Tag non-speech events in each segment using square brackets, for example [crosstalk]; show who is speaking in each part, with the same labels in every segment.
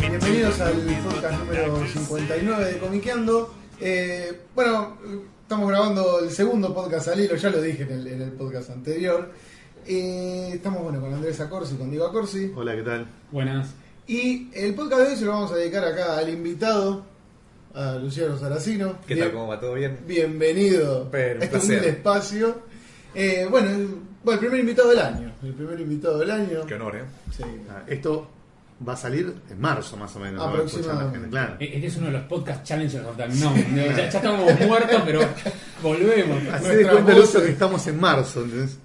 Speaker 1: Bienvenidos al podcast número 59 de Comiqueando. Eh, bueno, estamos grabando el segundo podcast al hilo, ya lo dije en el, en el podcast anterior. Eh, estamos bueno con Andrés Acorsi, con Diego Acorsi.
Speaker 2: Hola, ¿qué tal?
Speaker 3: Buenas.
Speaker 1: Y el podcast de hoy se lo vamos a dedicar acá al invitado, a Luciano Saracino.
Speaker 2: ¿Qué
Speaker 1: Bien-
Speaker 2: tal? ¿Cómo va? ¿Todo bien?
Speaker 1: Bienvenido
Speaker 2: Pero, un
Speaker 1: a este
Speaker 2: placer.
Speaker 1: humilde espacio. Eh, bueno, el, bueno, el primer invitado del año. El primer invitado del año.
Speaker 2: Qué honor, ¿eh?
Speaker 1: Sí.
Speaker 2: Ah, Esto va a salir en marzo, más o menos. ¿no?
Speaker 1: Aproximadamente.
Speaker 2: Gente, Claro.
Speaker 3: E- Este es uno de los podcast challengers of the unknown. Ya, ya estamos [laughs] muertos, pero volvemos.
Speaker 2: Así
Speaker 1: Nuestra
Speaker 2: de cuenta,
Speaker 1: voz
Speaker 2: Lucio, que estamos en marzo. ¿entendés?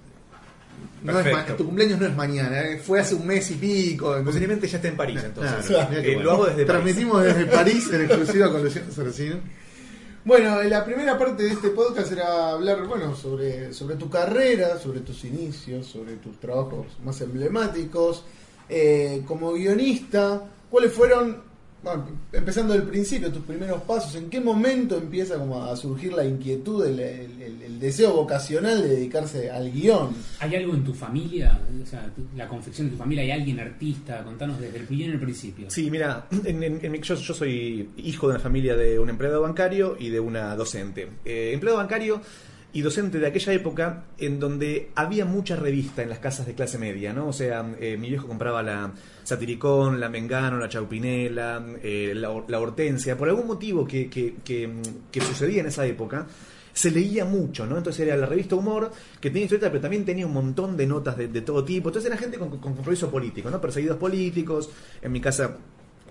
Speaker 2: No es tu cumpleaños no es mañana, ¿eh? fue hace un mes y pico. entonces-
Speaker 4: Posiblemente ya está en París entonces.
Speaker 2: Claro, qué
Speaker 4: Eh,
Speaker 2: bueno.
Speaker 4: Lo hago desde París.
Speaker 2: Transmitimos desde París en exclusiva con Luciano Saracino.
Speaker 1: Bueno, la primera parte de este podcast era hablar, bueno, sobre, sobre tu carrera, sobre tus inicios, sobre tus trabajos más emblemáticos, eh, como guionista, cuáles fueron, bueno, empezando del principio, tus primeros pasos, en qué momento empieza como a surgir la inquietud, el, el- el- el deseo vocacional de dedicarse al guion.
Speaker 3: ¿Hay algo en tu familia? O sea, la confección de tu familia, ¿hay alguien artista? Contanos desde el bien en el principio.
Speaker 4: Sí, mira, en- en- en mi- yo, yo soy hijo de una familia de un empleado bancario y de una docente. Eh, empleado bancario y docente de aquella época en donde había mucha revista en las casas de clase media, ¿no? O sea, eh, mi viejo compraba la Satiricón, la Mengano, la Chaupinela, eh, la, Hor- la Hortensia. Por algún motivo que, que- que, que sucedía en esa época, se leía mucho, ¿no? Entonces era la revista Humor, que tenía historietas, pero también tenía un montón de notas de, todo tipo. Entonces era gente con, con compromiso político, ¿no? Perseguidos políticos. En mi casa,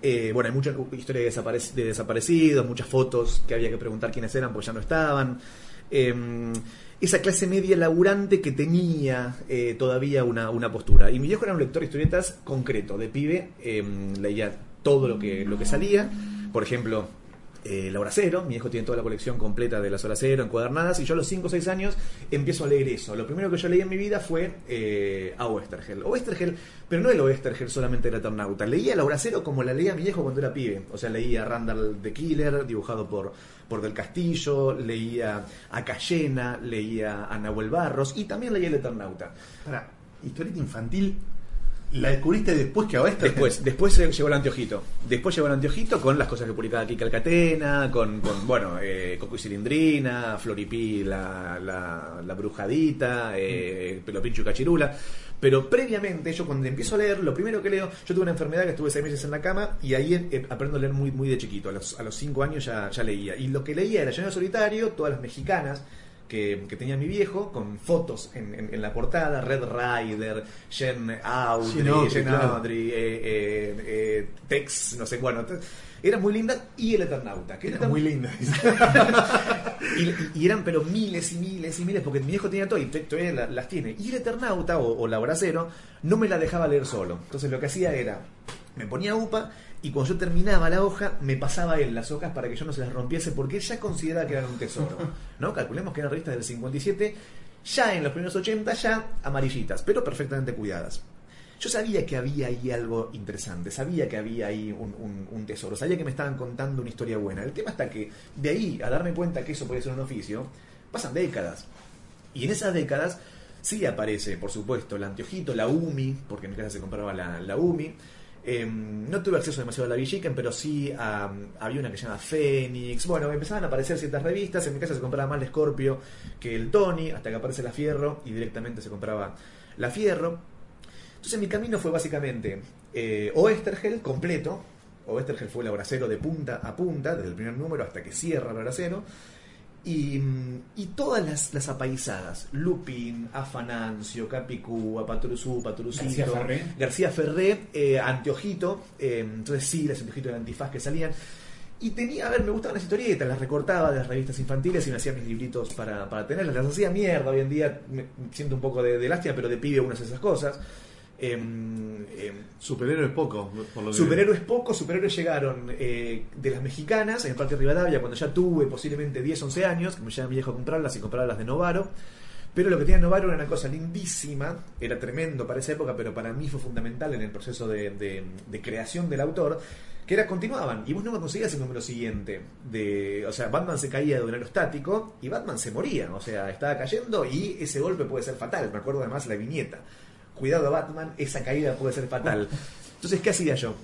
Speaker 4: eh, bueno, hay mucha historia de, de desaparecidos, muchas fotos que había que preguntar quiénes eran porque ya no estaban. Eh, esa clase media laburante que tenía eh, todavía una, una postura. Y mi viejo era un lector de historietas concreto, de pibe, eh, leía todo lo que, lo que salía. Por ejemplo, eh, La Hora Cero, mi hijo tiene toda la colección completa de las Hora Cero, encuadernadas, y yo a los 5 o 6 años empiezo a leer eso. Lo primero que yo leí en mi vida fue eh, a Oestergel. Oestergel, pero no el Oestergel solamente del Eternauta. Leía La Hora Cero como la leía mi viejo cuando era pibe. O sea, leía Randall the Killer, dibujado por, por Del Castillo, leía a Cayena, leía a Nahuel Barros, y también leía el Eternauta.
Speaker 2: Para, historieta infantil, ¿la descubriste después que a esta?
Speaker 4: Después, después llegó el anteojito. Después llegó el anteojito con las cosas que publicaba Kika Alcatena, con, con bueno, eh, Coco y Cilindrina, Floripí, la, la, la brujadita, eh, Pelopincho y Cachirula. Pero previamente, yo cuando empiezo a leer, lo primero que leo, yo tuve una enfermedad que estuve seis meses en la cama y ahí eh, aprendo a leer muy, muy de chiquito. A los, a los cinco años ya, ya leía. Y lo que leía era Lleno Solitario, todas las mexicanas, que, que tenía mi viejo, con fotos en, en- en la portada, Red Rider, Jen Audrey,
Speaker 2: Audrey,
Speaker 4: Jen
Speaker 2: claro.
Speaker 4: Audrey, eh, eh, eh, Tex, no sé, bueno, era muy linda, y el Eternauta, que
Speaker 2: Era
Speaker 4: era
Speaker 2: muy linda. [laughs]
Speaker 4: y, y eran pero miles y miles y miles, porque mi viejo tenía todo y todavía la- las tiene. Y el Eternauta o, o la Hora Cero no me la dejaba leer solo. Entonces lo que hacía era, me ponía upa y cuando yo terminaba la hoja, me pasaba él las hojas para que yo no se las rompiese, porque él ya consideraba que eran un tesoro. [laughs] ¿no? Calculemos que eran revistas del 57, ya en los primeros 80, ya amarillitas, pero perfectamente cuidadas. Yo sabía que había ahí algo interesante, sabía que había ahí un, un- un tesoro, sabía que me estaban contando una historia buena. El tema está que de ahí a darme cuenta que eso puede ser un oficio, pasan décadas. Y en esas décadas sí aparece, por supuesto, el anteojito, la UMI, porque en mi casa se compraba la, la UMI. Eh, no tuve acceso demasiado a la Villiquen, pero sí a- había una que se llama Fénix. Bueno, empezaban a aparecer ciertas revistas. En mi casa se compraba más la Scorpio que el Tony, hasta que aparece la Fierro y directamente se compraba la Fierro. Entonces mi camino fue básicamente eh, Oestergel completo. Oestergel fue el abracero de punta a punta, desde el primer número hasta que cierra el abracero. Y, mm, y todas las, las apaisadas, Lupin, Afanancio, Capicúa, Patrusú, Patrucito,
Speaker 3: García Ferré.
Speaker 4: García Ferré, eh, Anteojito, eh, entonces sí, los anteojitos de antifaz que salían. Y tenía, a ver, me gustaban las historietas, las recortaba de las revistas infantiles y me hacía mis libritos para, para tenerlas. Las hacía mierda hoy en día, me siento un poco de, de lástima, pero de pibe hace esas cosas. Em, em,
Speaker 2: Superhéroes poco, por lo que
Speaker 4: Superhéroes pocos, superhéroes llegaron eh, de las mexicanas en el Parque Rivadavia cuando ya tuve posiblemente 10, 11 años, que me llevaba mi viejo a comprarlas y comprarlas de Novaro. Pero lo que tenía Novaro era una cosa lindísima, era tremendo para esa época, pero para mí fue fundamental en el proceso de, de- de creación del autor, que era continuaban, y vos no conseguías el número siguiente. De, o sea, Batman se caía de un aerostático y Batman se moría, o sea, estaba cayendo y ese golpe puede ser fatal. Me acuerdo además la viñeta. Cuidado Batman, esa caída puede ser fatal. Entonces, ¿qué hacía yo?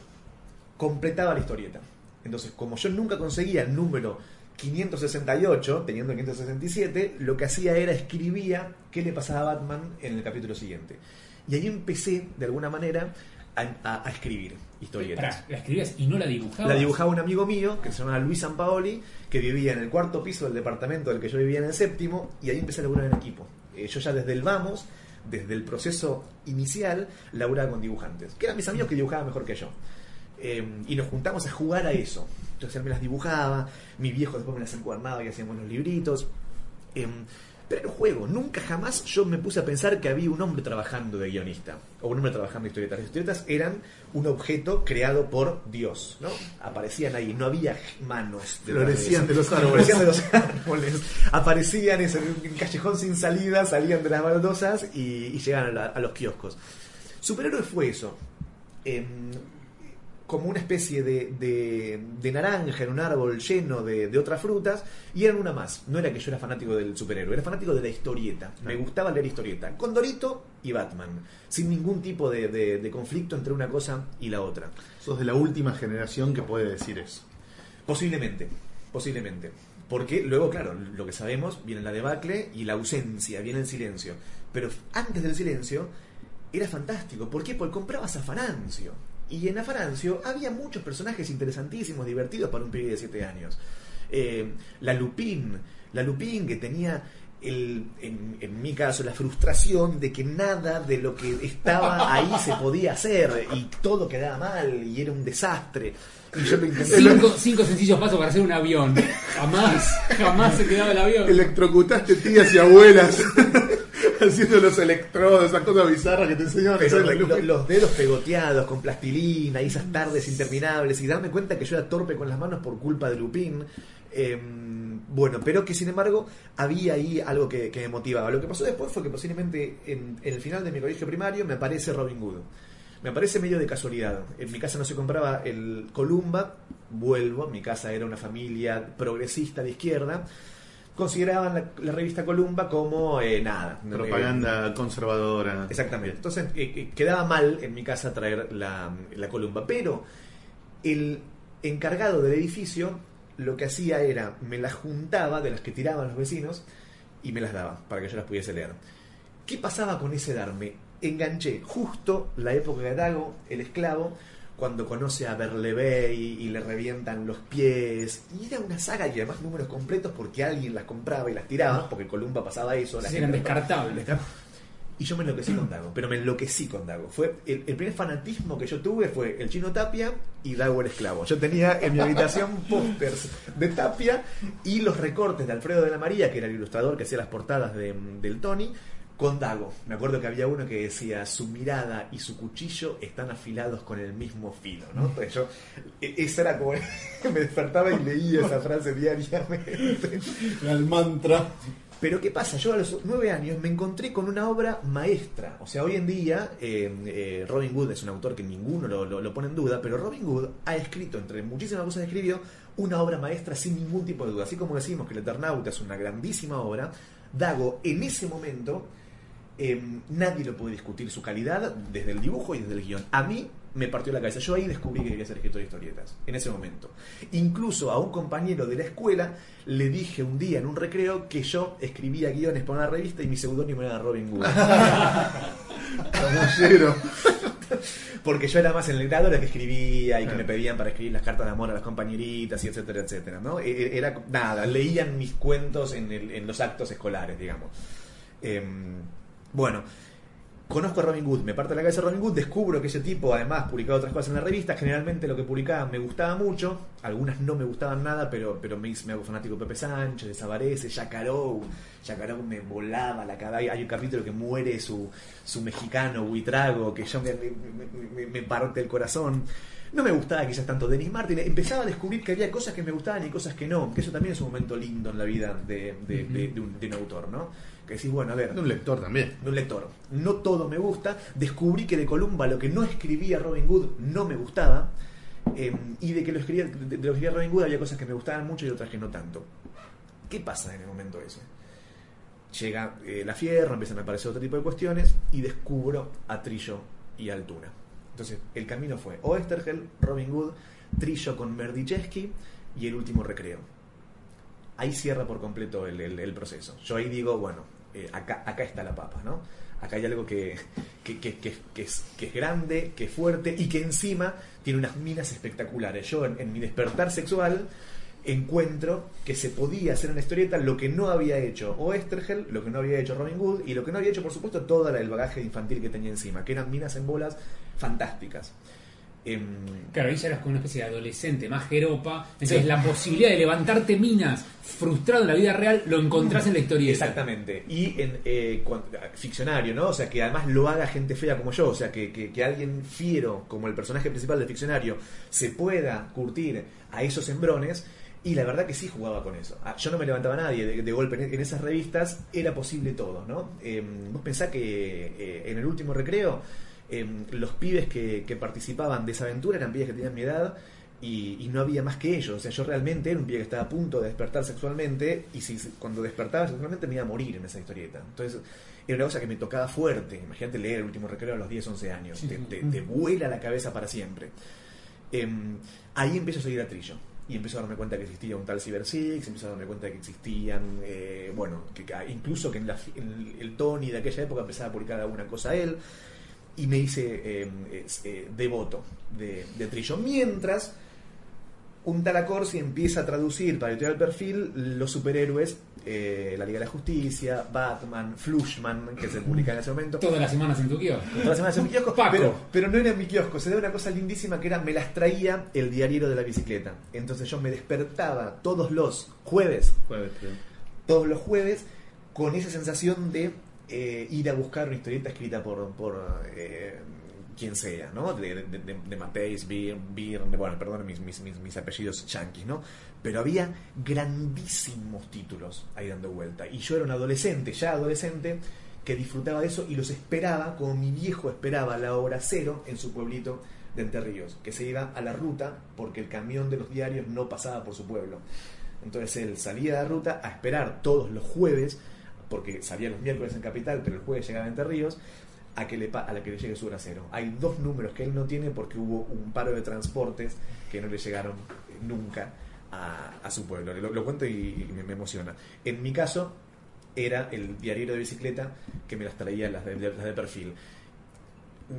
Speaker 4: completaba la historieta. Entonces, como yo nunca conseguía el número 568, teniendo el 567, lo que hacía era escribía qué le pasaba a Batman en el capítulo siguiente. Y ahí empecé, de alguna manera, a, a- a escribir historietas.
Speaker 3: Pará, la escribías y no la dibujabas.
Speaker 4: La dibujaba un amigo mío que se llamaba Luis Sampaoli, que vivía en el cuarto piso del departamento del que yo vivía en el séptimo, y ahí empecé a laburar en equipo. Eh, yo ya desde el vamos, desde el proceso inicial, laburaba con dibujantes, que eran mis amigos que dibujaban mejor que yo. Eh, y nos juntamos a jugar a eso. Entonces él me las dibujaba, mi viejo después me las encuadernaba y hacíamos los libritos. Eh, pero era un juego, nunca jamás yo me puse a pensar que había un hombre trabajando de guionista o un hombre trabajando de historietas. Las historietas eran un objeto creado por Dios, ¿no? Aparecían ahí, no había manos. de [laughs]
Speaker 2: Florecían de los árboles.
Speaker 4: Florecían de los árboles. Aparecían en un callejón sin salida, salían de las baldosas y, y llegaban a, la- a los kioscos. Superhéroe fue eso. Em, como una especie de, de- de naranja en un árbol lleno de, de otras frutas y eran una más. No era que yo era fanático del superhéroe, era fanático de la historieta. Me gustaba leer historieta. Con Dorito y Batman. Sin ningún tipo de, conflicto entre una cosa y la otra.
Speaker 2: Sos de la última generación que puede decir eso.
Speaker 4: Posiblemente, posiblemente. Porque luego, claro, lo que sabemos, viene la debacle y la ausencia, viene el silencio. Pero antes del silencio era fantástico. ¿Por qué? Porque comprabas a. Y en Afarancio había muchos personajes interesantísimos, divertidos para un pibe de 7 años. Eh, la Lupín, la Lupín que tenía, el, en, en mi caso, la frustración de que nada de lo que estaba ahí [laughs] se podía hacer y todo quedaba mal y era un desastre. Y yo lo intenté.
Speaker 3: Cinco, cinco sencillos pasos para hacer un avión. Jamás, jamás se quedaba el avión.
Speaker 2: Electrocutaste tías y abuelas [laughs] haciendo los electrodos, esas cosas bizarras que te enseñaban a hacer
Speaker 4: lo- los dedos pegoteados con plastilina y esas tardes interminables y darme cuenta que yo era torpe con las manos por culpa de Lupín. Eh, bueno, pero que sin embargo había ahí algo que, que me motivaba. Lo que pasó después fue que posiblemente en, en el final de mi colegio primario me aparece Robin Hood. Me aparece medio de casualidad. En mi casa no se compraba el Columba, vuelvo, mi casa era una familia progresista de izquierda. Consideraban la, la revista Columba como eh, nada.
Speaker 2: Propaganda conservadora.
Speaker 4: Exactamente. Entonces eh, eh, quedaba mal en mi casa traer la, la columba. Pero el encargado del edificio lo que hacía era, me las juntaba de las que tiraban los vecinos y me las daba para que yo las pudiese leer. ¿Qué pasaba con ese darme? Enganché justo la época de Dago, el esclavo, cuando conoce a Berlebey y, y le revientan los pies. Y era una saga y además números completos porque alguien las compraba y las tiraba, porque Columba pasaba eso. la
Speaker 3: Sí,
Speaker 4: gente
Speaker 3: eran
Speaker 4: las-
Speaker 3: descartables.
Speaker 4: descar- Y yo me enloquecí con Dago, pero me enloquecí con Dago. Fue el, el primer fanatismo que yo tuve fue el chino Tapia y Dago el esclavo. Yo tenía en mi habitación [laughs] pósters de Tapia y los recortes de Alfredo de la María, que era el ilustrador que hacía las portadas de- del Tony, con Dago. Me acuerdo que había uno que decía, su mirada y su cuchillo están afilados con el mismo filo, ¿no? Entonces yo, e- esa era como, [laughs] me despertaba y leía esa frase diariamente.
Speaker 1: El mantra.
Speaker 4: Pero ¿qué pasa? Yo a los nueve años me encontré con una obra maestra. O sea, hoy en día eh, eh, Robin Hood es un autor que ninguno lo, pone en duda, pero Robin Hood ha escrito, entre muchísimas cosas que escribió, una obra maestra sin ningún tipo de duda. Así como decimos que El Eternauta es una grandísima obra, Dago en ese momento eh, nadie lo puede discutir su calidad desde el dibujo y desde el guion. A mí me partió la cabeza. Yo ahí descubrí que quería ser escritor de historietas, en ese momento. Incluso a un compañero de la escuela le dije un día en un recreo que yo escribía guiones para una revista y mi seudónimo era Robin Hood. [laughs]
Speaker 2: Caballero.
Speaker 4: Porque yo era más en el grado la que escribía y que me pedían para escribir las cartas de amor a las compañeritas y etcétera, etcétera, ¿no? E- e- Era nada, leían mis cuentos en, el- en los actos escolares, digamos. Em, bueno, Conozco a Robin Hood, me parte la cabeza Robin Hood, descubro que ese tipo además publicaba otras cosas en la revista, generalmente lo que publicaba me gustaba mucho, algunas no me gustaban nada, pero, pero me, me hago fanático de Pepe Sánchez, de Sabarese, Yacarou, Yacarou me volaba la cabeza, hay, un capítulo que muere su, su mexicano, Huitrago, que yo me, me- me- me parte el corazón. No me gustaba quizás tanto Denis Martin, empezaba a descubrir que había cosas que me gustaban y cosas que no, que eso también es un momento lindo en la vida de, de- de- de un, de un autor, ¿no? Que decís, bueno, a ver,
Speaker 2: De un lector también.
Speaker 4: de un lector. No todo me gusta. Descubrí que de Columba lo que no escribía Robin Hood no me gustaba. eh, y de que lo escribía, de, de lo escribía Robin Hood había cosas que me gustaban mucho y otras que no tanto. ¿Qué pasa en el momento ese? Llega eh, la fierra, empiezan a aparecer otro tipo de cuestiones y descubro a Trillo y a Altuna. Entonces, el camino fue Oestergel, Robin Hood, Trillo con Merdichesky y el último recreo ahí cierra por completo el, el- el proceso. Yo ahí digo, bueno, eh, acá, acá está la papa, ¿no? Acá hay algo que, es, grande, que es fuerte y que encima tiene unas minas espectaculares. Yo en, en mi despertar sexual encuentro que se podía hacer una historieta lo que no había hecho Oestergel, lo que no había hecho Robin Hood y lo que no había hecho, por supuesto, todo el bagaje infantil que tenía encima, que eran minas en bolas fantásticas. Em,
Speaker 3: Claro, ahí ya eras como una especie de adolescente, más jeropa. Entonces
Speaker 4: Sí.
Speaker 3: la posibilidad de levantarte minas frustrado en la vida real lo encontrás en la historieta.
Speaker 4: Exactamente. Y en eh, cuan- ficcionario, ¿no? O sea, que además lo haga gente fea como yo. O sea, que, que- que alguien fiero, como el personaje principal del ficcionario, se pueda curtir a esos hembrones. Y la verdad que sí jugaba con eso. Ah, Yo no me levantaba a nadie de, de golpe en, en esas revistas. Era posible todo, ¿no? Eh, vos pensás que eh, en el último recreo, eh, los pibes que, que participaban de esa aventura eran pibes que tenían mi edad y, y no había más que ellos. O sea, yo realmente era un pibe que estaba a punto de despertar sexualmente y si cuando despertaba sexualmente me iba a morir en esa historieta. Entonces, era una cosa que me tocaba fuerte. Imagínate leer el último recreo a los 10, 11 años.
Speaker 3: Sí.
Speaker 4: Te, te- te vuela la cabeza para siempre. Em, ahí empiezo a seguir a Trillo. Y empiezo a darme cuenta que existía un tal Cyber Six, empiezo a darme cuenta que existían, eh, bueno, que, incluso que en, la en el Tony de aquella época empezaba a publicar alguna cosa él y me hice eh, es, eh, devoto de, de Trillo. Mientras un tal Acorsi empieza a traducir para editorial perfil los superhéroes, eh, la Liga de la Justicia, Batman, Flushman, que se publica en ese momento.
Speaker 3: Todas las semanas en tu kiosco.
Speaker 4: Todas las semanas en mi kiosco,
Speaker 3: Paco.
Speaker 4: pero, pero no era en mi kiosco, se da una cosa lindísima que era, me las traía el diario de la bicicleta. Entonces yo me despertaba todos los jueves
Speaker 2: Jueves, creo.
Speaker 4: todos los jueves con esa sensación de eh, ir a buscar una historieta escrita por, por eh, quien sea, ¿no? De, de, de, de Mateis, Byrne, bueno, perdón mis, mis, mis, apellidos yanquis, ¿no? Pero había grandísimos títulos ahí dando vuelta. Y yo era un adolescente, ya adolescente, que disfrutaba de eso y los esperaba como mi viejo esperaba la hora cero en su pueblito de Entre Ríos, que se iba a la ruta porque el camión de los diarios no pasaba por su pueblo. Entonces él salía de la ruta a esperar todos los jueves, porque salía los miércoles en Capital, pero el jueves llegaba a Entre Ríos, a, que le, a la que le llegue su hora cero. Hay dos números que él no tiene porque hubo un paro de transportes que no le llegaron eh, nunca a, su pueblo. Lo, cuento y, me, emociona. En mi caso, era el diario de bicicleta que me las traía las de, las de perfil.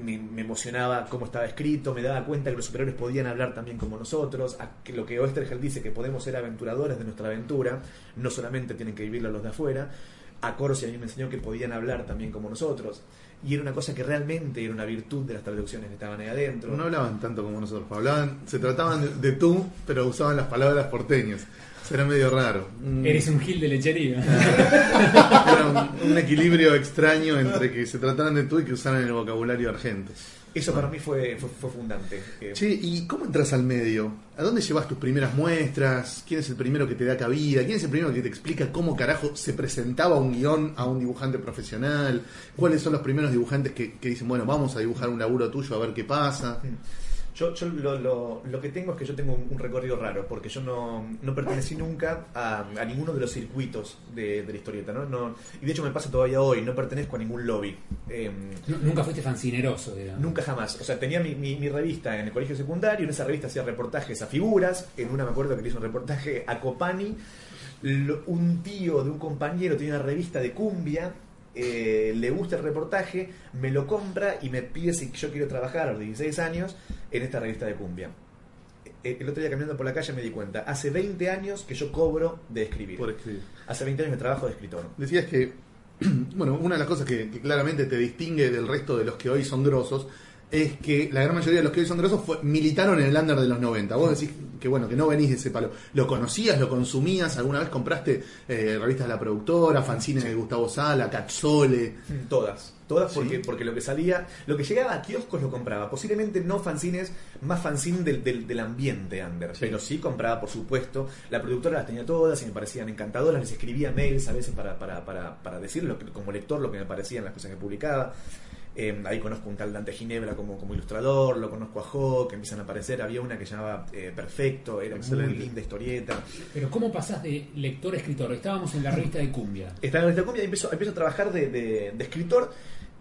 Speaker 4: Me, emocionaba cómo estaba escrito, me daba cuenta que los superhéroes podían hablar también como nosotros, lo que Oestergel dice que podemos ser aventuradores de nuestra aventura, no solamente tienen que vivirlo los de afuera. A Corsi a mí me enseñó que podían hablar también como nosotros. Y era una cosa que realmente era una virtud de las traducciones que estaban ahí adentro.
Speaker 2: No hablaban tanto como nosotros, hablaban, se trataban de, de tú, pero usaban las palabras porteñas. Eso era medio raro. Un-
Speaker 3: Eres un gil de lechería.
Speaker 2: Era un, un equilibrio extraño entre que se trataran de tú y que usaran el vocabulario argento.
Speaker 4: Eso para mí fue, fue, fue fundante.
Speaker 2: Che, ¿y cómo entras al medio? ¿A dónde llevas tus primeras muestras? ¿Quién es el primero que te da cabida? ¿Quién es el primero que te explica cómo carajo se presentaba un guion a un dibujante profesional? ¿Cuáles son los primeros dibujantes que, que dicen, bueno, vamos a dibujar un laburo tuyo a ver qué pasa?
Speaker 4: Yo, yo lo, lo, lo que tengo es que yo tengo un, un recorrido raro, porque yo no, no pertenecí nunca a, a ninguno de los circuitos de, de la historieta, ¿no? No, y de hecho me pasa todavía hoy, no pertenezco a ningún lobby. Em,
Speaker 3: Nu- Nunca fuiste fancineroso, digamos.
Speaker 4: Nunca jamás. O sea, tenía mi, mi- mi revista en el colegio secundario, en esa revista hacía reportajes a figuras, en una me acuerdo que le hizo un reportaje a Copani, Lo- un tío de un compañero tenía una revista de cumbia, eh, le gusta el reportaje, me lo compra y me pide si yo quiero trabajar a los 16 años en esta revista de cumbia. Eh, El otro día caminando por la calle me di cuenta, hace 20 años que yo cobro de escribir.
Speaker 2: Por escribir.
Speaker 4: Hace 20 años que trabajo de escritor.
Speaker 2: Decías que [clears throat] bueno, una de las cosas que, que claramente te distingue del resto de los que hoy son grosos es que la gran mayoría de los que hoy son grosos fue, militaron en el under de los 90. Vos decís que bueno, que no venís de ese palo. ¿Lo conocías, lo consumías? ¿Alguna vez compraste eh, revistas de la productora, fanzines de Gustavo Sala, Catzole?
Speaker 4: Todas, todas
Speaker 2: Sí.
Speaker 4: porque, porque lo que salía, lo que llegaba a kioscos lo compraba. Posiblemente no fanzines, más fanzine del, del, del ambiente under, pero sí compraba, por supuesto. La productora las tenía todas y me parecían encantadoras. Les escribía mails a veces para, para, para, para decir lo que, como lector lo que me parecían las cosas que publicaba. Eh, ahí conozco un tal Dante Ginebra como, como ilustrador, lo conozco a Jo, que empiezan a aparecer. Había una que llamaba eh, Perfecto, era muy
Speaker 2: Excelente.
Speaker 4: linda historieta.
Speaker 3: Pero ¿cómo pasás de lector a escritor? Estábamos en la revista de Cumbia.
Speaker 4: Estaba en esta cumbia y empiezo, empiezo a trabajar de, de- de escritor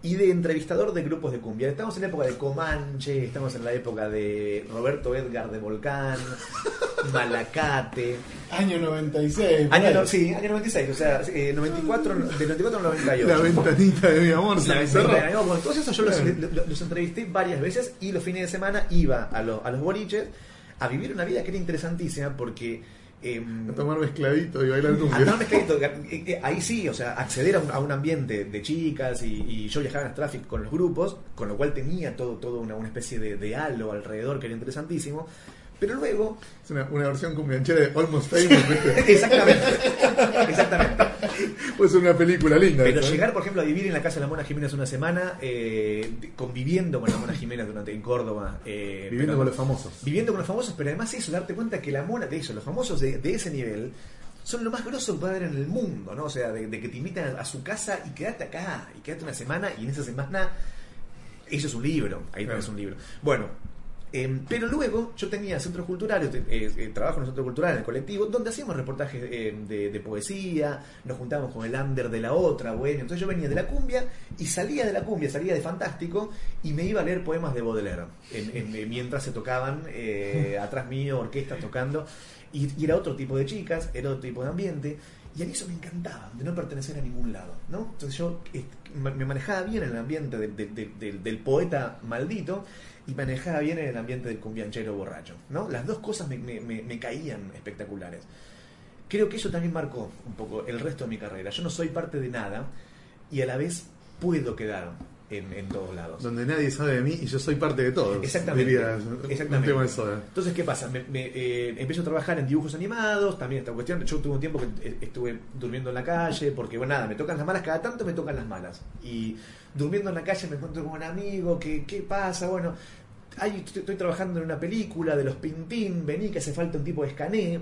Speaker 4: y de entrevistador de grupos de cumbia. Estamos en la época de Comanche, estamos en la época de Roberto Edgar de Volcán, [laughs] Malacate.
Speaker 1: Año 96. por
Speaker 4: Año, no- sí, año 96, o sea, eh, 94, del 94 al 98.
Speaker 2: La ventanita de mi amor se
Speaker 4: La de bueno, todos esos yo los- los entrevisté varias veces y los fines de semana iba a, los- a los boliches a vivir una vida que era interesantísima porque... em,
Speaker 2: A tomar mezcladito y bailar
Speaker 4: a
Speaker 2: cumbia.
Speaker 4: tomar mezcladito, eh, ahí sí, o sea, acceder a un, a un ambiente de chicas y, y yo viajaba en Traffic con los grupos, con lo cual tenía todo, todo una, una especie de, de halo alrededor que era interesantísimo. Pero luego,
Speaker 2: Es una, una versión cumbianchera de Almost Famous, ¿viste? [laughs]
Speaker 4: exactamente, exactamente.
Speaker 2: Puede ser una película linda.
Speaker 4: Pero
Speaker 2: ¿eh?
Speaker 4: llegar, por ejemplo, a vivir en la casa de la Mona Jiménez una semana, eh, conviviendo con la Mona Jiménez durante en Córdoba. eh,
Speaker 2: Viviendo
Speaker 4: pero-
Speaker 2: con los famosos.
Speaker 4: Viviendo con los famosos, pero además eso, darte cuenta que la Mona, de eso, los famosos de, de ese nivel, son lo más grosso que puede haber en el mundo, ¿no? O sea, de, de que te invitan a su casa y quedate acá, y quedate una semana, y en esa semana, eso es un libro, ahí
Speaker 2: Claro.
Speaker 4: tenés un libro. Bueno, em, pero luego yo tenía centros culturales, eh, eh, trabajo en un centro cultural, en el colectivo, donde hacíamos reportajes eh, de, de poesía, nos juntábamos con el under de la otra, bueno, entonces yo venía de la cumbia y salía de la cumbia, salía de Fantástico y me iba a leer poemas de Baudelaire, en- en- eh, mientras se tocaban eh, [laughs] atrás mío, orquestas tocando, y, y era otro tipo de chicas, era otro tipo de ambiente. Y a mí eso me encantaba, de no pertenecer a ningún lado, ¿no? Entonces yo eh, me manejaba bien en el ambiente del- del- del- del poeta maldito y manejaba bien en el ambiente del cumbianchero borracho, ¿no? Las dos cosas me, me- me- me caían espectaculares. Creo que eso también marcó un poco el resto de mi carrera. Yo no soy parte de nada y a la vez puedo quedar en, en todos lados.
Speaker 2: Donde nadie sabe de mí y yo soy parte de todos.
Speaker 4: Exactamente.
Speaker 2: Diría un
Speaker 4: Exactamente.
Speaker 2: tema de soda.
Speaker 4: Entonces, ¿qué pasa? Me, me, eh, empiezo a trabajar en dibujos animados, también esta cuestión. Yo tuve un tiempo que eh, estuve durmiendo en la calle, porque, bueno, nada, me tocan las malas, cada tanto me tocan las malas. Y durmiendo en la calle me encuentro con un amigo, que, ¿qué pasa? Bueno, ay, estoy, trabajando en una película de los Pintín, vení que hace falta un tipo de escanee.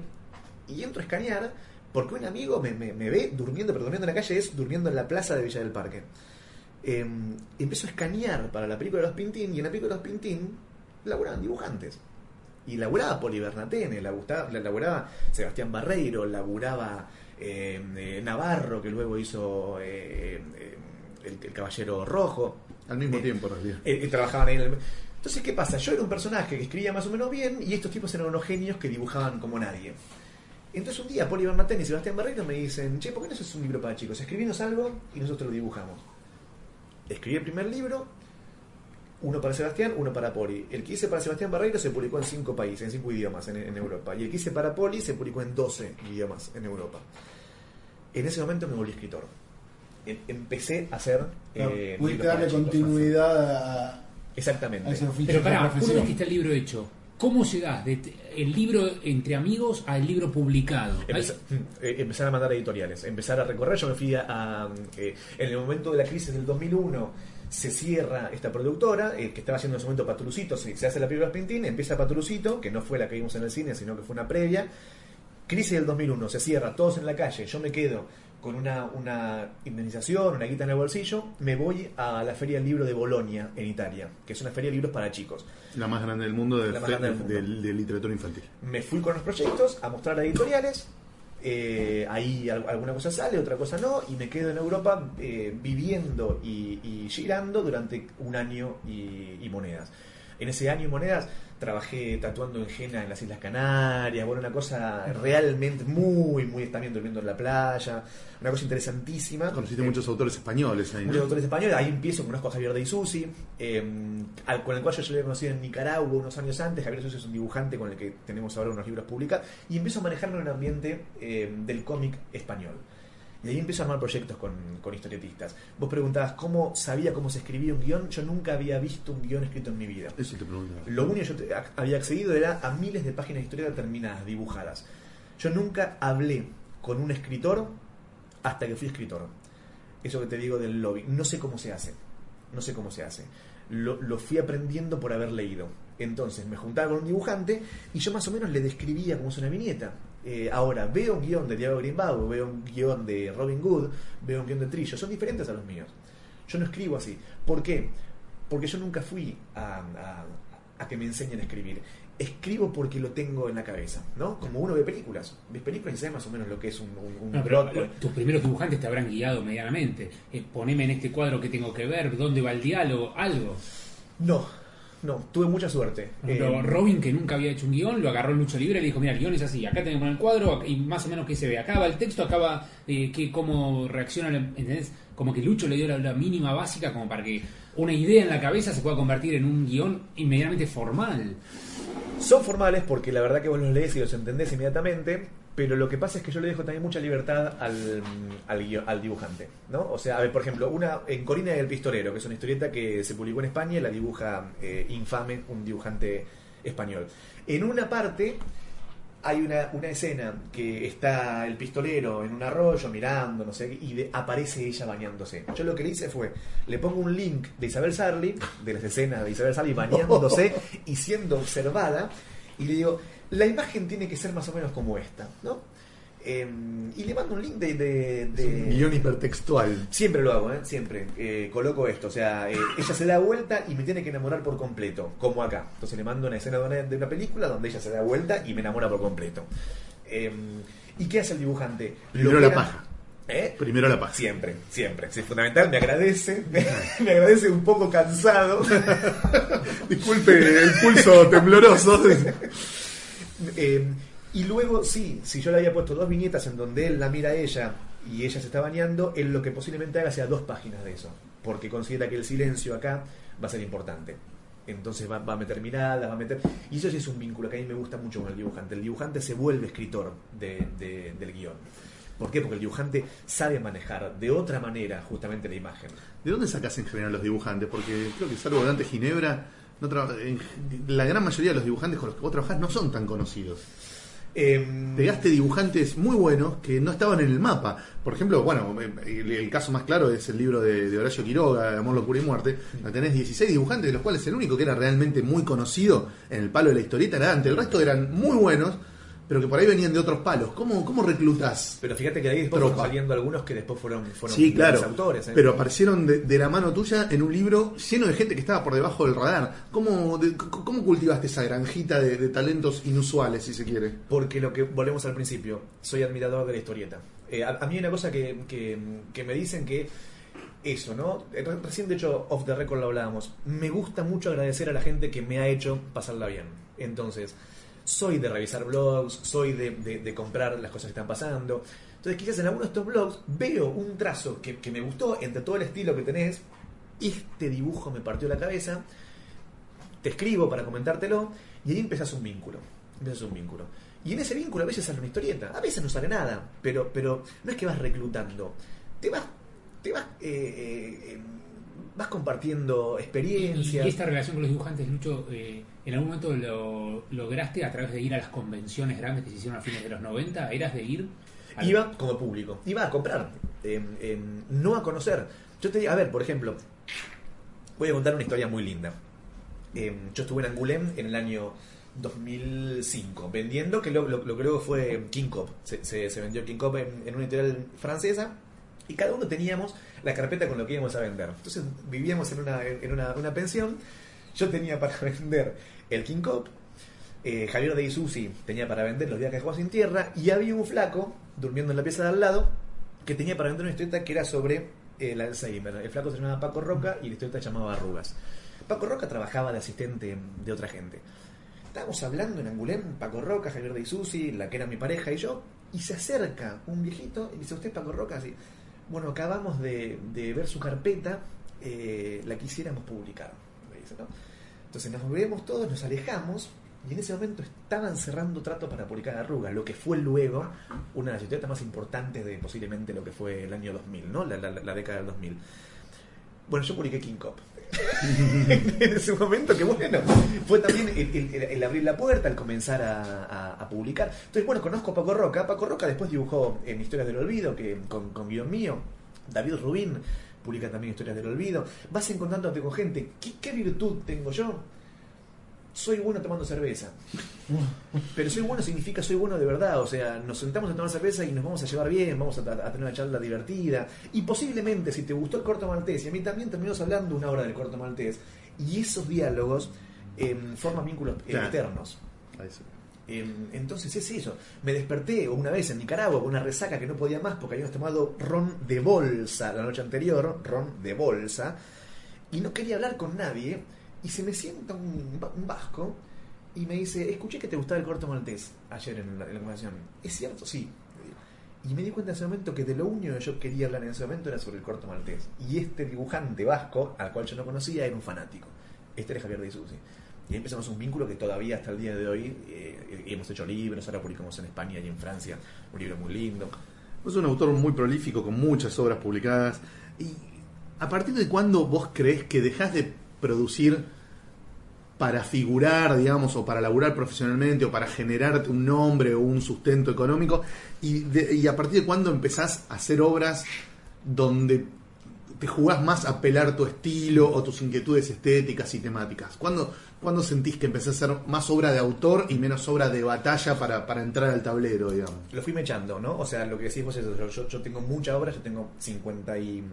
Speaker 4: Y entro a escanear, porque un amigo me, me- ve durmiendo, pero durmiendo en la calle es durmiendo en la plaza de Villa del Parque. Eh, empiezo a escanear para la película de los Pintín, y en la película de los Pintín laburaban dibujantes. Y laburaba Poli Bernatene, la gustaba- la laburaba Sebastián Barreiro, laburaba eh, eh, Navarro, que luego hizo eh, eh, el, el Caballero Rojo.
Speaker 2: Al mismo
Speaker 4: Eh,
Speaker 2: tiempo, en realidad.
Speaker 4: eh, eh, trabajaban ahí en el... Entonces, ¿qué pasa? Yo era un personaje que escribía más o menos bien y estos tipos eran unos genios que dibujaban como nadie. Entonces un día Poli Bernatene y Sebastián Barreiro me dicen, che, ¿por qué no haces un libro para chicos? Escribinos algo y nosotros lo dibujamos. Escribí el primer libro, uno para Sebastián, uno para Poli. El que hice para Sebastián Barreiro se publicó en cinco países, en cinco idiomas en, en Europa. Y el que hice para Poli se publicó en 12 idiomas en Europa. En ese momento me volví escritor. Em- Empecé a hacer... eh,
Speaker 1: Pudiste darle continuidad a, a
Speaker 4: Exactamente.
Speaker 1: ese oficio.
Speaker 3: Pero pará, una vez que está el libro hecho, ¿cómo llegás de t- el libro entre amigos al libro publicado?
Speaker 4: Empezar, eh, empezar a mandar editoriales, empezar a recorrer. Yo me fui a. a, eh, en el momento de la crisis del 2001, se cierra esta productora, eh, que estaba haciendo en ese momento Patrucito. Se, se hace la película Spintin, empieza Patrucito, que no fue la que vimos en el cine, sino que fue una previa. Crisis del 2001, se cierra, todos en la calle. Yo me quedo con una, una indemnización, una guita en el bolsillo. Me voy a la Feria del Libro de Bolonia, en Italia, que es una feria de libros para chicos.
Speaker 2: La más grande del mundo de,
Speaker 4: grande del mundo.
Speaker 2: de- de literatura infantil.
Speaker 4: me fui con los proyectos a mostrar a editoriales. eh, ahí al- alguna cosa sale, otra cosa no, y me quedo en Europa eh, viviendo y, y girando durante un año y, y monedas. En ese año y monedas trabajé tatuando en Jena en las Islas Canarias, bueno, una cosa realmente muy, muy, también durmiendo en la playa, una cosa interesantísima.
Speaker 2: Conociste
Speaker 4: Eh,
Speaker 2: muchos autores españoles ahí, ¿no?
Speaker 4: muchos autores españoles. Ahí empiezo, conozco a Javier de Isusi, eh, al- con el cual yo ya lo había conocido en Nicaragua unos años antes. Javier de Isusi es un dibujante con el que tenemos ahora unos libros publicados. Y empiezo a manejarme en un ambiente eh, del cómic español. Y ahí empiezo a armar proyectos con, con historietistas. Vos preguntabas cómo sabía cómo se escribía un guion. Yo nunca había visto un guion escrito en mi vida.
Speaker 2: Eso te preguntaba.
Speaker 4: Lo único que yo te- a- había accedido era a miles de páginas de historieta terminadas, dibujadas. Yo nunca hablé con un escritor hasta que fui escritor. Eso que te digo del lobby. No sé cómo se hace. No sé cómo se hace. Lo, lo fui aprendiendo por haber leído. Entonces me juntaba con un dibujante y yo más o menos le describía cómo es una viñeta. Eh, ahora, veo un guion de Diego Greenbaum, veo un guion de Robin Hood, veo un guion de Trillo. Son diferentes a los míos. Yo no escribo así. ¿Por qué? Porque yo nunca fui a, a- a que me enseñen a escribir. Escribo porque lo tengo en la cabeza, ¿no? Como uno ve películas. Ves películas y sabes más o menos lo que es un, un,
Speaker 3: pero tus primeros dibujantes te habrán guiado medianamente. Eh, poneme en este cuadro que tengo que ver, dónde va el diálogo, algo.
Speaker 4: No, no, tuve mucha suerte.
Speaker 3: Ejemplo,
Speaker 4: Eh,
Speaker 3: Robin, que nunca había hecho un guion, lo agarró en Lucho Libre y le dijo, mira, el guion es así, acá tenemos el cuadro y más o menos qué se ve. Acá va el texto, acá va eh, qué- cómo reacciona, ¿entendés? Como que Lucho le dio la, la mínima básica como para que una idea en la cabeza se pueda convertir en un guion inmediatamente formal.
Speaker 4: Son formales porque la verdad que vos los lees y los entendés inmediatamente, pero lo que pasa es que yo le dejo también mucha libertad al, al, dibujante, ¿no? O sea, a ver, por ejemplo, una en Corina y el Pistolero, que es una historieta que se publicó en España y la dibuja eh, Infame, un dibujante español. En una parte hay una, una escena que está el pistolero en un arroyo mirando, no sé, y de- aparece ella bañándose. Yo lo que le hice fue, le pongo un link de Isabel Sarli, de las escenas de Isabel Sarli bañándose [laughs] y siendo observada, y le digo, la imagen tiene que ser más o menos como esta, ¿no? Em, y le mando un link de... de-
Speaker 2: Es un guion hipertextual.
Speaker 4: Siempre lo hago, ¿eh? Siempre. Eh, coloco esto. O sea, eh, ella se da vuelta y me tiene que enamorar por completo, como acá. Entonces le mando una escena de una, de una película donde ella se da vuelta y me enamora por completo. Eh, ¿Y qué hace el dibujante?
Speaker 2: Primero
Speaker 4: Lo
Speaker 2: la
Speaker 4: era-
Speaker 2: paja.
Speaker 4: ¿Eh?
Speaker 2: Primero la paz.
Speaker 4: Siempre, siempre. Es fundamental. Me agradece. [laughs] Me, me agradece un poco cansado. [laughs]
Speaker 2: Disculpe el pulso tembloroso. [laughs]
Speaker 4: Eh, y luego, sí, si yo le había puesto dos viñetas en donde él la mira a ella y ella se está bañando, él lo que posiblemente haga sea dos páginas de eso, porque considera que el silencio acá va a ser importante. Entonces va, va a meter miradas, va a meter... Y eso sí es un vínculo que a mí me gusta mucho con el dibujante. El dibujante se vuelve escritor de- de- del guion. ¿Por qué? Porque el dibujante sabe manejar de otra manera justamente la imagen.
Speaker 2: ¿De dónde sacas en general los dibujantes? Porque creo que salvo Dante Ginebra, no la gran mayoría de los dibujantes con los que vos trabajás no son tan conocidos.
Speaker 4: Em,
Speaker 2: Pegaste dibujantes muy buenos que no estaban en el mapa. Por ejemplo, bueno, el, el caso más claro es el libro de, de Horacio Quiroga, Amor, Locura y Muerte. donde tenés 16 dibujantes, de los cuales el único que era realmente muy conocido en el palo de la historieta era Dante. El resto eran muy buenos, pero que por ahí venían de otros palos. ¿Cómo, cómo reclutás?
Speaker 4: Pero fíjate que de ahí después fueron saliendo algunos que después fueron, fueron
Speaker 2: Sí, claro.
Speaker 4: autores. ¿eh?
Speaker 2: Pero aparecieron de, de la mano tuya en un libro lleno de gente que estaba por debajo del radar. ¿Cómo, de- cómo cultivaste esa granjita de, de talentos inusuales, si se quiere?
Speaker 4: Porque lo que volvemos al principio, soy admirador de la historieta. Eh, a, a mí hay una cosa que, que- que me dicen que eso, ¿no? Eh, re- Recién, de hecho, off the record lo hablábamos. Me gusta mucho agradecer a la gente que me ha hecho pasarla bien. Entonces, soy de revisar blogs, soy de, de- comprar las cosas que están pasando. Entonces, quizás en alguno de estos blogs veo un trazo que, que me gustó entre todo el estilo que tenés. Este dibujo me partió la cabeza. Te escribo para comentártelo y ahí empezás un vínculo. Empiezas un vínculo. Y en ese vínculo a veces sale una historieta, a veces no sale nada, pero, pero no es que vas reclutando, te vas, te vas, eh, eh, eh, vas compartiendo experiencias.
Speaker 3: y esta relación con los dibujantes, Lucho, eh, ¿en algún momento lo lograste a través de ir a las convenciones grandes que se hicieron a fines de los 90? ¿Eras de ir?
Speaker 4: Iba como público, iba a comprar, eh, eh, no a conocer. Yo te digo, a ver, por ejemplo, voy a contar una historia muy linda. Eh, yo estuve en Angoulême en el año 2005, vendiendo, que lo, lo- lo que luego fue King Cop. Se, se- se vendió King Cop en, en una editorial francesa y cada uno teníamos la carpeta con lo que íbamos a vender. Entonces vivíamos en una, en una, una pensión. Yo tenía para [laughs] vender el King Cop, eh, Javier de Isusi tenía para vender los días que jugaba sin tierra y había un flaco durmiendo en la pieza de al lado que tenía para vender una historieta que era sobre eh, el Alzheimer. El flaco se llamaba Paco Roca y la historieta se llamaba Arrugas. Paco Roca trabajaba de asistente de otra gente. Estábamos hablando en Angulem, Paco Roca, Javier de Isusi, la que era mi pareja y yo, y se acerca un viejito y dice, ¿usted es Paco Roca? Así, bueno, acabamos de, ver su carpeta, eh, la quisiéramos publicar. dice, ¿no? Entonces nos vemos todos, nos alejamos Y en ese momento estaban cerrando trato para publicar Arrugas, lo que fue luego una de las historietas más importantes de posiblemente lo que fue el año 2000, ¿no? La- la década del 2000. Bueno, yo publiqué King Cop. [laughs] en ese momento, que bueno, fue también el, abrir la puerta, el comenzar a, publicar. Entonces, bueno, conozco a Paco Roca. Paco Roca después dibujó en Historias del Olvido, que con, con guion mío. David Rubín publica también Historias del Olvido. Vas encontrándote con gente. ¿Qué, qué virtud tengo yo? Soy bueno tomando cerveza. Pero soy bueno significa soy bueno de verdad. O sea, nos sentamos a tomar cerveza y nos vamos a llevar bien, vamos a, a tener una charla divertida. Y posiblemente, si te gustó el corto maltés, y a mí también terminamos hablando una hora del corto maltés, y esos diálogos em, forman vínculos
Speaker 2: Claro.
Speaker 4: eternos.
Speaker 2: Ahí sí.
Speaker 4: Em, entonces es eso. Me desperté una vez en Nicaragua con una resaca que no podía más porque habíamos tomado ron de bolsa la noche anterior, ron de bolsa, y no quería hablar con nadie. Y se me sienta un, va- un vasco y me dice: Escuché que te gustaba el corto maltés ayer en la, en la conversación. ¿Es cierto? Sí. Y me di cuenta en ese momento que de lo único que yo quería hablar en ese momento era sobre el corto maltés. Y este dibujante vasco, al cual yo no conocía, era un fanático. Este era Javier de Isusi. Y ahí empezamos un vínculo que todavía hasta el día de hoy eh, hemos hecho libros, ahora publicamos en España y en Francia un libro muy lindo.
Speaker 2: Sos un autor muy prolífico, con muchas obras publicadas. ¿Y a partir de cuándo vos crees que dejás de producir para figurar, digamos, o para laburar profesionalmente, o para generar un nombre o un sustento económico? ¿Y, a partir de cuándo empezás a hacer obras donde te jugás más a pelar tu estilo o tus inquietudes estéticas y temáticas? ¿Cuándo, cuándo sentís que empezás a hacer más obra de autor y menos obra de batalla para, para entrar al tablero, digamos?
Speaker 4: Lo fui mechando, ¿no? O sea, lo que decís vos es eso. Yo, tengo mucha obra, yo tengo 50 y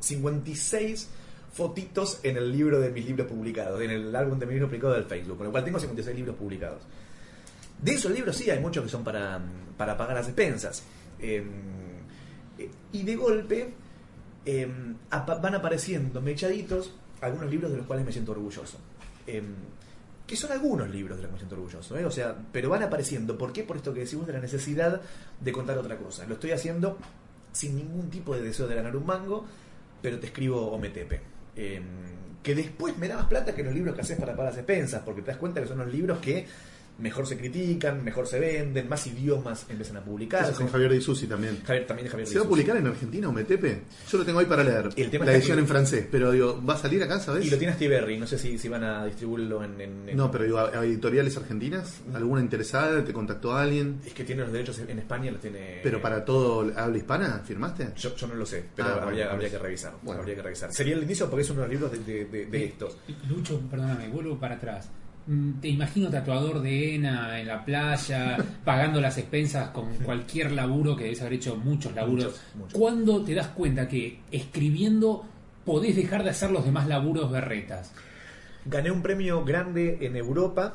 Speaker 4: 56 fotitos en el libro de mis libros publicados, en el álbum de mis libros publicados del Facebook, con lo cual tengo 56 libros publicados. De esos libros sí hay muchos que son para, para pagar las expensas. Eh, y de golpe apa- van apareciendo mechaditos algunos libros de los cuales me siento orgulloso. Eh, que son algunos libros de los que me siento orgulloso, ¿eh? o sea, pero van apareciendo. ¿Por qué? Por esto que decimos de la necesidad de contar otra cosa. Lo estoy haciendo sin ningún tipo de deseo de ganar un mango, pero te escribo Ometepe. Eh, que después me da más plata que los libros que haces para pagar las expensas, porque te das cuenta que son los libros que mejor se critican, mejor se venden, más idiomas empiezan a publicar.
Speaker 2: Eso con Javier Di Susi también.
Speaker 4: Javier, también Javier
Speaker 2: ¿Se va a publicar en Argentina o Metepe? Yo lo tengo ahí para leer.
Speaker 4: El tema
Speaker 2: la edición
Speaker 4: que-
Speaker 2: en francés, pero digo, ¿va a salir acá, sabes?
Speaker 4: Y lo tiene Steve Berry, no sé si, si van a distribuirlo en... en- en-
Speaker 2: No, pero digo, ¿a- editoriales argentinas? ¿Alguna interesada? ¿Te contactó alguien?
Speaker 4: Es que tiene los derechos en España, los tiene...
Speaker 2: ¿Pero para todo habla hispana firmaste?
Speaker 4: Yo, yo no lo sé, pero
Speaker 2: Ah,
Speaker 4: habría,
Speaker 2: bueno.
Speaker 4: habría que revisar.
Speaker 2: Bueno.
Speaker 4: Habría que revisar. Sería el inicio porque es uno de los libros de, de- de- de estos.
Speaker 3: Lucho, perdóname, vuelvo para atrás. Mm, Te imagino tatuador de ENA en la playa, [laughs] pagando las expensas con cualquier laburo que debes haber hecho muchos laburos.
Speaker 4: Muchos, muchos.
Speaker 3: ¿Cuándo te das cuenta que escribiendo podés dejar de hacer los demás laburos berretas?
Speaker 4: Gané un premio grande en Europa.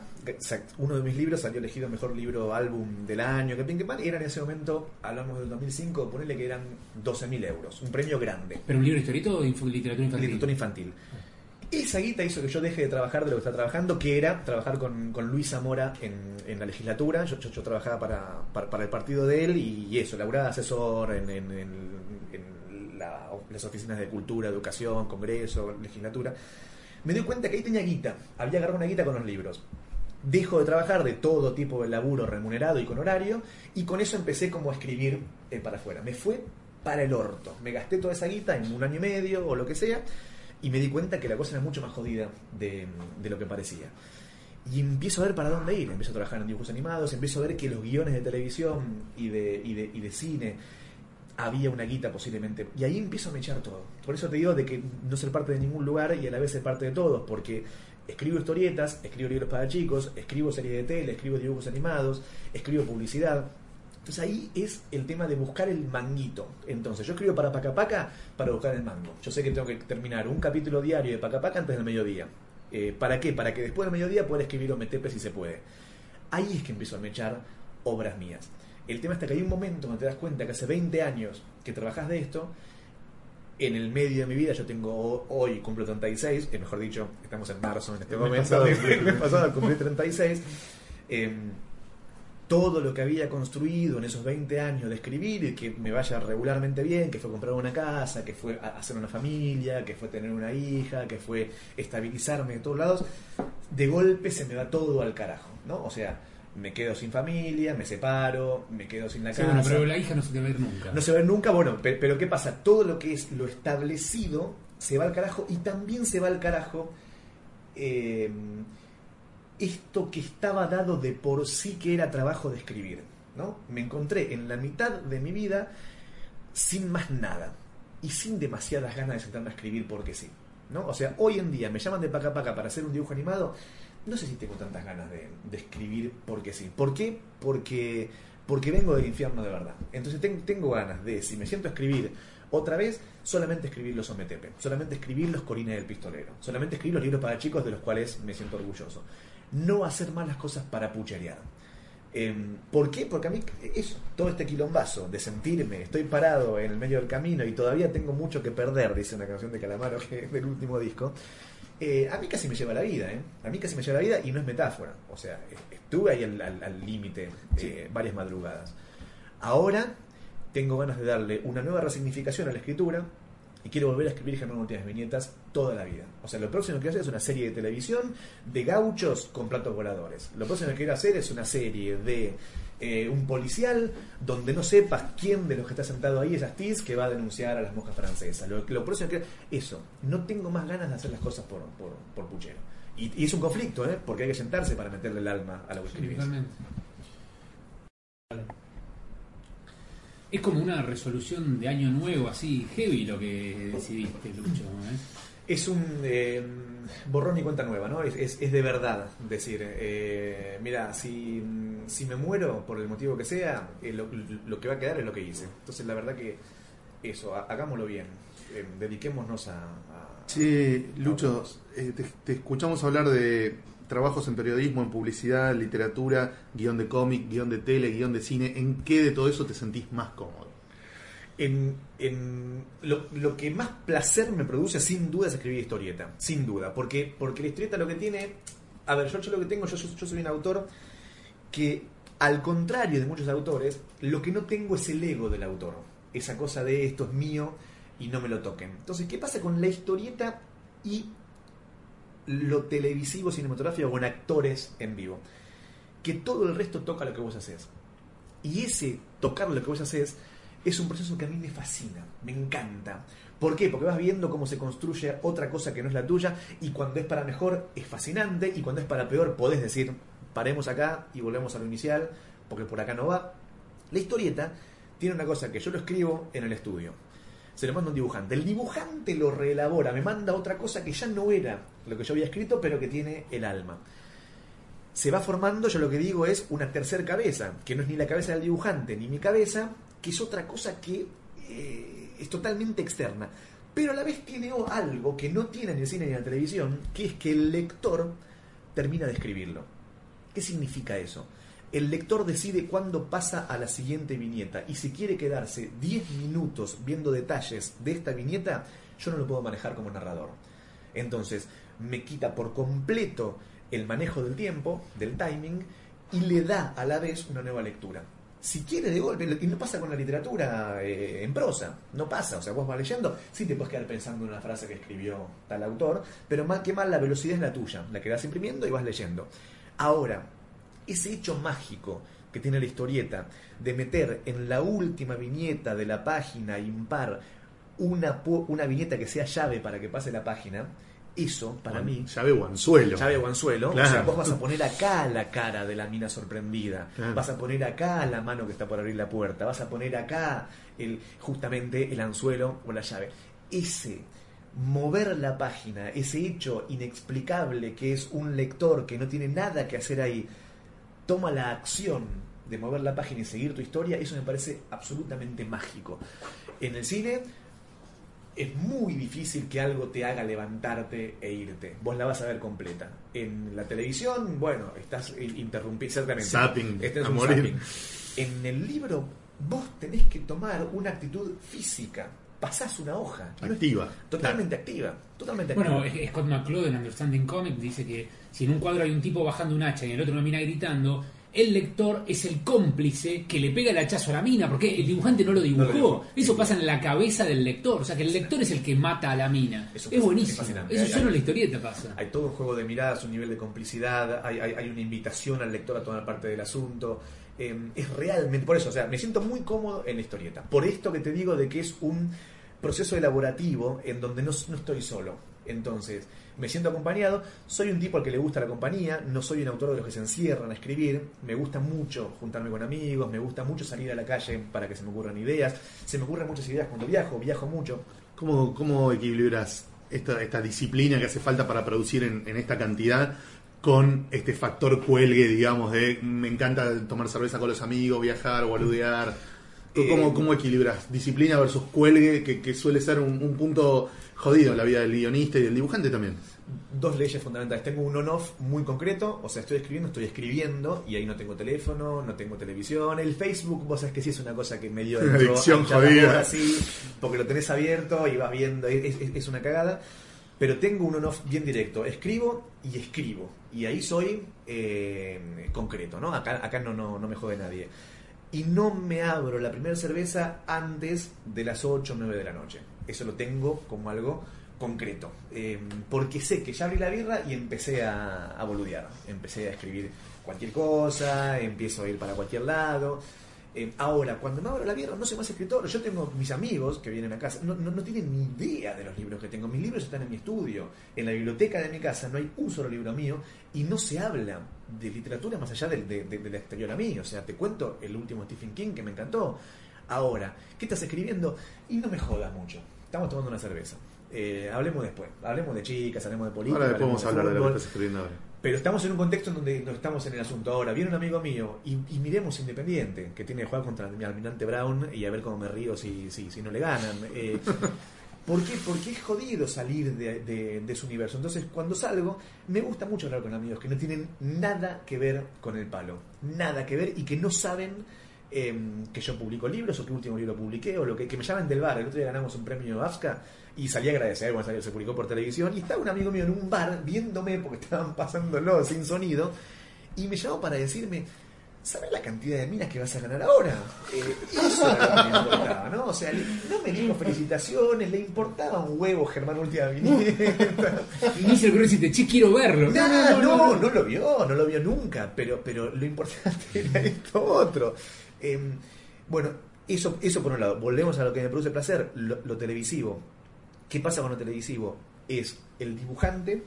Speaker 4: Uno de mis libros salió elegido mejor libro álbum del año. Que pin, que pan. Era en ese momento, hablamos del 2005, ponerle que eran 12.000 euros. Un premio grande.
Speaker 3: ¿Pero un libro historieto o literatura infantil?
Speaker 4: Literatura infantil. Esa guita hizo que yo deje de trabajar de lo que estaba trabajando, que era trabajar con, con Luis Zamora en, en la legislatura. Yo, yo, yo trabajaba para, para, para el partido de él y, y eso, laburaba asesor en, en- en- la- las oficinas de cultura, educación, congreso, legislatura. Me di cuenta que ahí tenía guita, había agarrado una guita con los libros. Dejo de trabajar de todo tipo de laburo remunerado y con horario, y con eso empecé como a escribir eh, para afuera. Me fue para el orto. Me gasté toda esa guita en un año y medio o lo que sea, y me di cuenta que la cosa era mucho más jodida de, de lo que parecía. Y empiezo a ver para dónde ir. Empiezo a trabajar en dibujos animados, empiezo a ver que los guiones de televisión y de, y de, y de cine había una guita posiblemente. Y ahí empiezo a mechar todo. Por eso te digo de que no ser parte de ningún lugar y a la vez ser parte de todos, porque escribo historietas, escribo libros para chicos, escribo series de tele, escribo dibujos animados, escribo publicidad. Entonces ahí es el tema de buscar el manguito. Entonces yo escribo para Paca Paca para buscar el mango. Yo sé que tengo que terminar un capítulo diario de Paca Paca antes del mediodía. Eh, ¿Para qué? Para que después del mediodía pueda escribir o metepe si se puede. Ahí es que empiezo a mechar obras mías. El tema está que hay un momento donde te das cuenta que hace 20 años que trabajas de esto, en el medio de mi vida, yo tengo hoy, cumplo 36, eh, mejor dicho, estamos en marzo en este momento,
Speaker 2: pasado [laughs]
Speaker 4: pasado cumplí 36, eh, todo lo que había construido en esos 20 años de escribir y que me vaya regularmente bien, que fue comprar una casa, que fue hacer una familia, que fue tener una hija, que fue estabilizarme de todos lados, de golpe se me va todo al carajo, ¿no? O sea, me quedo sin familia, me separo, me quedo sin la
Speaker 3: Sí,
Speaker 4: casa.
Speaker 3: bueno, pero la hija no se te va a ir nunca.
Speaker 4: No se va a ver nunca, bueno, pe- pero, ¿qué pasa? Todo lo que es lo establecido se va al carajo y también se va al carajo eh, esto que estaba dado de por sí que era trabajo de escribir, ¿no? Me encontré en la mitad de mi vida sin más nada y sin demasiadas ganas de sentarme a escribir porque sí, ¿no? O sea, hoy en día me llaman de paca paca para hacer un dibujo animado, no sé si tengo tantas ganas de, escribir porque sí. ¿Por qué? Porque, porque vengo del infierno de verdad. Entonces ten- tengo ganas de, si me siento a escribir otra vez, solamente escribir los Ometepe, solamente escribir los Corines del Pistolero, solamente escribir los libros para chicos de los cuales me siento orgulloso. No hacer más las cosas para pucherear. Em, ¿Por qué? Porque a mí eso, todo este quilombazo de sentirme, estoy parado en el medio del camino y todavía tengo mucho que perder, dice una canción de Calamaro que es del último disco, eh, a mí casi me lleva la vida, ¿eh? A mí casi me lleva la vida y no es metáfora. O sea, estuve ahí al límite eh, varias madrugadas. Ahora tengo ganas de darle una nueva resignificación a la escritura y quiero volver a escribir Germán Martínez Viñetas toda la vida. O sea, lo próximo que hacer es una serie de televisión de gauchos con platos voladores. Lo próximo que quiero hacer es una serie de eh, un policial donde no sepas quién de los que está sentado ahí es Astiz que va a denunciar a las moscas francesas. Lo, lo próximo que eso, no tengo más ganas de hacer las cosas por, por, por puchero. Y, es un conflicto, ¿eh? porque hay que sentarse para meterle el alma a lo que
Speaker 3: Sí,
Speaker 4: escribís.
Speaker 3: totalmente. Es como una resolución de año nuevo, así heavy lo que decidiste, Lucho. ¿eh?
Speaker 4: Es un eh, borrón y cuenta nueva, ¿no? Es, es, es de verdad decir, eh, mira, si, si me muero por el motivo que sea, eh, lo, lo que va a quedar es lo que hice. Entonces, la verdad que eso, ha- hagámoslo bien, eh, dediquémonos a... a-
Speaker 2: Che, Lucho, eh, te, te escuchamos hablar de trabajos en periodismo, en publicidad, literatura, guion de cómic, guion de tele, guion de cine. ¿En qué de todo eso te sentís más cómodo?
Speaker 4: En, lo, que más placer me produce sin duda es escribir historieta, sin duda, porque, porque la historieta lo que tiene, a ver, yo, yo lo que tengo, yo, yo soy un autor que al contrario de muchos autores, lo que no tengo es el ego del autor, esa cosa de esto es mío y no me lo toquen. Entonces, ¿qué pasa con la historieta y lo televisivo, cinematográfico con actores en vivo? Que todo el resto toca lo que vos haces. Y ese tocar lo que vos haces es un proceso que a mí me fascina, me encanta. ¿Por qué? Porque vas viendo cómo se construye otra cosa que no es la tuya y cuando es para mejor es fascinante y cuando es para peor podés decir, paremos acá y volvemos a lo inicial porque por acá no va. La historieta tiene una cosa que yo lo escribo en el estudio. Se lo manda un dibujante. El dibujante lo reelabora, me manda otra cosa que ya no era lo que yo había escrito, pero que tiene el alma se va formando, yo lo que digo es una tercer cabeza, que no es ni la cabeza del dibujante ni mi cabeza, que es otra cosa que eh, es totalmente externa. Pero a la vez tiene algo que no tiene ni el cine ni la televisión, que es que el lector termina de escribirlo. ¿Qué significa eso? El lector decide cuándo pasa a la siguiente viñeta y si quiere quedarse 10 minutos viendo detalles de esta viñeta, yo no lo puedo manejar como narrador. Entonces, me quita por completo el manejo del tiempo, del timing, y le da a la vez una nueva lectura. Si quiere de golpe, y no pasa con la literatura eh, en prosa, no pasa, o sea, vos vas leyendo, sí te puedes quedar pensando en una frase que escribió tal autor, pero más que más la velocidad es la tuya, la que vas imprimiendo y vas leyendo. Ahora, ese hecho mágico que tiene la historieta de meter en la última viñeta de la página impar una, una viñeta que sea llave para que pase la página, eso para mí
Speaker 2: Llave o anzuelo.
Speaker 4: llave o anzuelo.
Speaker 2: Claro.
Speaker 4: O sea, vos vas a poner acá la cara de la mina sorprendida.
Speaker 2: Claro.
Speaker 4: Vas a poner acá la mano que está por abrir la puerta. Vas a poner acá el, justamente el anzuelo o la llave. Ese mover la página, ese hecho inexplicable que es un lector que no tiene nada que hacer ahí, toma la acción de mover la página y seguir tu historia, eso me parece absolutamente mágico. En el cine es muy difícil que algo te haga levantarte e irte. Vos la vas a ver completa. En la televisión, bueno, estás interrumpido, certamente.
Speaker 2: Zapping,
Speaker 4: Este es
Speaker 2: a
Speaker 4: un
Speaker 2: morir.
Speaker 4: zapping. En el libro, vos tenés que tomar una actitud física. Pasás una hoja. No
Speaker 2: Activa.
Speaker 4: Totalmente activa. Totalmente activa.
Speaker 3: Bueno, eh, Scott McCloud en Understanding Comics dice que si en un cuadro hay un tipo bajando un hacha y en el otro una mina gritando, el lector es el cómplice que le pega el hachazo a la mina, porque el dibujante no lo dibujó.
Speaker 4: No lo dibujó.
Speaker 3: Eso pasa en la cabeza del lector, o sea que el lector es el que mata a la mina.
Speaker 4: Eso
Speaker 3: es
Speaker 4: es
Speaker 3: buenísimo.
Speaker 4: fascinante.
Speaker 3: Eso solo en la historieta pasa.
Speaker 4: Hay todo un juego de miradas, un nivel de complicidad, hay, hay- hay una invitación al lector a tomar parte del asunto. Eh, es realmente, por eso, o sea, me siento muy cómodo en la historieta. Por esto que te digo de que es un proceso elaborativo en donde no, no estoy solo. Entonces, me siento acompañado, soy un tipo al que le gusta la compañía, no soy un autor de los que se encierran a escribir, me gusta mucho juntarme con amigos, me gusta mucho salir a la calle para que se me ocurran ideas, se me ocurren muchas ideas cuando viajo, viajo mucho,
Speaker 2: ¿Cómo, cómo equilibras esta, esta disciplina que hace falta para producir en, en esta cantidad con este factor cuelgue, digamos, de me encanta tomar cerveza con los amigos, viajar, boludear? ¿Cómo,
Speaker 4: Eh,
Speaker 2: cómo equilibras disciplina versus cuelgue, que, que suele ser un, un punto jodido la vida del guionista y del dibujante también?
Speaker 4: dos leyes fundamentales. Tengo un on-off muy concreto, o sea, estoy escribiendo, estoy escribiendo, y ahí no tengo teléfono, no tengo televisión. El Facebook, vos sabés que sí es una cosa que medio [laughs]
Speaker 2: Una adicción jodida.
Speaker 4: así, porque lo tenés abierto y vas viendo, es, es- es una cagada. Pero tengo un on-off bien directo. Escribo y escribo. Y ahí soy eh, concreto, ¿no? Acá, acá no, no, no me jode nadie. Y no me abro la primera cerveza antes de las 8 o 9 de la noche. Eso lo tengo como algo concreto. Eh, porque sé que ya abrí la birra y empecé a, boludear. Empecé a escribir cualquier cosa, empiezo a ir para cualquier lado. Eh, ahora, cuando me abro la birra, no soy más escritor. Yo tengo mis amigos que vienen a casa, no, no, no tienen ni idea de los libros que tengo. Mis libros están en mi estudio. En la biblioteca de mi casa no hay un solo libro mío y no se habla de literatura más allá del, de, de- del exterior a mí. O sea, te cuento el último Stephen King que me encantó. Ahora, ¿qué estás escribiendo? Y no me jodas mucho. Estamos tomando una cerveza. Eh, hablemos después. Hablemos de chicas, hablemos de política.
Speaker 2: Ahora después
Speaker 4: hablemos
Speaker 2: vamos a hablar de lo que estás escribiendo ahora.
Speaker 4: Pero estamos en un contexto en donde no estamos en el asunto ahora. Viene un amigo mío y, y miremos Independiente, que tiene que jugar contra mi almirante Brown y a ver cómo me río si, si, si no le ganan. Eh, [laughs] ¿Por qué? Porque es jodido salir de, de- de su universo. Entonces, cuando salgo, me gusta mucho hablar con amigos que no tienen nada que ver con el palo. Nada que ver y que no saben eh, que yo publico libros o qué último libro publiqué o lo que, que me llamen del bar. El otro día ganamos un premio AFSCA y salí a agradecer, bueno, salió- se publicó por televisión y estaba un amigo mío en un bar viéndome porque [laughs] estaban pasándolo sin sonido y me llamó para decirme, ¿sabes la cantidad de minas que vas a ganar ahora? Eh, eso era lo que me importaba, ¿no? O sea, le- no me dijo felicitaciones, le importaba un huevo Germán Última Vinieta. [laughs]
Speaker 3: Y ni se ocurrió decirte, che, quiero verlo.
Speaker 4: No, no, no, no lo vio, no lo vio nunca, pero, pero lo importante [laughs] era esto otro. Eh, bueno, eso, eso por un lado. Volvemos a lo que me produce placer, lo, televisivo. ¿Qué pasa con lo televisivo? Es el dibujante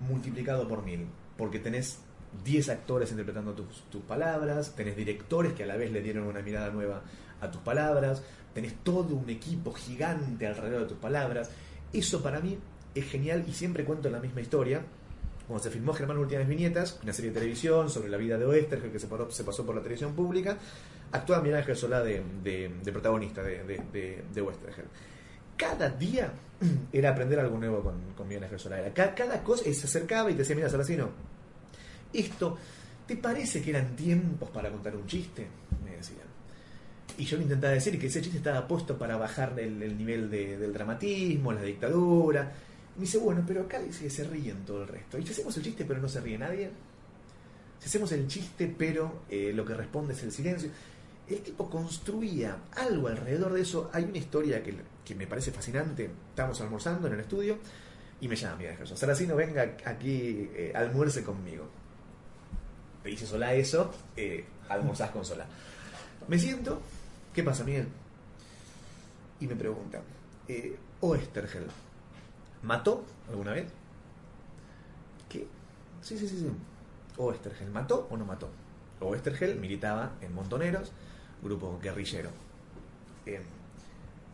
Speaker 4: multiplicado por mil, porque tenés 10 actores interpretando tus, tus palabras, tenés directores que a la vez le dieron una mirada nueva a tus palabras, tenés todo un equipo gigante alrededor de tus palabras. Eso para mí es genial y siempre cuento la misma historia. Cuando se filmó Germán Últimas Viñetas, una serie de televisión sobre la vida de Oestergel que se pasó por la televisión pública, actuaba Miguel Ángel Solá de, de- de protagonista de, de, de, Oestergel. Cada día [clears throat] era aprender algo nuevo con, con Miguel Ángel Solá. Era ca- cada cosa, se acercaba y te decía, mira, Saracino, esto, ¿te parece que eran tiempos para contar un chiste? Me decían. Y yo le intentaba decir que ese chiste estaba puesto para bajar el, el nivel de- del dramatismo, la dictadura. Y me dice, bueno, pero acá dice que se ríen todo el resto. ¿Y si hacemos el chiste pero no se ríe nadie? Si hacemos el chiste pero eh, lo que responde es el silencio. El tipo construía algo alrededor de eso. Hay una historia que, me parece fascinante. Estamos almorzando en el estudio y me llama Jesús. Saracino, venga aquí, eh, almuerce conmigo. Me dice Solá eso, eh, almorzás con Solá. Me siento, ¿qué pasa, Miguel? Y me pregunta, eh, Oestergel, ¿mató alguna vez? ¿Qué? Sí, sí, sí, sí. Oestergel, ¿mató o no mató? Oestergel militaba en Montoneros, grupo guerrillero.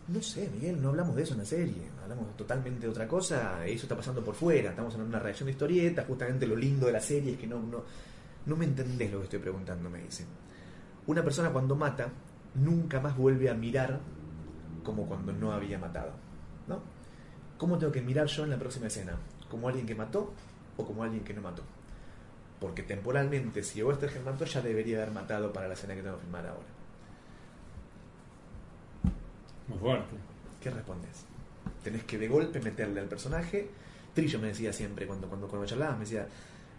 Speaker 4: No sé, Miguel, no hablamos de eso en la serie. Hablamos totalmente de otra cosa. Eso está pasando por fuera. Estamos en una reacción de historieta. Justamente lo lindo de la serie es que no, no, no me entendés lo que estoy preguntando, me dicen. Una persona cuando mata nunca más vuelve a mirar como cuando no había matado. ¿No? ¿Cómo tengo que mirar yo en la próxima escena? ¿Como alguien que mató o como alguien que no mató? Porque temporalmente, si Oestergel mató, ya debería haber matado para la escena que tengo que filmar ahora.
Speaker 3: Muy fuerte.
Speaker 4: ¿Qué respondes? Tenés que de golpe meterle al personaje. Trillo me decía siempre, cuando, cuando, cuando charlábamos, me decía,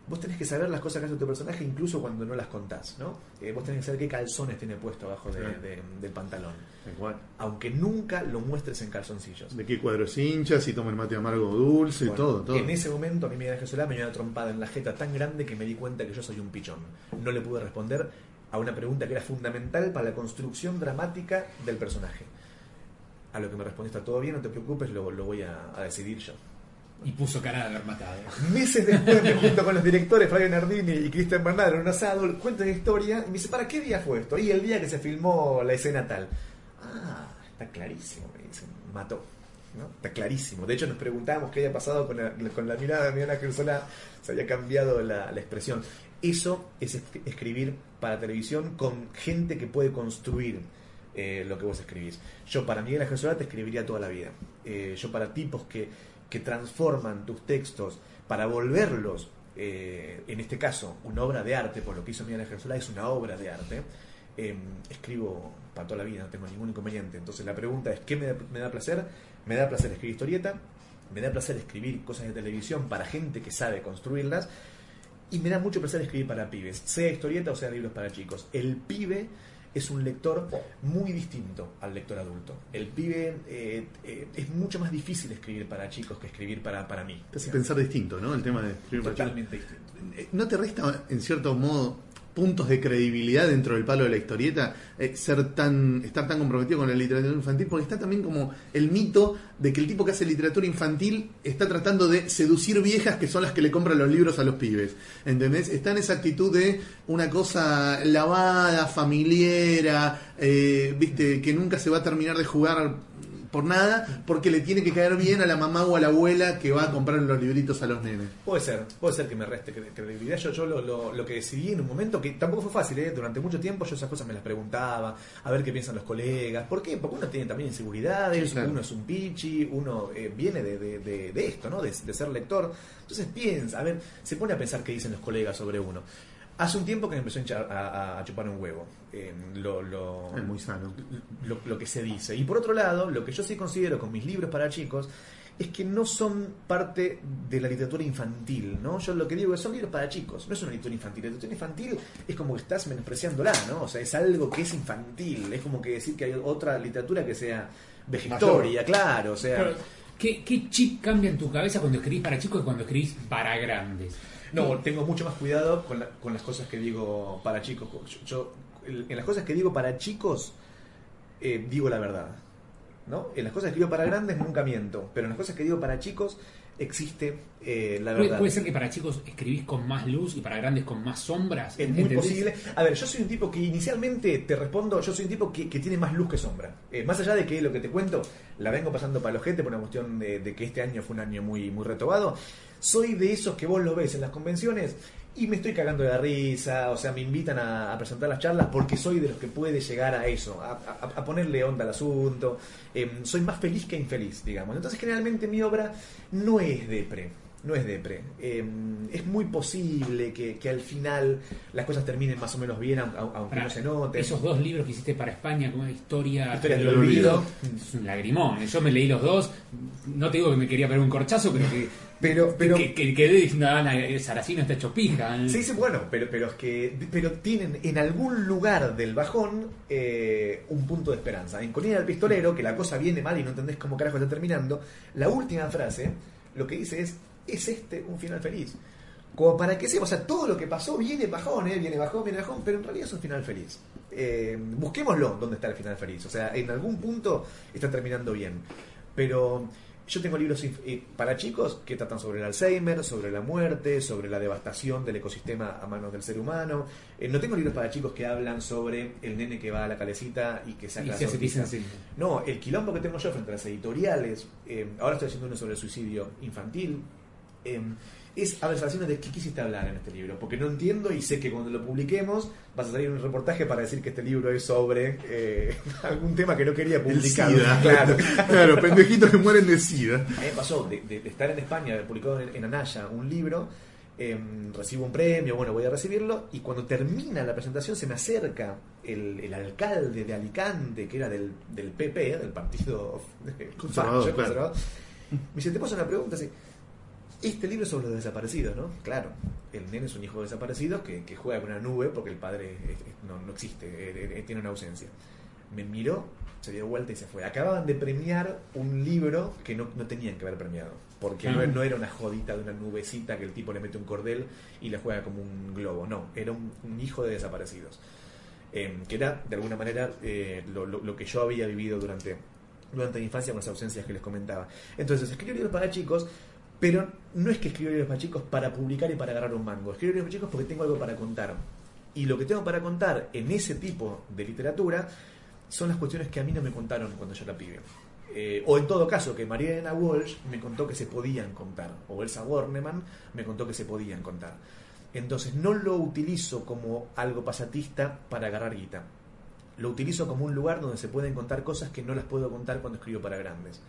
Speaker 4: vos tenés que saber las cosas que hace tu personaje incluso cuando no las contás, ¿no? Eh, vos tenés que saber qué calzones tiene puesto abajo de-
Speaker 2: Claro.
Speaker 4: de- del pantalón.
Speaker 2: Igual.
Speaker 4: Aunque nunca lo muestres en calzoncillos.
Speaker 2: De qué cuadros hinchas, si toma el mate amargo o dulce,
Speaker 4: Bueno,
Speaker 2: todo, todo.
Speaker 4: En ese momento a mí Miguel Ángel Solá me dio una trompada en la jeta tan grande que me di cuenta que yo soy un pichón. No le pude responder a una pregunta que era fundamental para la construcción dramática del personaje. A lo que me respondiste, está todo bien, no te preocupes, lo, lo voy a, a decidir yo.
Speaker 3: Y puso cara de haber matado.
Speaker 4: Meses después me [laughs] junto con los directores Fabio Nardini y Cristian Bernardo en un asado, cuento la historia y me dice, ¿para qué día fue esto? Y el día que se filmó la escena tal. Ah, está clarísimo, me dicen, mató. ¿no? Está clarísimo. De hecho, nos preguntábamos qué había pasado con la, con la mirada de Ángel Solá, se había cambiado la, la expresión. Eso es es- escribir para televisión con gente que puede construir eh, lo que vos escribís. Yo para Miguel Ángel Solá te escribiría toda la vida. Eh, yo para tipos que, que transforman tus textos para volverlos, eh, en este caso, una obra de arte, por lo que hizo Miguel Ángel Solá es una obra de arte, eh, escribo para toda la vida, no tengo ningún inconveniente. Entonces la pregunta es, ¿qué me da, me da placer? Me da placer escribir historieta, me da placer escribir cosas de televisión para gente que sabe construirlas, y me da mucho placer escribir para pibes, sea historieta o sea libros para chicos. El pibe es un lector muy distinto al lector adulto. El pibe eh, eh, es mucho más difícil escribir para chicos que escribir para, para mí.
Speaker 2: Te hace pensar distinto, ¿no? El tema de escribir para chicos.
Speaker 4: Totalmente distinto.
Speaker 2: Eh, ¿No te resta, en cierto modo, puntos de credibilidad dentro del palo de la historieta eh, ser tan estar tan comprometido con la literatura infantil? Porque está también como el mito de que el tipo que hace literatura infantil está tratando de seducir viejas que son las que le compran los libros a los pibes. ¿Entendés? Está en esa actitud de una cosa lavada, familiera, eh, viste, que nunca se va a terminar de jugar por nada, porque le tiene que caer bien a la mamá o a la abuela que va a comprar los libritos a los nenes.
Speaker 4: Puede ser, puede ser que me reste cre- credibilidad. Yo, yo lo, lo- lo que decidí en un momento, que tampoco fue fácil, ¿eh? durante mucho tiempo yo esas cosas me las preguntaba, a ver qué piensan los colegas. ¿Por qué? Porque uno tiene también inseguridades,
Speaker 2: Sí, claro.
Speaker 4: uno es un pichi, uno eh, viene de, de- de- de esto, ¿no? De, de ser lector. Entonces piensa, a ver, se pone a pensar qué dicen los colegas sobre uno. Hace un tiempo que me empezó a, a- a chupar un huevo. eh, lo, lo-
Speaker 2: Es muy sano.
Speaker 4: lo, lo que se dice. Y por otro lado, lo que yo sí considero con mis libros para chicos es que no son parte de la literatura infantil, ¿no? Yo lo que digo es son libros para chicos, no es una literatura infantil. La literatura infantil es como que estás menospreciándola, ¿no? O sea, es algo que es infantil, es como que decir que hay otra literatura que sea vejestoria, claro, o sea...
Speaker 3: Pero, ¿qué, ¿Qué chip cambia en tu cabeza cuando escribís para chicos y cuando escribís para grandes?
Speaker 4: No, tengo mucho más cuidado con, la- con las cosas que digo para chicos. Yo, yo- en las cosas que digo para chicos, eh, digo la verdad. ¿no? En las cosas que digo para grandes nunca miento, pero en las cosas que digo para chicos existe eh, la
Speaker 3: ¿Puede,
Speaker 4: verdad.
Speaker 3: puede ser que para chicos escribís con más luz y para grandes con más sombras.
Speaker 4: Es muy
Speaker 3: ¿entendés?
Speaker 4: posible. A ver, yo soy un tipo que inicialmente te respondo, yo soy un tipo que, que tiene más luz que sombra. Eh, más allá de que lo que te cuento la vengo pasando para los gente por una cuestión de, de que este año fue un año muy, muy retobado, soy de esos que vos lo ves en las convenciones y me estoy cagando de la risa, o sea, me invitan a, a presentar las charlas porque soy de los que puede llegar a eso, a, a- a ponerle onda al asunto. Eh, soy más feliz que infeliz, digamos. Entonces, generalmente mi obra no es depre. No es depre. Eh, es muy posible que, que al final las cosas terminen más o menos bien, aunque,
Speaker 3: Pará,
Speaker 4: no se note.
Speaker 3: Esos dos libros que hiciste para España, como Historia,
Speaker 4: Historia
Speaker 3: del olvido. es un lagrimón. Yo me leí los dos. No te digo que me quería pegar un corchazo, pero que,
Speaker 4: Pero, pero,
Speaker 3: que, que quedé diciendo, ah, Saracino está hecho pija.
Speaker 4: Sí, sí, bueno, pero, pero es que pero tienen en algún lugar del bajón eh, un punto de esperanza. En Colina del Pistolero, que la cosa viene mal y no entendés cómo carajo está terminando, la última frase lo que dice es, ¿es este un final feliz? Como para que sepa, o sea, todo lo que pasó viene bajón, ¿eh? viene bajón, viene bajón, pero en realidad es un final feliz. Eh, busquémoslo, ¿dónde está el final feliz? O sea, en algún punto está terminando bien. Pero yo tengo libros eh, para chicos que tratan sobre el Alzheimer, sobre la muerte, sobre la devastación del ecosistema a manos del ser humano. Eh, no tengo libros para chicos que hablan sobre el nene que va a la calecita y que saca
Speaker 3: Y
Speaker 4: la
Speaker 3: se.
Speaker 4: No, el quilombo que tengo yo frente a las editoriales, eh, ahora estoy haciendo uno sobre el suicidio infantil, eh, es, a ver, Saracino, ¿de qué quisiste hablar en este libro? Porque no entiendo y sé que cuando lo publiquemos vas a salir un reportaje para decir que este libro es sobre eh, [laughs] algún tema que no quería
Speaker 2: El
Speaker 4: publicar.
Speaker 2: SIDA. [laughs]
Speaker 4: Claro.
Speaker 2: claro, pendejitos que mueren de SIDA.
Speaker 4: A mí me pasó de, de- de estar en España, haber publicado en, en Anaya un libro, eh, recibo un premio, bueno, voy a recibirlo, y cuando termina la presentación se me acerca el, el alcalde de Alicante, que era del, del PP, del Partido
Speaker 2: Conservador, claro.
Speaker 4: Me dice, te paso una pregunta, así, Este libro es sobre los desaparecidos, ¿no? Claro, el nene es un hijo de desaparecidos que, que juega con una nube porque el padre eh, eh, no, no existe, eh, eh, tiene una ausencia. Me miró, se dio vuelta y se fue. Acababan de premiar un libro que no, no tenían que haber premiado, porque no, no era una jodita de una nubecita que el tipo le mete un cordel y le juega como un globo, no, era un, un hijo de desaparecidos. Eh, que era, de alguna manera, eh, lo, lo- lo que yo había vivido durante, durante mi infancia con las ausencias que les comentaba. Entonces, escribo libros para chicos, pero no es que escribo libros para chicos para publicar y para agarrar un mango. Escribo libros para chicos porque tengo algo para contar. Y lo que tengo para contar en ese tipo de literatura son las cuestiones que a mí no me contaron cuando yo era pibe. Eh, o en todo caso, que Mariana Walsh me contó que se podían contar. O Elsa Warneman me contó que se podían contar. Entonces no lo utilizo como algo pasatista para agarrar guita. Lo utilizo como un lugar donde se pueden contar cosas que no las puedo contar cuando escribo para grandes.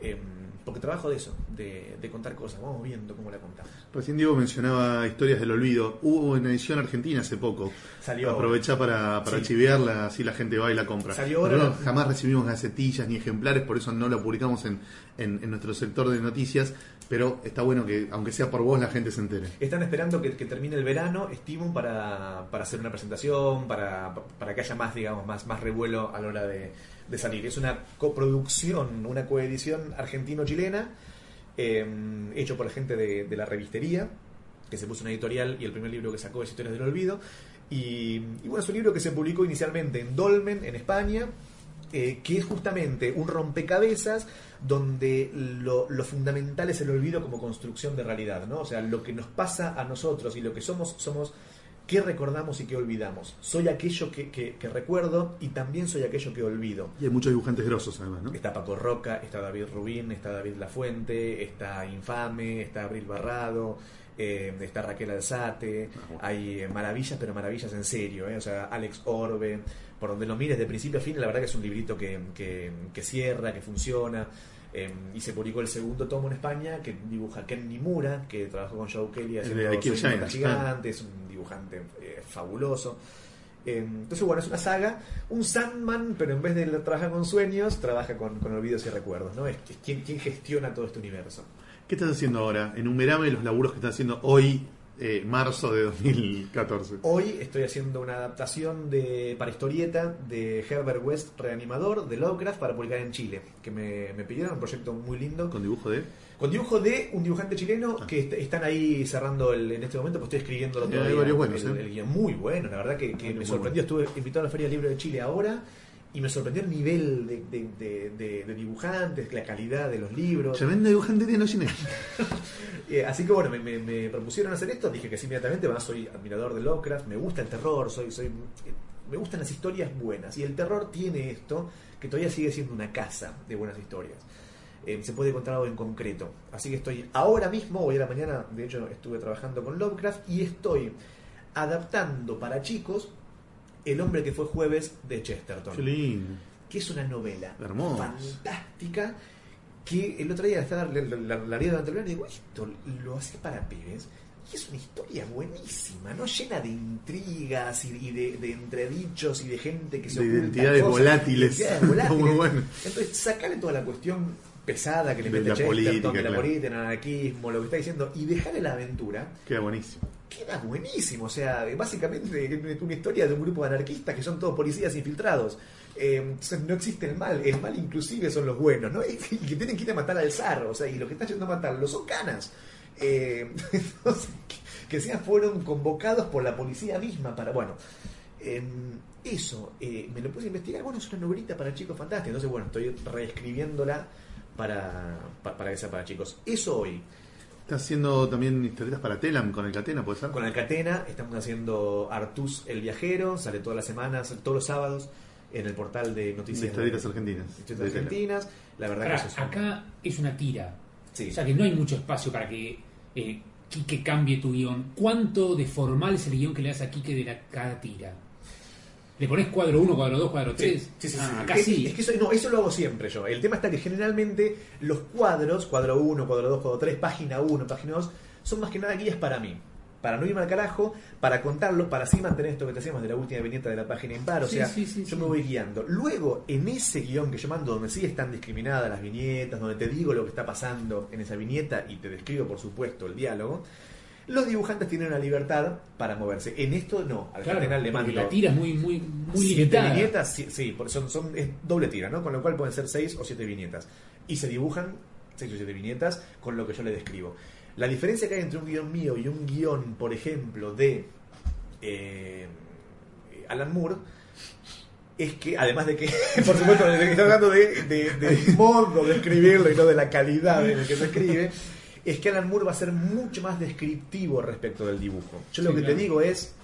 Speaker 4: Em, porque trabajo de eso, de, de contar cosas. Vamos viendo cómo la contamos.
Speaker 2: Recién Diego mencionaba historias del olvido. Hubo una edición argentina hace poco.
Speaker 4: Salió
Speaker 2: Aprovechá para, para
Speaker 4: Sí.
Speaker 2: chivearla, así la gente va y la compra.
Speaker 4: Salió ahora.
Speaker 2: Jamás recibimos gacetillas ni ejemplares, por eso no la publicamos en, en- en nuestro sector de noticias. Pero está bueno que, aunque sea por vos, la gente se entere.
Speaker 4: Están esperando que, que termine el verano, Estimum, para, para hacer una presentación, para, para que haya más, digamos, más, más revuelo a la hora de, de salir. Es una coproducción, una coedición argentino-chilena, eh, hecho por la gente de, la revistería, que se puso una editorial y el primer libro que sacó es Historias del Olvido. Y, y bueno, es un libro que se publicó inicialmente en Dolmen, en España, eh, que es justamente un rompecabezas donde lo, lo fundamental es el olvido como construcción de realidad, ¿no? O sea, lo que nos pasa a nosotros y lo que somos, somos qué recordamos y qué olvidamos. Soy aquello que, que- que recuerdo y también soy aquello que olvido.
Speaker 2: Y hay muchos dibujantes grosos, además, ¿no?
Speaker 4: Está Paco Roca, está David Rubín, está David Lafuente, está Infame, está Abril Barrado, eh, está Raquel Alzate,
Speaker 2: Ah, bueno.
Speaker 4: hay eh, maravillas, pero maravillas en serio, ¿eh? o sea, Alex Orbe, por donde lo mires de principio a fin, la verdad que es un librito que, que- que cierra, que funciona. Eh, y se publicó el segundo tomo en España que dibuja Ken Nimura, que trabajó con Joe Kelly haciendo
Speaker 2: Giant,
Speaker 4: gigante, es un dibujante eh, fabuloso. Eh, Entonces, bueno, es una saga, un Sandman, pero en vez de trabajar con sueños, trabaja con, con olvidos y recuerdos, ¿no? Es, es quien, quien gestiona todo este universo.
Speaker 2: ¿Qué estás haciendo ahora? Enumerame los laburos que estás haciendo hoy, eh, marzo de 2014.
Speaker 4: Hoy estoy haciendo una adaptación de para historieta de Herbert West, reanimador, de Lovecraft, para publicar en Chile, que me, me pidieron un proyecto muy lindo.
Speaker 2: Con dibujo de.
Speaker 4: Con dibujo de un dibujante chileno
Speaker 2: Ah.
Speaker 4: que est- están ahí cerrando el- en este momento, pues estoy
Speaker 2: varios buenos,
Speaker 4: el,
Speaker 2: ¿eh?
Speaker 4: el guion muy bueno, la verdad que, me sorprendió. Estuve invitado a la Feria del Libro de Chile ahora y me sorprendió el nivel de, de- de- dibujantes, la calidad de los libros.
Speaker 2: Tremenda dibujante tiene cine. [laughs]
Speaker 4: Eh, así que bueno, me, me- me propusieron hacer esto, dije que sí inmediatamente, además soy admirador de Lovecraft, me gusta el terror, soy, soy, eh, me gustan las historias buenas. Y el terror tiene esto, que todavía sigue siendo una casa de buenas historias. Eh, se puede contar algo en concreto. Así que estoy ahora mismo, hoy a la mañana, de hecho estuve trabajando con Lovecraft y estoy adaptando para chicos El hombre que fue jueves de Chesterton
Speaker 2: Qué lindo.
Speaker 4: que es una novela
Speaker 2: Hermoso.
Speaker 4: fantástica que el otro día estaba la, la, la, la durante el verano y digo, esto lo hace para pibes y es una historia buenísima, ¿no? Llena de intrigas y, y de, de entredichos y de gente que se
Speaker 2: De
Speaker 4: oculta
Speaker 2: identidades
Speaker 4: cosas,
Speaker 2: volátiles.
Speaker 4: identidades volátiles. [laughs]
Speaker 2: Muy bueno.
Speaker 4: Entonces, sacale toda la cuestión pesada que le
Speaker 2: De
Speaker 4: mete
Speaker 2: la
Speaker 4: Chesterton,
Speaker 2: política,
Speaker 4: de la
Speaker 2: claro.
Speaker 4: política, el anarquismo, lo que está diciendo, y dejarle la aventura
Speaker 2: Queda buenísimo.
Speaker 4: Queda buenísimo. O sea, básicamente una historia de un grupo de anarquistas que son todos policías infiltrados. Eh, no existe el mal, el mal inclusive son los buenos, ¿no? [laughs] Y que tienen que ir a matar al zar, o sea, y los que están yendo a matarlo son canas. Eh, [laughs] entonces, que, sean fueron convocados por la policía misma para, bueno, eh, eso, eh, me lo puse a investigar, bueno, es una novelita para chicos fantástica, entonces bueno, estoy reescribiéndola para, pa- para sea para chicos. Eso hoy.
Speaker 2: Estás haciendo también historietas para Telam con el Catena, ¿puede ser?
Speaker 4: Con Alcatena estamos haciendo Artus el Viajero, sale todas las semanas, todos los sábados en el portal de noticias
Speaker 2: De historietas argentinas.
Speaker 4: Historietas
Speaker 2: De
Speaker 4: argentinas. La verdad que eso es un-
Speaker 3: acá es una tira.
Speaker 4: Sí.
Speaker 3: O sea que no hay mucho espacio para que eh, Quique cambie tu guion. ¿Cuánto de formal es el guion que le das a Quique de la, cada tira? ¿Le pones cuadro 1, cuadro 2, cuadro 3?
Speaker 4: Sí, sí, sí,
Speaker 3: Ah,
Speaker 4: sí.
Speaker 3: acá
Speaker 4: Es-
Speaker 3: sí.
Speaker 4: Es, que eso, no, eso lo hago siempre yo. El tema está que generalmente los cuadros, cuadro 1, cuadro 2, cuadro 3, página 1, página 2, son más que nada guías para mí. para no irme al carajo, para contarlo, para así mantener esto que te decíamos de la última viñeta de la página impar. O
Speaker 3: Sí,
Speaker 4: sea,
Speaker 3: sí, sí,
Speaker 4: yo me voy guiando. Luego, en ese guion que yo mando, donde sí están discriminadas las viñetas, donde te digo lo que está pasando en esa viñeta y te describo, por supuesto, el diálogo, los dibujantes tienen una libertad para moverse. En esto no, al
Speaker 3: Claro,
Speaker 4: cardenal le mando
Speaker 3: la tira es muy, muy, muy
Speaker 4: siete
Speaker 3: limitada.
Speaker 4: viñetas, sí, sí, porque son, son es doble tira, ¿no? Con lo cual pueden ser seis o siete viñetas. Y se dibujan seis o siete viñetas con lo que yo le describo. La diferencia que hay entre un guion mío y un guion, por ejemplo, de eh, Alan Moore, es que, además de que, [laughs] por supuesto, está hablando de, de- del modo de escribirlo y no de la calidad en la que se escribe, es que Alan Moore va a ser mucho más descriptivo respecto del dibujo. Yo lo que
Speaker 3: claro.
Speaker 4: te digo es,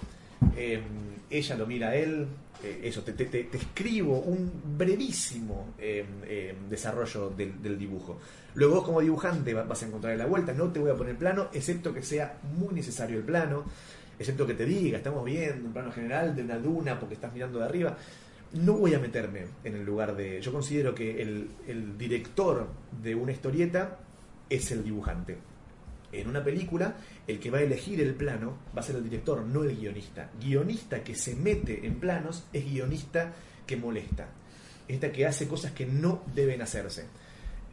Speaker 4: eh, ella lo mira a él, eh, eso, te, te- te- te escribo un brevísimo eh, eh, desarrollo del, del dibujo. Luego vos como dibujante va- vas a encontrar la vuelta, no te voy a poner plano, excepto que sea muy necesario el plano, excepto que te diga, estamos viendo un plano general de una duna porque estás mirando de arriba. No voy a meterme en el lugar de... Yo considero que el, el director de una historieta es el dibujante. En una película, el que va a elegir el plano va a ser el director, no el guionista. Guionista que se mete en planos es guionista que molesta. Esta que hace cosas que no deben hacerse.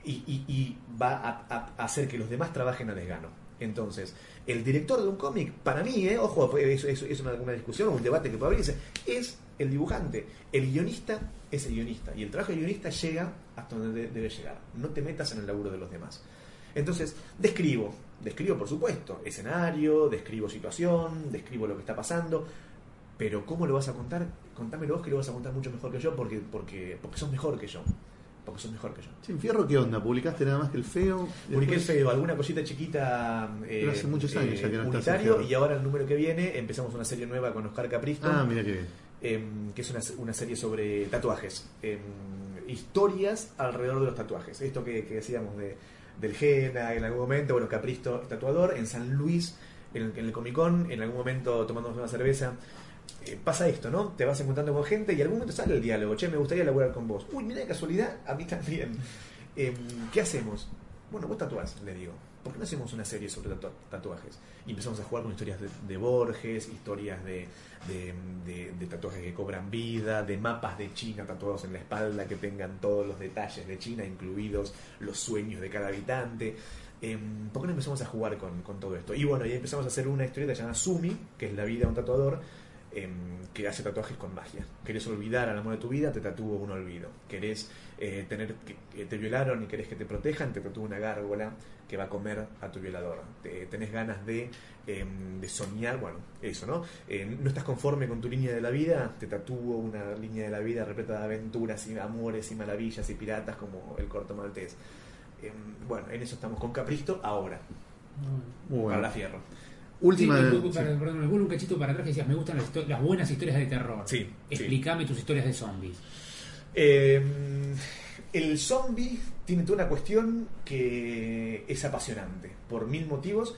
Speaker 4: Y, va a, hacer que los demás trabajen a desgano. Entonces, el director de un cómic, para mí, eh, ojo, es, es- una, una discusión, un debate que puede abrirse, es el dibujante. El guionista es el guionista. Y el trabajo del guionista llega hasta donde de- debe llegar. No te metas en el laburo de los demás. Entonces, describo, describo por supuesto, escenario, describo situación, describo lo que está pasando, pero ¿cómo lo vas a contar? Contámelo vos que lo vas a contar mucho mejor que yo porque, porque, porque sos mejor que yo. Porque sos mejor que yo.
Speaker 2: Sin Fierro, ¿qué onda? ¿Publicaste nada más que el feo?
Speaker 4: Publiqué el feo, alguna cosita chiquita eh,
Speaker 2: Pero hace muchos años ya que no
Speaker 4: unitario, y ahora el número que viene empezamos una serie nueva con Oscar Capristo.
Speaker 2: Ah, mira que bien.
Speaker 4: em, que es una, una serie sobre tatuajes. em, historias alrededor de los tatuajes. Esto que, que decíamos de, del Jena en algún momento, bueno, Capristo es tatuador, en San Luis, en el, Comic Con, en algún momento tomándonos una cerveza. eh, pasa esto, ¿no? Te vas encontrando con gente y en algún momento sale el diálogo. Che, me gustaría laburar con vos. Uy, mira de casualidad, a mí también. Em, ¿Qué hacemos? Bueno, vos tatuás, le digo. ¿Por qué no hacemos una serie sobre tatu- tatuajes? Y empezamos a jugar con historias de, Borges, historias de, tatuajes que cobran vida, de mapas de China tatuados en la espalda que tengan todos los detalles de China, incluidos los sueños de cada habitante. Em, ¿Por qué no empezamos a jugar con, todo esto? Y bueno, y empezamos a hacer una historieta llamada Sumi, que es la vida de un tatuador, em, que hace tatuajes con magia. ¿Querés olvidar al amor de tu vida? Te tatúo un olvido. ¿Querés eh, tener que, que te violaron y querés que te protejan? Te tatúo una gárgola que va a comer a tu violador. Te- tenés ganas de, em, de soñar, bueno, eso, ¿no? Eh, no estás conforme con tu línea de la vida, te tatúo una línea de la vida repleta de aventuras y amores y maravillas y piratas como el corto maltés. Em, bueno, en eso estamos con Capristo ahora,
Speaker 2: Muy
Speaker 4: para la fierro.
Speaker 2: Última.
Speaker 3: Sí,
Speaker 2: sí.
Speaker 3: perdón, perdón, me vuelvo un cachito para atrás que decías, me gustan las, buenas historias de terror.
Speaker 4: Sí, sí.
Speaker 3: Explícame tus historias de zombies.
Speaker 4: Eh, el zombie tiene toda una cuestión que es apasionante, por mil motivos,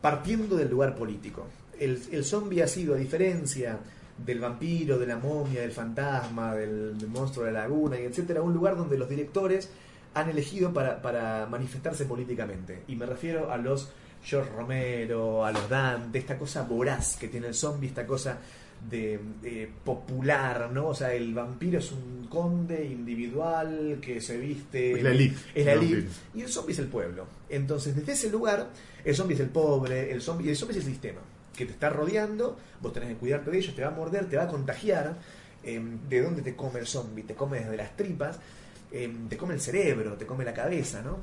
Speaker 4: partiendo del lugar político. El, el zombie ha sido, a diferencia del vampiro, de la momia, del fantasma, del, monstruo de la laguna, y etcétera, un lugar donde los directores han elegido para, para manifestarse políticamente. Y me refiero a los George Romero, a los Dante, esta cosa voraz que tiene el zombie, esta cosa de eh, popular, ¿no? O sea, el vampiro es un conde individual que se viste.
Speaker 2: Es la elite.
Speaker 4: Es la
Speaker 2: El
Speaker 4: elite. Y el zombie es el pueblo. Entonces, desde ese lugar, el zombie es el pobre, el zombie, el zombie es el sistema que te está rodeando, vos tenés que cuidarte de ellos, te va a morder, te va a contagiar. Em, ¿De dónde te come el zombie? Te come desde las tripas, em, te come el cerebro, te come la cabeza, ¿no?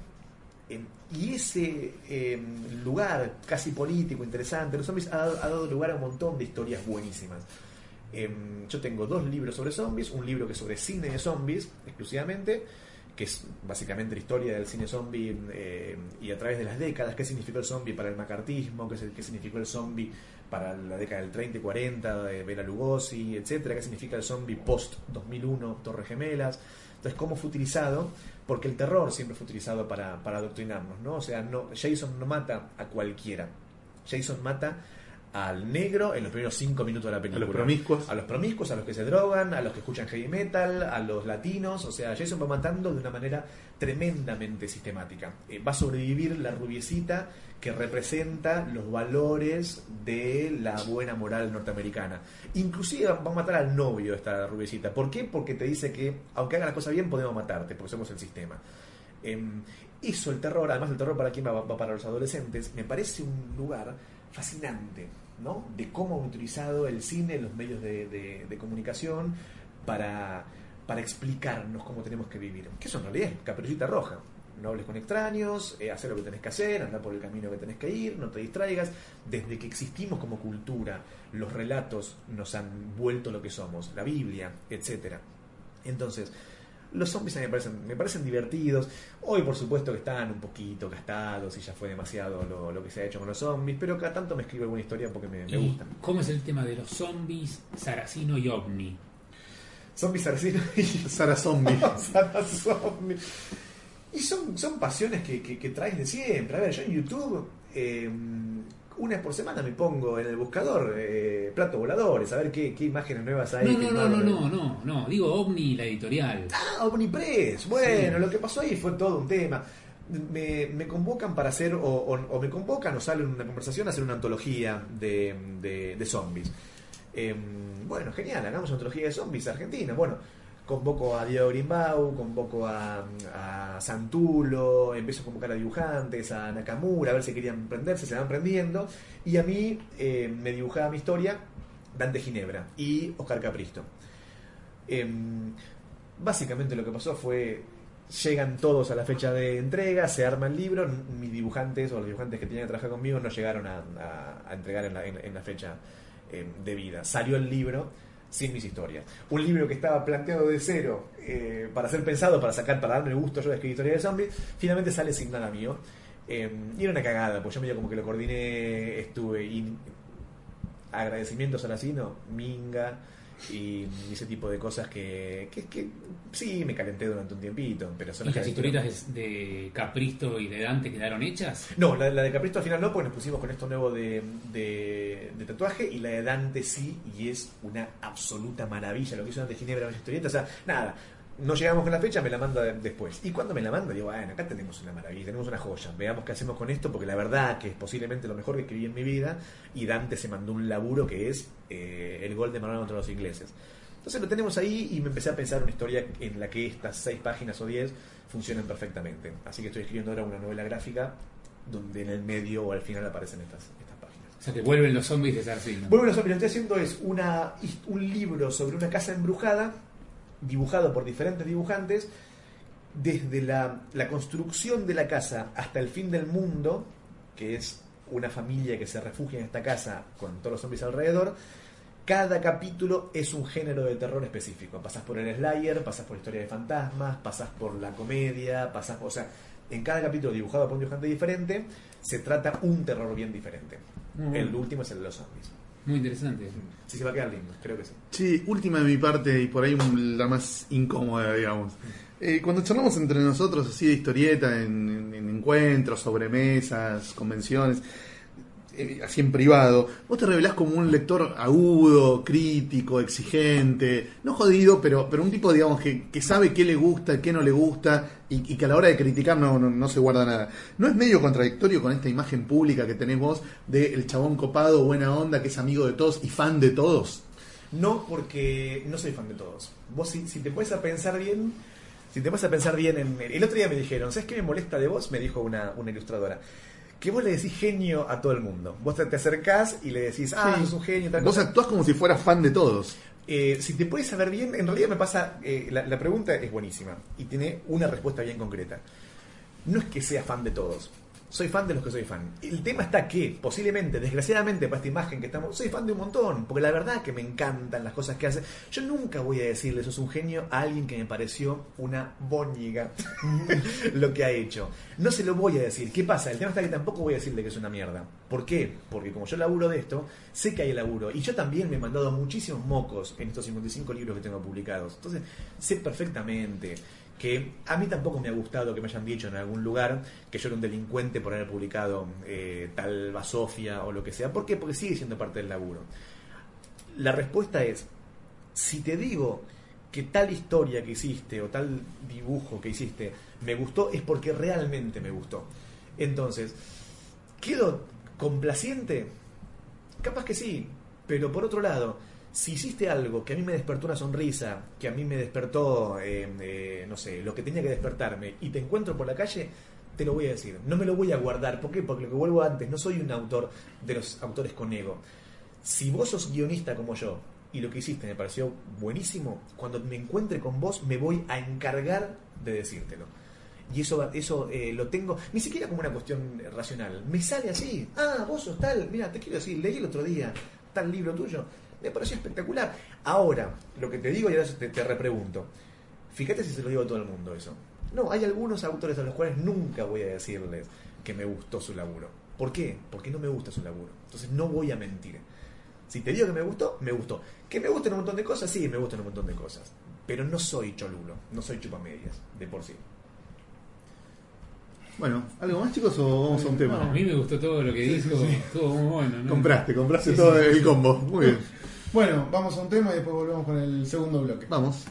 Speaker 4: Y ese em, lugar casi político, interesante, los zombies ha, dado- ha dado lugar a un montón de historias buenísimas. Em, yo tengo dos libros sobre zombies, un libro que es sobre cine de zombies exclusivamente, que es básicamente la historia del cine zombie eh, y a través de las décadas, qué significó el zombie para el macartismo, qué, qué significó el zombie para la década del 30 y 40, de Bela Lugosi, etcétera, qué significa el zombie post 2001, Torres Gemelas. Entonces, cómo fue utilizado, porque el terror siempre fue utilizado para, para adoctrinarnos, ¿no? O sea, no, Jason no mata a cualquiera. Jason mata al negro en los primeros cinco minutos de la película.
Speaker 2: los promiscuos.
Speaker 4: A los promiscuos, a los que se drogan, a los que escuchan heavy metal, a los latinos. O sea, Jason va matando de una manera tremendamente sistemática. Eh, va a sobrevivir la rubiecita que representa los valores de la buena moral norteamericana. Inclusive va a matar al novio de esta rubiecita. ¿Por qué? Porque te dice que aunque haga la cosa bien podemos matarte, porque somos el sistema. Em, eso, el terror, además el terror para quién va, va para los adolescentes, me parece un lugar fascinante, De cómo han utilizado el cine, los medios de, comunicación para, para explicarnos cómo tenemos que vivir. Que eso en realidad es caperucita roja. No hables con extraños, eh, hacer lo que tenés que hacer, andar por el camino que tenés que ir, no te distraigas. Desde que existimos como cultura, los relatos nos han vuelto lo que somos, la Biblia, etcétera. Entonces, los zombies a mí me parecen, me parecen divertidos. Hoy, por supuesto, que están un poquito gastados y ya fue demasiado lo, lo que se ha hecho con los zombies, pero cada tanto me escribo alguna historia porque me, me
Speaker 3: ¿Y
Speaker 4: gustan.
Speaker 3: ¿Cómo es el tema de los zombies, Saracino y OVNI?
Speaker 4: Zombies asesinos y
Speaker 2: Sara Zombie.
Speaker 4: Sara Zombie. Y son, son pasiones que, que, que traes de siempre. A ver, yo en YouTube, eh, una vez por semana me pongo en el buscador eh, platos voladores, a ver qué, qué imágenes nuevas hay.
Speaker 3: No, no, no, no, no, no, no. Digo OVNI, la editorial.
Speaker 4: Ah, Omnipress. Bueno,
Speaker 3: Sí.
Speaker 4: lo que pasó ahí fue todo un tema. Me, me convocan para hacer, o, o- o me convocan o sale en una conversación a hacer una antología de, de- de zombies. Em, bueno, genial, hagamos una antología de zombies argentina. Bueno, convoco a Diego Grimbau, convoco a, a Santulo, empiezo a convocar a dibujantes, a Nakamura, a ver si querían prenderse, se van prendiendo. Y a mí eh, me dibujaba mi historia Dante Ginebra y Oscar Capristo. Em, básicamente lo que pasó fue llegan todos a la fecha de entrega, se arma el libro, mis dibujantes o los dibujantes que tenían que trabajar conmigo no llegaron a, entregar en la, fecha eh, de vida. Salió el libro sin mis historias. Un libro que estaba planteado de cero eh, para ser pensado, para sacar, para darme gusto yo de escribir historias de zombies, finalmente sale sin nada mío. Eh, y era una cagada, pues yo medio como que lo coordiné, estuve y agradecimientos a Lacino, Minga y ese tipo de cosas que, que, que sí me calenté durante un tiempito, pero son
Speaker 3: ¿Y las historietas de, Capristo y de Dante quedaron hechas?
Speaker 4: No, la, la de Capristo al final no, porque nos pusimos con esto nuevo de, de, de tatuaje y la de Dante sí, y es una absoluta maravilla lo que hizo Dante Ginebra en la historieta. O sea, nada, no llegamos con la fecha, me la manda de- después. Y cuando me la manda, digo, bueno, acá tenemos una maravilla, tenemos una joya. Veamos qué hacemos con esto, porque la verdad que es posiblemente lo mejor que escribí en mi vida. Y Dante se mandó un laburo que es eh, el gol de Maradona contra los ingleses. Entonces lo tenemos ahí y me empecé a pensar una historia en la que estas seis páginas o diez funcionan perfectamente. Así que estoy escribiendo ahora una novela gráfica donde en el medio o al final aparecen estas, estas páginas.
Speaker 3: O sea, que vuelven los zombies de Saracino.
Speaker 4: Bueno, lo que estoy haciendo es una, un libro sobre una casa embrujada, dibujado por diferentes dibujantes, desde la, la construcción de la casa hasta el fin del mundo, que es una familia que se refugia en esta casa con todos los zombies alrededor. Cada capítulo es un género de terror específico. Pasas por el Slayer, pasas por historia de fantasmas, pasas por la comedia, pasas por. O sea, en cada capítulo dibujado por un dibujante diferente, se trata un terror bien diferente. El último es el de los zombies.
Speaker 3: Muy interesante.
Speaker 4: Sí, se va a quedar lindo, creo que sí.
Speaker 2: Sí, última de mi parte y por ahí un- la más incómoda, digamos. Eh, cuando charlamos entre nosotros así de historieta, en, en- en encuentros, sobremesas, convenciones, así en privado, vos te revelás como un lector agudo, crítico, exigente, no jodido, pero, pero un tipo, digamos, que, que sabe qué le gusta, qué no le gusta y, que a la hora de criticar no, no, no se guarda nada. ¿No es medio contradictorio con esta imagen pública que tenés vos de el chabón copado, buena onda, que es amigo de todos y fan de todos?
Speaker 4: No, porque no soy fan de todos. Vos, si, si te puedes a pensar bien, si te puedes a pensar bien en. El otro día me dijeron, ¿sabes qué me molesta de vos? Me dijo una, una ilustradora. Que vos le decís genio a todo el mundo. Vos te, te acercás y le decís, ah, sos un genio, tal
Speaker 2: Vos
Speaker 4: cosa.
Speaker 2: actuás como si fueras fan de todos.
Speaker 4: Eh, si te puedes saber bien, en realidad me pasa, eh, la, la pregunta es buenísima y tiene una respuesta bien concreta. No es que sea fan de todos, soy fan de los que soy fan. El tema está que, posiblemente, desgraciadamente para esta imagen que estamos, soy fan de un montón, porque la verdad que me encantan las cosas que hace. Yo nunca voy a decirle, sos un genio, a alguien que me pareció una boñiga [laughs] lo que ha hecho. No se lo voy a decir. ¿Qué pasa? El tema está que tampoco voy a decirle que es una mierda. ¿Por qué? Porque como yo laburo de esto, sé que hay laburo. Y yo también me he mandado muchísimos mocos en estos 55 libros que tengo publicados. Entonces, sé perfectamente que a mí tampoco me ha gustado que me hayan dicho en algún lugar que yo era un delincuente por haber publicado eh, tal basofia o lo que sea. ¿Por qué? Porque sigue siendo parte del laburo. La respuesta es, si te digo que tal historia que hiciste o tal dibujo que hiciste me gustó, es porque realmente me gustó. Entonces, ¿quedo complaciente? Capaz que sí, pero por otro lado, si hiciste algo que a mí me despertó una sonrisa, que a mí me despertó, eh, eh, no sé, lo que tenía que despertarme, y te encuentro por la calle, te lo voy a decir. No me lo voy a guardar. ¿Por qué? Porque lo que vuelvo antes, no soy un autor de los autores con ego. Si vos sos guionista como yo, y lo que hiciste me pareció buenísimo, cuando me encuentre con vos me voy a encargar de decírtelo. Y eso, eso eh, lo tengo, ni siquiera como una cuestión racional. Me sale así. Ah, vos sos tal. Mira, te quiero decir, leí el otro día tal libro tuyo. Me pareció espectacular. Ahora, lo que te digo y ahora te, te repregunto. Fíjate si se lo digo a todo el mundo eso. No, hay algunos autores a los cuales nunca voy a decirles que me gustó su laburo. ¿Por qué? Porque no me gusta su laburo. Entonces no voy a mentir. Si te digo que me gustó, me gustó. ¿Que me gustan un montón de cosas? Sí, me gustan un montón de cosas. Pero no soy cholulo, no soy chupamedias, de por sí.
Speaker 2: Bueno, ¿algo más chicos o vamos a un
Speaker 3: A
Speaker 2: tema?
Speaker 3: mí me gustó todo lo que dijo, estuvo muy bueno. ¿no?
Speaker 2: Compraste, compraste todo el combo. Muy bien.
Speaker 1: Bueno, vamos a un tema y después volvemos con el segundo bloque.
Speaker 2: Vamos.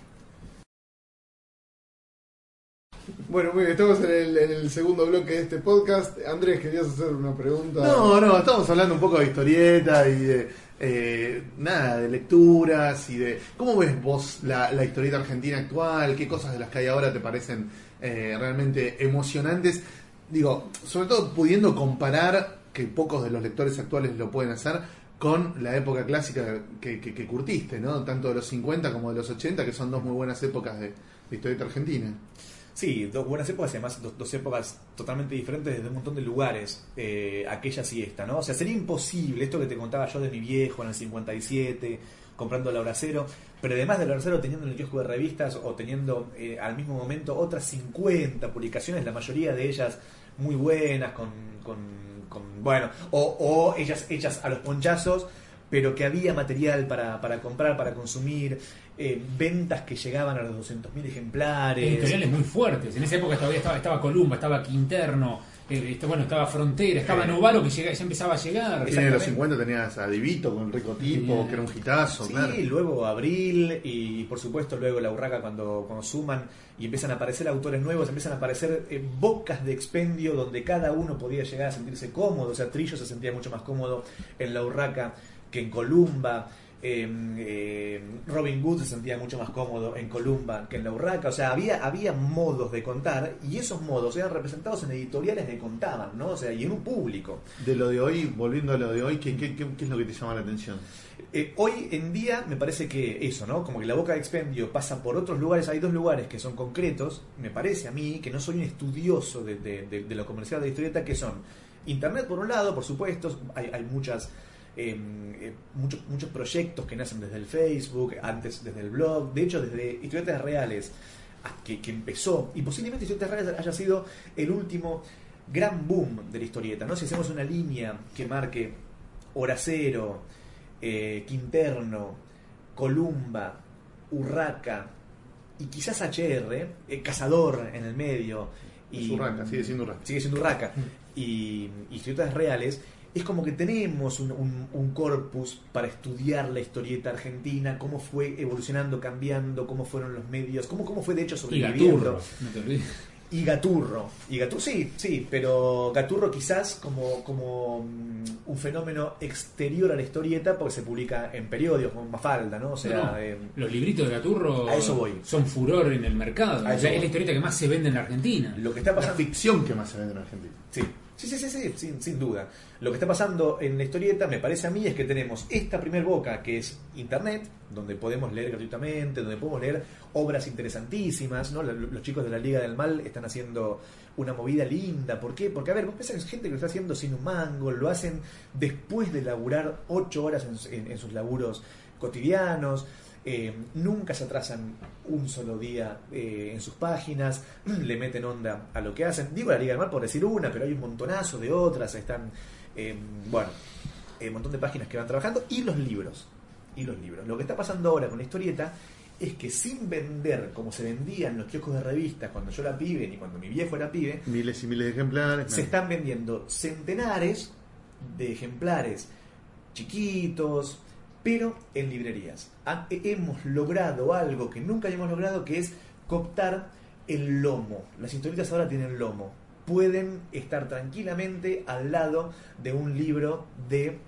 Speaker 1: Bueno, muy bien, estamos en el, en el segundo bloque de este podcast. Andrés, ¿querías hacer una pregunta?
Speaker 2: No, no, estamos hablando un poco de historieta y de eh, nada, de lecturas y de cómo ves vos la, la historieta argentina actual, qué cosas de las que hay ahora te parecen eh, realmente emocionantes. Digo, sobre todo pudiendo comparar, que pocos de los lectores actuales lo pueden hacer, con la época clásica que, que- curtiste, ¿no? Tanto de los 50 como de los 80, que son dos muy buenas épocas de, de historieta argentina.
Speaker 4: Sí, dos buenas épocas y además dos, dos épocas totalmente diferentes desde un montón de lugares, eh, aquella y ¿no? O sea, sería imposible esto que te contaba yo de mi viejo en el 57, comprando la hora cero, pero además de la hora cero teniendo en el kiosco de revistas o teniendo eh, al mismo momento otras 50 publicaciones, la mayoría de ellas muy buenas, con, con, con- bueno, o, ellas hechas a los ponchazos, pero que había material para, para comprar, para consumir, eh, ventas que llegaban a los 200.000 ejemplares.
Speaker 3: Editoriales muy fuertes. En esa época todavía estaba, estaba Columba, estaba Quinterno, este, bueno, estaba Frontera, estaba
Speaker 4: Sí.
Speaker 3: Novaro que llega, ya empezaba a llegar.
Speaker 2: Y en los
Speaker 4: Exactamente.
Speaker 2: 50 tenías a Divito con Rico Tipo, que era un hitazo,
Speaker 4: Sí,
Speaker 2: claro.
Speaker 4: luego Abril y por supuesto luego la Urraca cuando, cuando suman y empiezan a aparecer autores nuevos, empiezan a aparecer eh, bocas de expendio donde cada uno podía llegar a sentirse cómodo. O sea, Trillo se sentía mucho más cómodo en la Urraca que en Columba. Eh, eh, Robin Hood se sentía mucho más cómodo en Columba que en la Urraca. O sea, había, había modos de contar y esos modos eran representados en editoriales que contaban, ¿no? O sea, y en un público.
Speaker 2: De lo de hoy, volviendo a lo de hoy, ¿qué, qué, qué- qué es lo que te llama la atención?
Speaker 4: Eh, hoy en día me parece que eso, ¿no? Como que la boca de expendio pasa por otros lugares. Hay dos lugares que son concretos, me parece a mí, que no soy un estudioso de, de- de- de lo comercial de la historieta, que son Internet por un lado, por supuesto, hay, hay muchas... eh, muchos, proyectos que nacen desde el Facebook, antes desde el blog, de hecho desde historietas reales a- que, que empezó, y posiblemente historietas reales haya sido el último gran boom de la historieta, ¿no? Si hacemos una línea que marque Hora Cero, eh, Quinterno, Columba, Urraca y quizás HR, eh, Cazador en el medio.
Speaker 2: Es
Speaker 4: Y,
Speaker 2: Urraca, sigue siendo Urraca.
Speaker 4: Sigue siendo Urraca. Y, y historietas reales. Es como que tenemos un, un- un corpus para estudiar la historieta argentina, cómo fue evolucionando, cambiando, cómo fueron los medios, cómo, cómo fue de hecho
Speaker 3: Y
Speaker 4: sobreviviendo.
Speaker 3: Gaturro, no te olvides.
Speaker 4: Y Gaturro. Y Gaturro, sí, sí, pero Gaturro quizás como, como mm, un fenómeno exterior a la historieta porque se publica en periódicos como Mafalda, ¿no? O sea,
Speaker 3: No, no.
Speaker 4: eh,
Speaker 3: Los libritos de Gaturro
Speaker 4: A eso voy.
Speaker 3: son furor en el mercado.
Speaker 4: A
Speaker 3: O sea, es la historieta que más se vende en la Argentina.
Speaker 4: lo que está
Speaker 2: La
Speaker 4: pasando...
Speaker 2: ficción que más se vende en Argentina.
Speaker 4: Sí. Sí, sí, sí, sí, sin, sin duda. Lo que está pasando en la historieta, me parece a mí, es que tenemos esta primer boca, que es Internet, donde podemos leer gratuitamente, donde podemos leer obras interesantísimas, ¿no? Los chicos de la Liga del Mal están haciendo una movida linda. ¿Por qué? Porque, a ver, vos pensás que gente que lo está haciendo sin un mango, lo hacen después de laburar ocho horas en, en- en sus laburos cotidianos, eh, nunca se atrasan un solo día eh, en sus páginas, [clears throat] le meten onda a lo que hacen. Digo la Liga del Mar por decir una, pero hay un montonazo de otras, están, eh, bueno, un montón de páginas que van trabajando, y los libros, y los libros. Lo que está pasando ahora con la historieta es que sin vender como se vendían los kioscos de revistas cuando yo era pibe ni cuando mi viejo era pibe,
Speaker 2: Miles y miles de ejemplares.
Speaker 4: se están vendiendo centenares de ejemplares chiquitos, pero en librerías. Hemos logrado algo que nunca habíamos logrado, que es cooptar el lomo. Las historietas ahora tienen lomo. Pueden estar tranquilamente al lado de un libro de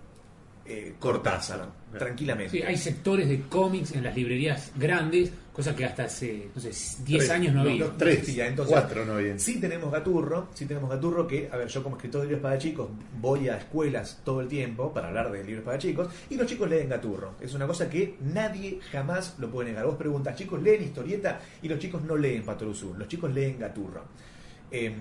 Speaker 4: eh, Cortázar. Tranquilamente.
Speaker 3: Sí, hay sectores de cómics en las librerías grandes, cosa que hasta hace, no sé, 10
Speaker 2: Tres,
Speaker 3: años no había.
Speaker 4: no,
Speaker 2: Tres,
Speaker 4: existía. Entonces,
Speaker 2: cuatro no había.
Speaker 4: Sí tenemos Gaturro, sí tenemos Gaturro que, a ver, yo como escritor de libros para chicos voy a escuelas todo el tiempo para hablar de libros para chicos y los chicos leen Gaturro. Es una cosa que nadie jamás lo puede negar. Vos preguntas, chicos, ¿leen historieta? Y los chicos no leen Patoruzú, los chicos leen Gaturro. Em,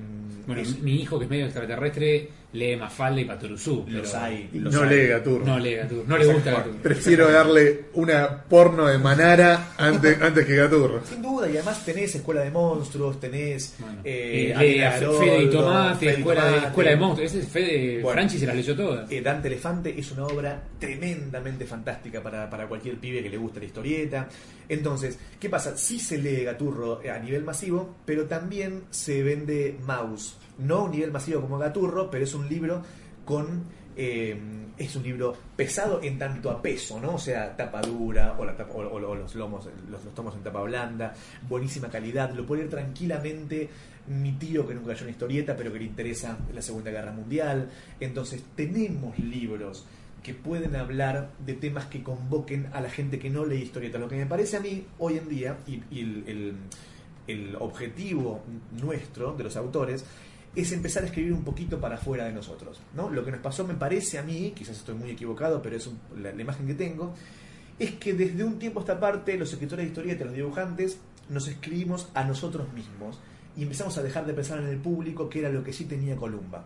Speaker 3: Bueno,
Speaker 4: es-
Speaker 3: mi hijo, que es medio extraterrestre, lee Mafalda y Patoruzú.
Speaker 4: los
Speaker 3: pero
Speaker 4: hay.
Speaker 2: No
Speaker 4: los hay.
Speaker 2: lee Gaturro.
Speaker 3: No lee Gaturro. No le gusta. Gaturro.
Speaker 2: Prefiero darle una porno de Manara antes, antes que Gaturro.
Speaker 4: Sin duda, y además tenés Escuela de Monstruos, tenés
Speaker 3: Bueno,
Speaker 4: eh,
Speaker 3: eh, lee
Speaker 4: Anita
Speaker 3: a
Speaker 4: Haroldo,
Speaker 3: Fede y Tomate,
Speaker 4: Fede
Speaker 3: escuela, de,
Speaker 4: Tomate.
Speaker 3: escuela de monstruos. Ese es Fede,
Speaker 4: Bueno.
Speaker 3: Franchi se las leyó todas.
Speaker 4: Eh, Dante Elefante es una obra tremendamente fantástica para, para cualquier pibe que le guste la historieta. Entonces, ¿qué pasa? Sí se lee Gaturro a nivel masivo, pero también se vende Mouse. No a un nivel masivo como Gaturro, pero es un libro con... eh, es un libro pesado en tanto a peso, ¿no? O sea, tapa dura o, la tapa- o los lomos, los, los tomos en tapa blanda, buenísima calidad, lo puede leer tranquilamente mi tío que nunca leyó una historieta, pero que le interesa la Segunda Guerra Mundial. Entonces, tenemos libros que pueden hablar de temas que convoquen a la gente que no lee historieta. Lo que me parece a mí hoy en día, y, el, objetivo nuestro, de los autores, es empezar a escribir un poquito para afuera de nosotros. ¿no? Lo que nos pasó, me parece a mí, quizás estoy muy equivocado, pero es un- la, la imagen que tengo, es que desde un tiempo a esta parte, los escritores de historietas, los dibujantes, nos escribimos a nosotros mismos y empezamos a dejar de pensar en el público, que era lo que sí tenía Columba.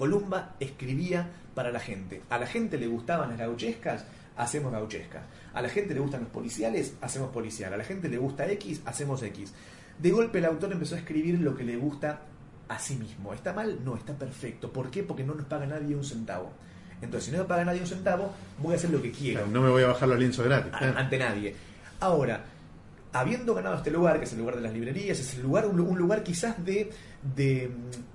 Speaker 4: Columba escribía para la gente. A la gente le gustaban las gauchescas, hacemos gauchesca. A la gente le gustan los policiales, hacemos policial. A la gente le gusta X, hacemos X. De golpe el autor empezó a escribir lo que le gusta a sí mismo. ¿Está mal? No, está perfecto. ¿Por qué? Porque no nos paga nadie un centavo. Entonces, si no me paga nadie un centavo, voy a hacer lo que quiero
Speaker 2: No me voy a bajar los lienzos gratis. claro.
Speaker 4: ante nadie. Ahora, habiendo ganado este lugar, que es el lugar de las librerías, es el lugar, un, lu- un lugar quizás de, de,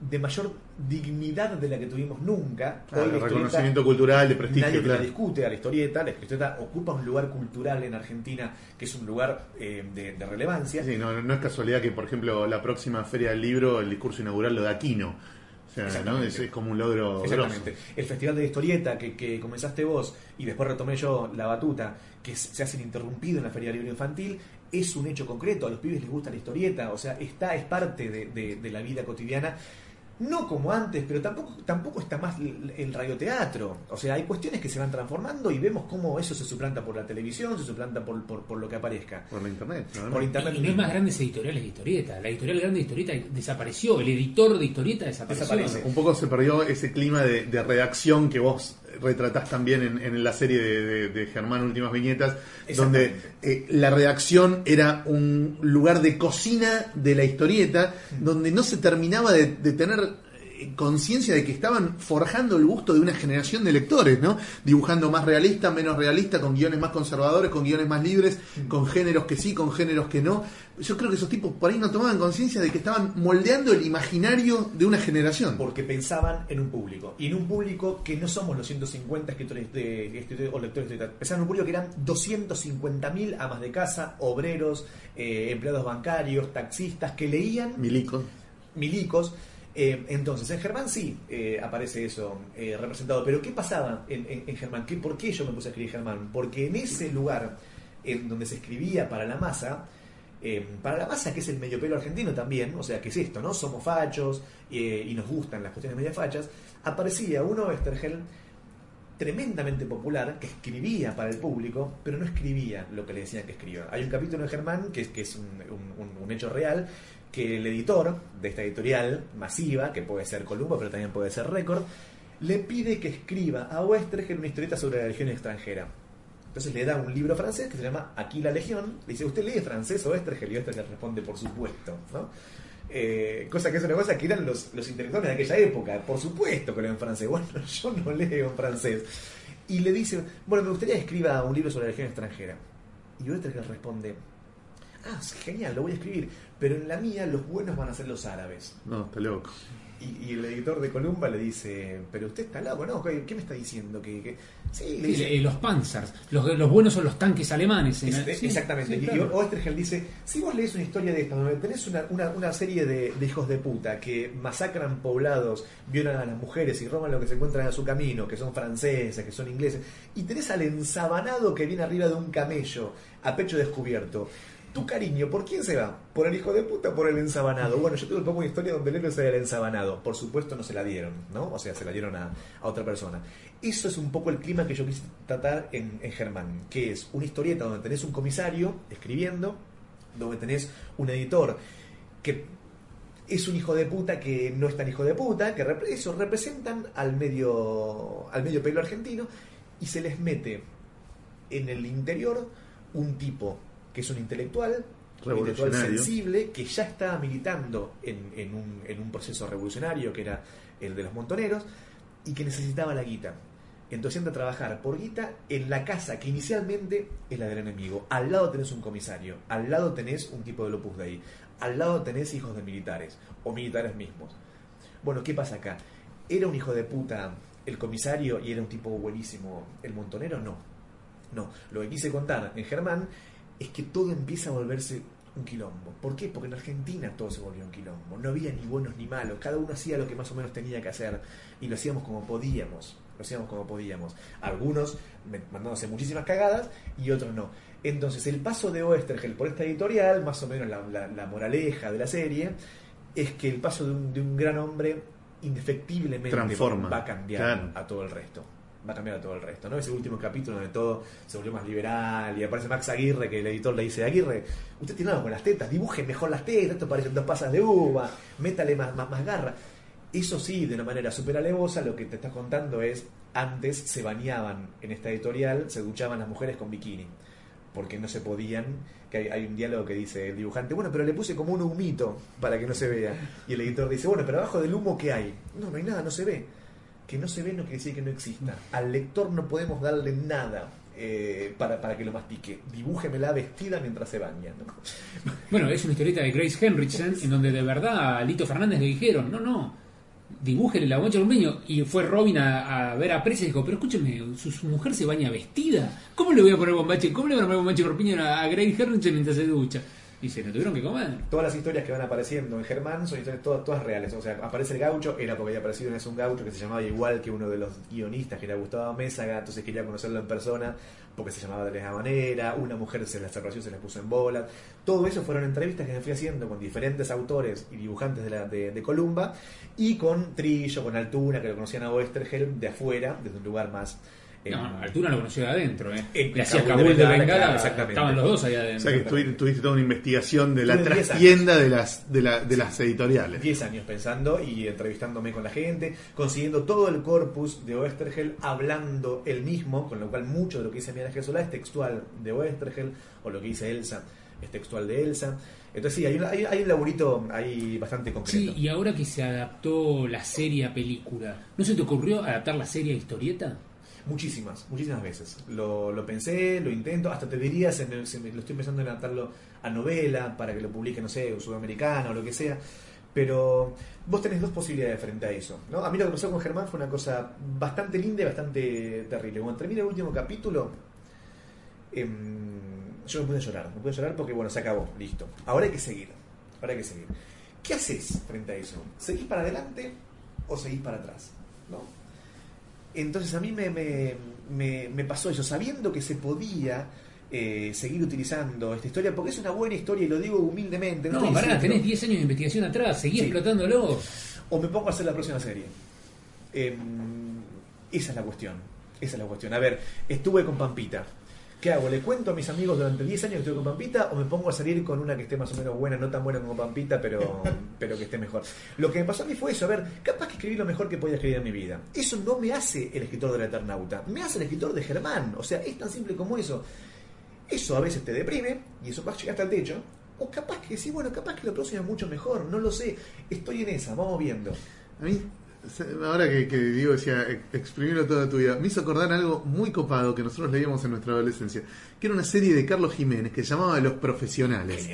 Speaker 4: de mayor dignidad de la que tuvimos nunca.
Speaker 2: Claro,
Speaker 4: Hoy la
Speaker 2: reconocimiento cultural, de
Speaker 4: Nadie
Speaker 2: prestigio,
Speaker 4: la
Speaker 2: claro.
Speaker 4: discute a la historieta, la historieta ocupa un lugar cultural en Argentina que es un lugar eh, de, de relevancia.
Speaker 2: Sí, no, no es casualidad que, por ejemplo, la próxima Feria del Libro, el discurso inaugural lo da Aquino. O sea, ¿no? Es, es como un logro
Speaker 4: Exactamente.
Speaker 2: grosso.
Speaker 4: El festival de historieta que, que comenzaste vos y después retomé yo la batuta, que se hace ininterrumpido en la Feria del Libro Infantil, es un hecho concreto. A los pibes les gusta la historieta, o sea, está, es parte de, de- de la vida cotidiana. No como antes, pero tampoco, tampoco está más el, el radioteatro. O sea, hay cuestiones que se van transformando y vemos cómo eso se suplanta por la televisión, se suplanta por, por, por lo que aparezca.
Speaker 2: Por la internet. ¿no?
Speaker 4: Por internet.
Speaker 3: Y no hay más grandes editoriales de historieta. La editorial grande de historieta desapareció. El editor de historieta desapareció.
Speaker 4: Desaparece.
Speaker 2: Un poco se perdió ese clima de, de redacción que vos retratás también en, en la serie de, de- de Germán Últimas Viñetas, donde eh, la redacción era un lugar de cocina de la historieta, donde no se terminaba de, de tener conciencia de que estaban forjando el gusto de una generación de lectores, ¿no? Dibujando más realista, menos realista, con guiones más conservadores, con guiones más libres, con géneros que sí, con géneros que no. Yo creo que esos tipos por ahí no tomaban conciencia de que estaban moldeando el imaginario de una generación.
Speaker 4: porque pensaban en un público. Y en un público que no somos los 150 escritores de, escritores o lectores de. Pensaban en un público que eran 250.000 amas de casa, obreros, eh, empleados bancarios, taxistas, que leían
Speaker 2: Milico.
Speaker 4: milicos. Eh, entonces, en Germán sí eh, aparece eso eh, representado. Pero ¿qué pasaba en, en- en Germán? ¿Qué, ¿Por qué yo me puse a escribir Germán? Porque en ese lugar en donde se escribía para la masa, eh, para la masa que es el medio pelo argentino también, o sea, que es esto, ¿no? Somos fachos eh, y nos gustan las cuestiones media fachas, aparecía uno Westergel tremendamente popular que escribía para el público, pero no escribía lo que le decían que escriba. Hay un capítulo de Germán que que es un hecho real, que el editor de esta editorial masiva, que puede ser Columba, pero también puede ser Record, le pide que escriba a Westergel una historieta sobre la legión extranjera. Entonces le da un libro francés que se llama Aquí la Legión. Le dice, ¿usted lee francés o Westergel? Y Westergel responde, por supuesto. ¿no? Eh, cosa que es una cosa que eran los, los intelectuales de aquella época. Por supuesto que en francés. [laughs] Bueno, yo no leo en francés. Y le dice, bueno, me gustaría que escriba un libro sobre la legión extranjera. Y Westergel responde, ah, genial, lo voy a escribir. Pero en la mía los buenos van a ser los árabes.
Speaker 2: No, está loco.
Speaker 4: Y, y el editor de Columba le dice, pero usted está loco, ¿no? ¿Qué, qué me está diciendo? que que-?" Sí, le
Speaker 3: Sí,
Speaker 4: dice,
Speaker 3: eh, los Panzers. Los, los buenos son los tanques alemanes. ¿eh?
Speaker 4: Es-
Speaker 3: Sí,
Speaker 4: exactamente.
Speaker 3: sí,
Speaker 4: Y-
Speaker 3: claro.
Speaker 4: Dice, si vos lees una historia de esta, donde tenés una, una- una serie de, de hijos de puta que masacran poblados, violan a las mujeres y roban lo que se encuentran a su camino, que son franceses, que son ingleses, y tenés al ensabanado que viene arriba de un camello, a pecho descubierto, tu cariño, ¿por quién se va? ¿Por el hijo de puta o por el ensabanado? Bueno, yo tengo una historia donde el héroe sea el ensabanado. Por supuesto no se la dieron, ¿no? O sea, se la dieron a, otra persona. Eso es un poco el clima que yo quise tratar en, en Germán, que es una historieta donde tenés un comisario escribiendo, donde tenés un editor que es un hijo de puta que no es tan hijo de puta, que repre- eso representan al medio al medio pelo argentino y se les mete en el interior un tipo que es un intelectual, un intelectual sensible, que ya estaba militando en, en un, en un proceso revolucionario que era el de los montoneros y que necesitaba la guita. Entonces entra a trabajar por guita en la casa que inicialmente es la del enemigo. Al lado tenés un comisario, al lado tenés un tipo de Opus Dei, al lado tenés hijos de militares o militares mismos. Bueno, ¿qué pasa acá? ¿Era un hijo de puta el comisario y era un tipo buenísimo el montonero? No. No. Lo que quise contar en Germán es que todo empieza a volverse un quilombo. ¿Por qué? Porque en Argentina todo se volvió un quilombo. No había ni buenos ni malos. Cada uno hacía lo que más o menos tenía que hacer y lo hacíamos como podíamos. Lo hacíamos como podíamos. Algunos mandándose muchísimas cagadas y otros no. Entonces, el paso de Oestergel por esta editorial, más o menos la, la- la moraleja de la serie, es que el paso de un, de un gran hombre indefectiblemente
Speaker 2: Transforma,
Speaker 4: va a cambiar
Speaker 2: claro.
Speaker 4: a todo el resto. Va a cambiar todo el resto, ¿no? Ese último capítulo donde todo se volvió más liberal y aparece Max Aguirre, que el editor le dice, Aguirre, usted tiene algo con las tetas, dibuje mejor las tetas, esto parecen dos pasas de uva, métale más, más, más garra. Eso sí, de una manera súper alevosa, lo que te estás contando es, antes se bañaban en esta editorial, se duchaban las mujeres con bikini, porque no se podían, que hay, hay un diálogo que dice el dibujante, bueno, pero le puse como un humito para que no se vea. Y el editor dice, bueno, pero abajo del humo, ¿qué hay? No, no hay nada, no se ve. Que no se ve no quiere decir que no exista. Al lector no podemos darle nada eh, para, para que lo mastique. Dibújemela vestida mientras se baña. ¿no? [laughs]
Speaker 3: Bueno, es una historieta de Grace Henriksen en donde de verdad a Lito Fernández le dijeron, no, no, dibújele la bombacha Ormeño. Y fue Robin a, a ver a Presa y dijo, pero escúcheme, su, su mujer se baña vestida. ¿Cómo le voy a poner bombache? ¿Cómo le voy a poner bombache Corpiño a, a Grace Henriksen mientras se ducha? Y se lo tuvieron que comer.
Speaker 4: Todas las historias que van apareciendo en Germán son historias todas, todas reales. O sea, aparece el gaucho, era porque había aparecido en un gaucho que se llamaba igual que uno de los guionistas, que era Gustavo Mésaga, entonces quería conocerlo en persona porque se llamaba de misma manera. Una mujer se la separación se la puso en bola. Todo eso fueron entrevistas que me fui haciendo con diferentes autores y dibujantes de, la, de, de Columba y con Trillo, con Altuna, que lo conocían a Oestergel de afuera, desde un lugar más. Eh,
Speaker 3: No, lo conoció de adentro, ¿eh?
Speaker 4: En
Speaker 3: Le hacía
Speaker 4: Kabul de
Speaker 3: Kabul de
Speaker 4: Bengala, exactamente.
Speaker 3: estaban los dos ahí
Speaker 2: O
Speaker 3: adentro.
Speaker 2: sea que tuviste, tuviste toda una investigación de la
Speaker 4: Tuve 10
Speaker 2: trastienda de las, de, la, de las editoriales.
Speaker 4: 10 años pensando y entrevistándome con la gente, consiguiendo todo el corpus de Oestergel, hablando él mismo, con lo cual mucho de lo que dice Miguel Ángel Solá es textual de Oestergel, o lo que dice Elsa es textual de Elsa. Entonces sí, hay, un- hay, hay un laburito ahí bastante concreto.
Speaker 3: Sí, y ahora que se adaptó la serie a película, ¿no se te ocurrió adaptar la serie a historieta?
Speaker 4: Muchísimas, muchísimas veces. Lo, lo pensé, lo intento, hasta te diría, se lo estoy pensando en adaptarlo a novela para que lo publique, no sé, o sudamericano o lo que sea. Pero vos tenés dos posibilidades frente a eso. ¿no? A mí lo que pasó con Germán fue una cosa bastante linda y bastante terrible. Cuando termina el último capítulo, em, yo me pude llorar. Me pude llorar porque, bueno, se acabó, listo. Ahora hay que seguir. Ahora hay que seguir. ¿Qué haces frente a eso? ¿Seguís para adelante o seguís para atrás? ¿No? Entonces a mí me, me, me- me pasó eso, sabiendo que se podía eh, seguir utilizando esta historia, porque es una buena historia y lo digo humildemente.
Speaker 3: No,
Speaker 4: estoy
Speaker 3: pará, tenés 10 años de investigación atrás, seguí
Speaker 4: Sí.
Speaker 3: explotándolo.
Speaker 4: o me pongo a hacer la próxima serie. Em, esa es la cuestión. Esa es la cuestión. A ver, estuve con Pampita. ¿Qué hago? ¿Le cuento a mis amigos durante 10 años que estuve con Pampita o me pongo a salir con una que esté más o menos buena, no tan buena como Pampita, pero, [laughs] pero que esté mejor? Lo que me pasó a mí fue eso. A ver, capaz que escribí lo mejor que podía escribir en mi vida. Eso no me hace el escritor del Eternauta. Me hace el escritor de Germán. O sea, es tan simple como eso. Eso a veces te deprime y eso vas a llegar hasta el techo. O capaz que sí, bueno, capaz que lo próximo es mucho mejor. No lo sé. Estoy en esa, vamos viendo.
Speaker 2: A mí Ahora que, que Diego decía ex- exprimirlo toda tu vida, me hizo acordar algo muy copado que nosotros leíamos en nuestra adolescencia, que era una serie de Carlos Jiménez que se llamaba Los Profesionales,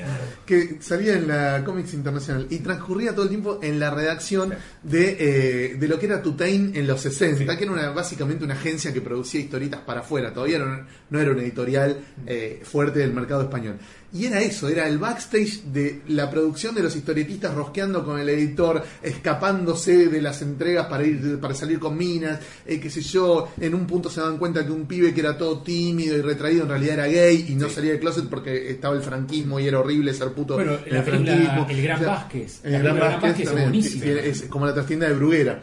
Speaker 2: que salía en la Comics Internacional y transcurría todo el tiempo en la redacción de, eh, de lo que era Tutain en los 60, que era una, básicamente una agencia que producía historietas para afuera, todavía no, no era una editorial eh, fuerte del mercado español. Y era eso, era el backstage de la producción de los historietistas rosqueando con el editor, escapándose de las entregas para ir para salir con minas, eh, qué sé yo, en un punto se dan cuenta que un pibe que era todo tímido y retraído en realidad era gay y no salía del closet porque estaba el franquismo y era horrible ser puto
Speaker 3: Bueno,
Speaker 2: en
Speaker 3: la
Speaker 2: el franquismo.
Speaker 3: El Gran
Speaker 2: O sea,
Speaker 3: Vázquez.
Speaker 2: El Gran Vázquez,
Speaker 3: es
Speaker 2: que es como la trastienda de Bruguera.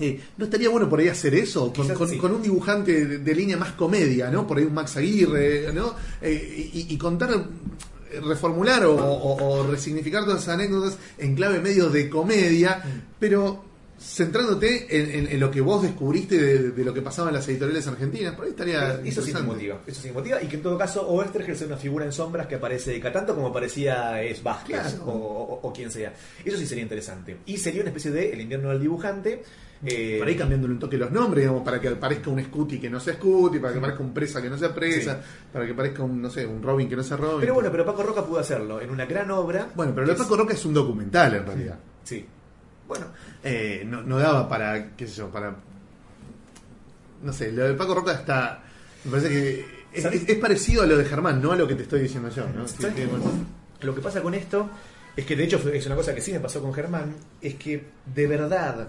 Speaker 2: Eh, ¿No estaría bueno por ahí hacer eso? Con,
Speaker 4: Quizás
Speaker 2: con-
Speaker 4: sí.
Speaker 2: con un dibujante de, de línea más comedia, ¿no? Por ahí un Max Aguirre, ¿no? Eh, y, y contar, eh, reformular o, o- o resignificar todas esas anécdotas en clave medio de comedia, pero centrándote en, en- en lo que vos descubriste de, de lo que pasaba en las editoriales argentinas. Por ahí estaría.
Speaker 4: Eso sí motiva, eso sí motiva y que en todo caso Oestergel sea una figura en sombras que aparece cada tanto como parecía es Vázquez
Speaker 2: Claro.
Speaker 4: o- o quien sea. Eso sí sería interesante. Y sería una especie de El invierno del dibujante. Eh,
Speaker 2: Por ahí cambiándole un toque los nombres, digamos, para que parezca un Scooty que no sea Scooty, para que parezca un Presa que no sea Presa, para que parezca un, no sé, un Robin que no sea Robin.
Speaker 4: Pero bueno, pero Paco Roca pudo hacerlo en una gran obra.
Speaker 2: Bueno, pero lo de Paco Roca es un documental en realidad.
Speaker 4: Sí.
Speaker 2: Bueno, eh, no, no daba para, qué sé yo, para... No sé, lo de Paco Roca está... Me parece que es,
Speaker 4: ¿Sabes?
Speaker 2: es- es parecido a lo de Germán, no a lo que te estoy diciendo yo, ¿no?
Speaker 4: ¿Sabes
Speaker 2: que, bueno,
Speaker 4: Lo que pasa con esto es que de hecho es una cosa que sí me pasó con Germán, es que de verdad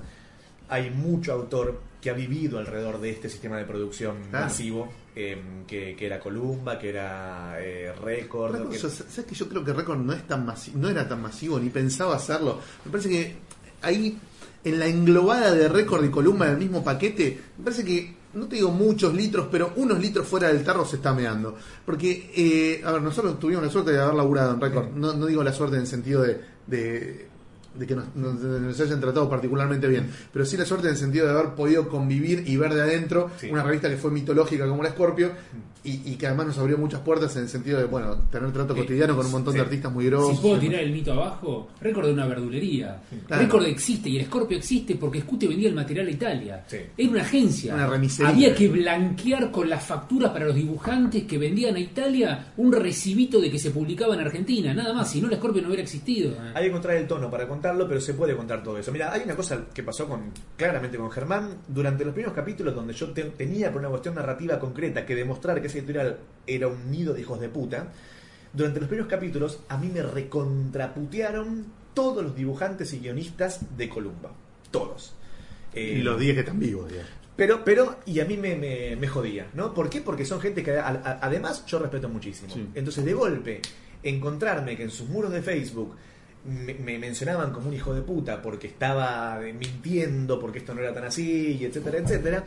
Speaker 4: hay mucho autor que ha vivido alrededor de este sistema de producción
Speaker 2: Claro.
Speaker 4: masivo, eh, que, que era Columba, que era eh, Record.
Speaker 2: Record,
Speaker 4: que-
Speaker 2: yo- ¿Sabes que yo creo que Record no es tan no era tan masivo ni pensaba hacerlo? Me parece que ahí en la englobada de Record y Columba en el mismo paquete, me parece que no te digo muchos litros, pero unos litros fuera del tarro se está meando. Porque, eh, a ver, nosotros tuvimos la suerte de haber laburado en Record. No, no digo la suerte en el sentido de, de, de que nos, nos- nos hayan tratado particularmente bien, pero sí la suerte en el sentido de haber podido convivir y ver de adentro
Speaker 4: Sí.
Speaker 2: una revista que fue mitológica como la Scorpio y, y que además nos abrió muchas puertas en el sentido de, bueno, tener trato
Speaker 3: Sí.
Speaker 2: cotidiano con un montón de artistas muy grosos.
Speaker 3: Si puedo tirar el mito abajo, Récord de una verdulería.
Speaker 2: Claro.
Speaker 3: Récord existe y el Scorpio existe porque Scute vendía el material a Italia.
Speaker 4: Sí.
Speaker 3: Era una agencia.
Speaker 2: Una remisería.
Speaker 3: Había que blanquear con las facturas para los dibujantes que vendían a Italia un recibito de que se publicaba en Argentina. Nada más, si no el Scorpio no hubiera existido.
Speaker 4: Hay que encontrar el tono para contarlo, pero se puede contar todo eso. Mira, hay una cosa que pasó con claramente con Germán durante los primeros capítulos donde yo te- tenía por una cuestión narrativa concreta que demostrar que esa editorial era un nido de hijos de puta. Durante los primeros capítulos a mí me recontraputearon todos los dibujantes y guionistas de Columba. Todos. Eh,
Speaker 2: Y los 10 que están vivos, digamos.
Speaker 4: pero, pero, y a mí me, me, me jodía, ¿no? ¿Por qué? Porque son gente que a- a- además yo respeto muchísimo.
Speaker 2: Sí.
Speaker 4: Entonces, de golpe, encontrarme que en sus muros de Facebook me, me mencionaban como un hijo de puta porque estaba mintiendo, porque esto no era tan así, y etcétera, etcétera.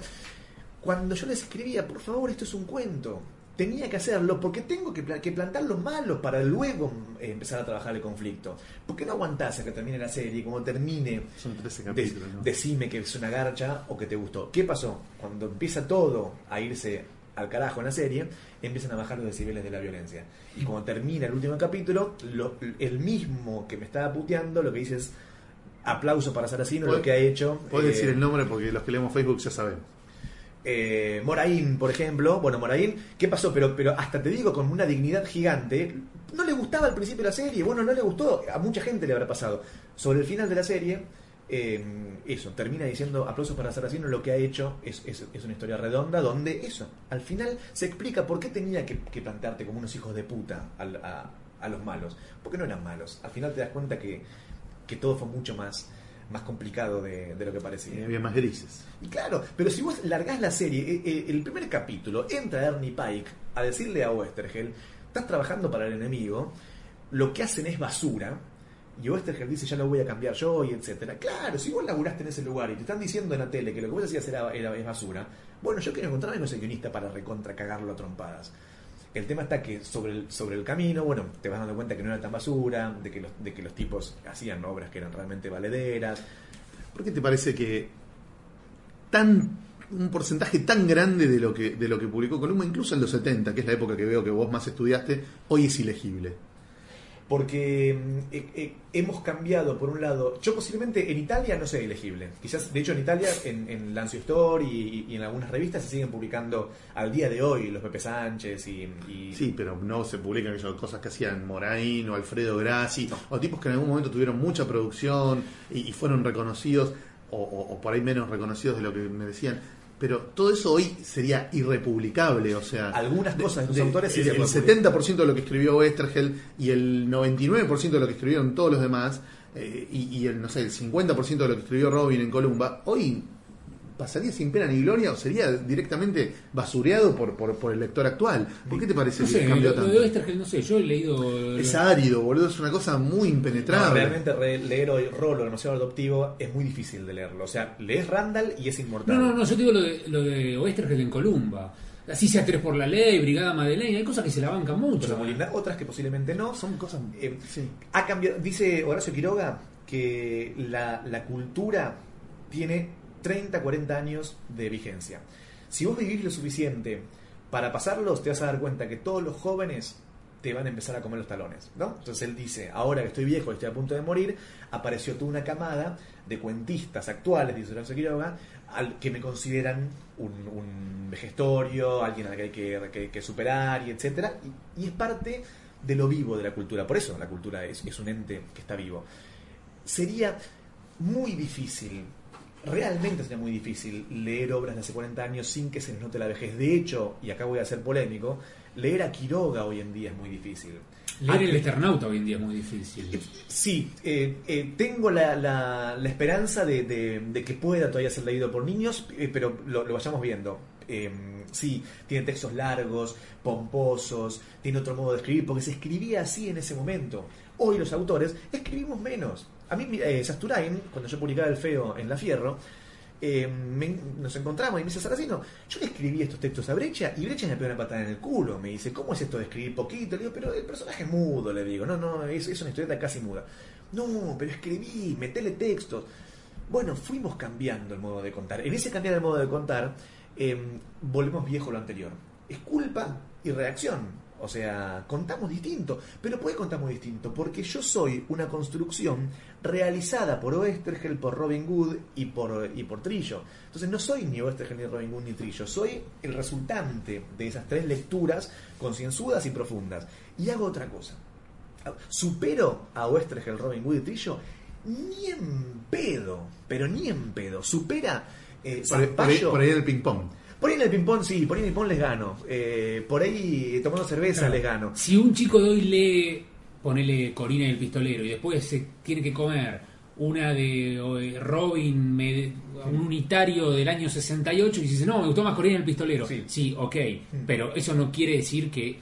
Speaker 4: Cuando yo les escribía, por favor, esto es un cuento. Tenía que hacerlo porque tengo que, que plantar los malos para luego eh, empezar a trabajar el conflicto. ¿Por qué no aguantás a que termine la serie? y Como termine,
Speaker 2: Son 13
Speaker 4: de- decime que es una garcha o que te gustó. ¿Qué pasó? Cuando empieza todo a irse al carajo en la serie, empiezan a bajar los decibeles de la violencia. Y cuando termina el último capítulo, lo- el mismo que me estaba puteando, lo que dice es aplauso para Saracino, lo que ha hecho.
Speaker 2: Puedes
Speaker 4: eh,
Speaker 2: decir el nombre porque los que leemos Facebook ya sabemos.
Speaker 4: eh, Moraín, por ejemplo, bueno, Moraín, ¿qué pasó? Pero, pero hasta te digo, con una dignidad gigante, no le gustaba al principio de la serie, bueno, no le gustó, a mucha gente le habrá pasado. Sobre el final de la serie, eh, eso, termina diciendo aplausos para Saracino, lo que ha hecho es, es- es una historia redonda donde eso, al final se explica por qué tenía que, que plantearte como unos hijos de puta a, a los malos, porque no eran malos, al final te das cuenta que, que todo fue mucho más, más complicado de, de lo que parecía.
Speaker 2: Y había más grises.
Speaker 4: Y claro, pero si vos largás la serie, eh, eh, el primer capítulo, entra Ernie Pike a decirle a Westergel, estás trabajando para el enemigo, lo que hacen es basura, y Westergel dice, ya lo voy a cambiar yo, y etcétera. Claro, si vos laburaste en ese lugar y te están diciendo en la tele que lo que vos hacías era, era es basura, bueno, yo quiero encontrarme con ese guionista para recontra cagarlo a trompadas. El tema está que sobre el, sobre el camino, bueno, te vas dando cuenta que no era tan basura, de que los, de que los tipos hacían obras que eran realmente valederas.
Speaker 2: ¿Por qué te parece que tan un porcentaje tan grande de lo que de lo que publicó Columba, incluso en los 70, que es la época que veo que vos más estudiaste, hoy es ilegible?
Speaker 4: Porque mm, eh, eh, hemos cambiado, por un lado, yo posiblemente en Italia no soy elegible. Quizás, de hecho, en Italia, en, en Lancio Store y, y en algunas revistas se siguen publicando al día de hoy los Pepe Sánchez y. y-
Speaker 2: Sí, pero no se publican cosas que hacían Moraín o Alfredo Grassi, o tipos que en algún momento tuvieron mucha producción y, y fueron reconocidos, o, o- o por ahí menos reconocidos de lo que me decían. Pero todo eso hoy sería irrepublicable, o sea...
Speaker 4: Algunas cosas de los autores
Speaker 2: el, el
Speaker 4: pueden publicar.
Speaker 2: 70% de lo que escribió Westergel y el 99% de lo que escribieron todos los demás, eh, y, y el, no sé, el 50% de lo que escribió Robin en Columba, hoy pasaría sin pena ni gloria o sería directamente basureado por, por, por el lector actual. ¿Por qué te parece
Speaker 3: No
Speaker 2: que
Speaker 3: sé,
Speaker 2: cambió
Speaker 3: lo, lo
Speaker 2: tanto?
Speaker 3: de Oestergel, no sé, yo he leído...
Speaker 2: Es árido, boludo, es una cosa muy
Speaker 4: No,
Speaker 2: impenetrable.
Speaker 4: realmente re- leer hoy Rolo, demasiado adoptivo, es muy difícil de leerlo. O sea, lees Randall y es inmortal.
Speaker 3: No, no, no, yo te digo lo de, lo de Oestergel en Columba. Así sea tres por la ley, Brigada Madeleine, hay cosas que se la bancan mucho.
Speaker 4: Otras que posiblemente no.
Speaker 2: Son cosas...
Speaker 4: Eh,
Speaker 2: sí.
Speaker 4: ha cambiado, dice Horacio Quiroga que la, la cultura tiene 30, 40 años de vigencia. Si vos vivís lo suficiente para pasarlos, te vas a dar cuenta que todos los jóvenes te van a empezar a comer los talones, ¿no? Entonces él dice, ahora que estoy viejo y estoy a punto de morir, apareció toda una camada de cuentistas actuales, dice Horacio Quiroga, al que me consideran un, un vejestorio, alguien al que hay que, superar, y etcétera, y, es parte de lo vivo de la cultura. Por eso la cultura es un ente que está vivo. Sería muy difícil, realmente sería muy difícil leer obras de hace 40 años sin que se les note la vejez. De hecho, y acá voy a ser polémico, leer a Quiroga hoy en día es muy difícil.
Speaker 3: Leer
Speaker 4: Ah,
Speaker 3: el Eternauta hoy en día es muy difícil.
Speaker 4: Sí, eh, eh, tengo la, la- la esperanza de, de- de que pueda todavía ser leído por niños, eh, pero lo, lo vayamos viendo. Eh, sí, tiene textos largos, pomposos, tiene otro modo de escribir, porque se escribía así en ese momento. Hoy los autores escribimos menos. A mí, eh, Sasturain, cuando yo publicaba El Feo en La Fierro, eh, me- nos encontramos y me dice Saracino, yo le escribí estos textos a Brecha y Brecha me pegó una patada en el culo. Me dice, ¿cómo es esto de escribir poquito? Le digo, pero el personaje es mudo, le digo, no, no, es, es una historieta casi muda. No, pero escribí, metele textos. Bueno, fuimos cambiando el modo de contar. En ese cambiar el modo de contar, eh, volvemos viejo lo anterior. Es culpa y reacción. O sea, contamos distinto. Pero ¿por qué contamos distinto? Porque yo soy una construcción realizada por Oestergel, por Robin Hood y por, y por Trillo. Entonces no soy ni Oestergel, ni Robin Hood, ni Trillo. Soy el resultante de esas tres lecturas concienzudas y profundas. Y hago otra cosa. ¿Supero a Oestergel, Robin Hood y Trillo? Ni en pedo, pero ni en pedo. Supera eh,
Speaker 2: Por, ahí- por ahí, el ping-pong.
Speaker 4: Por ahí en el ping-pong sí, por ahí en el ping-pong les gano. Eh, por ahí tomando cerveza
Speaker 3: Claro.
Speaker 4: les gano.
Speaker 3: Si un chico de hoy lee, ponele Corina el pistolero, y después se tiene que comer una de Robin, me- un unitario del año 68, y dice, no, me gustó más Corina el pistolero.
Speaker 4: Sí.
Speaker 3: Sí, ok, pero eso no quiere decir que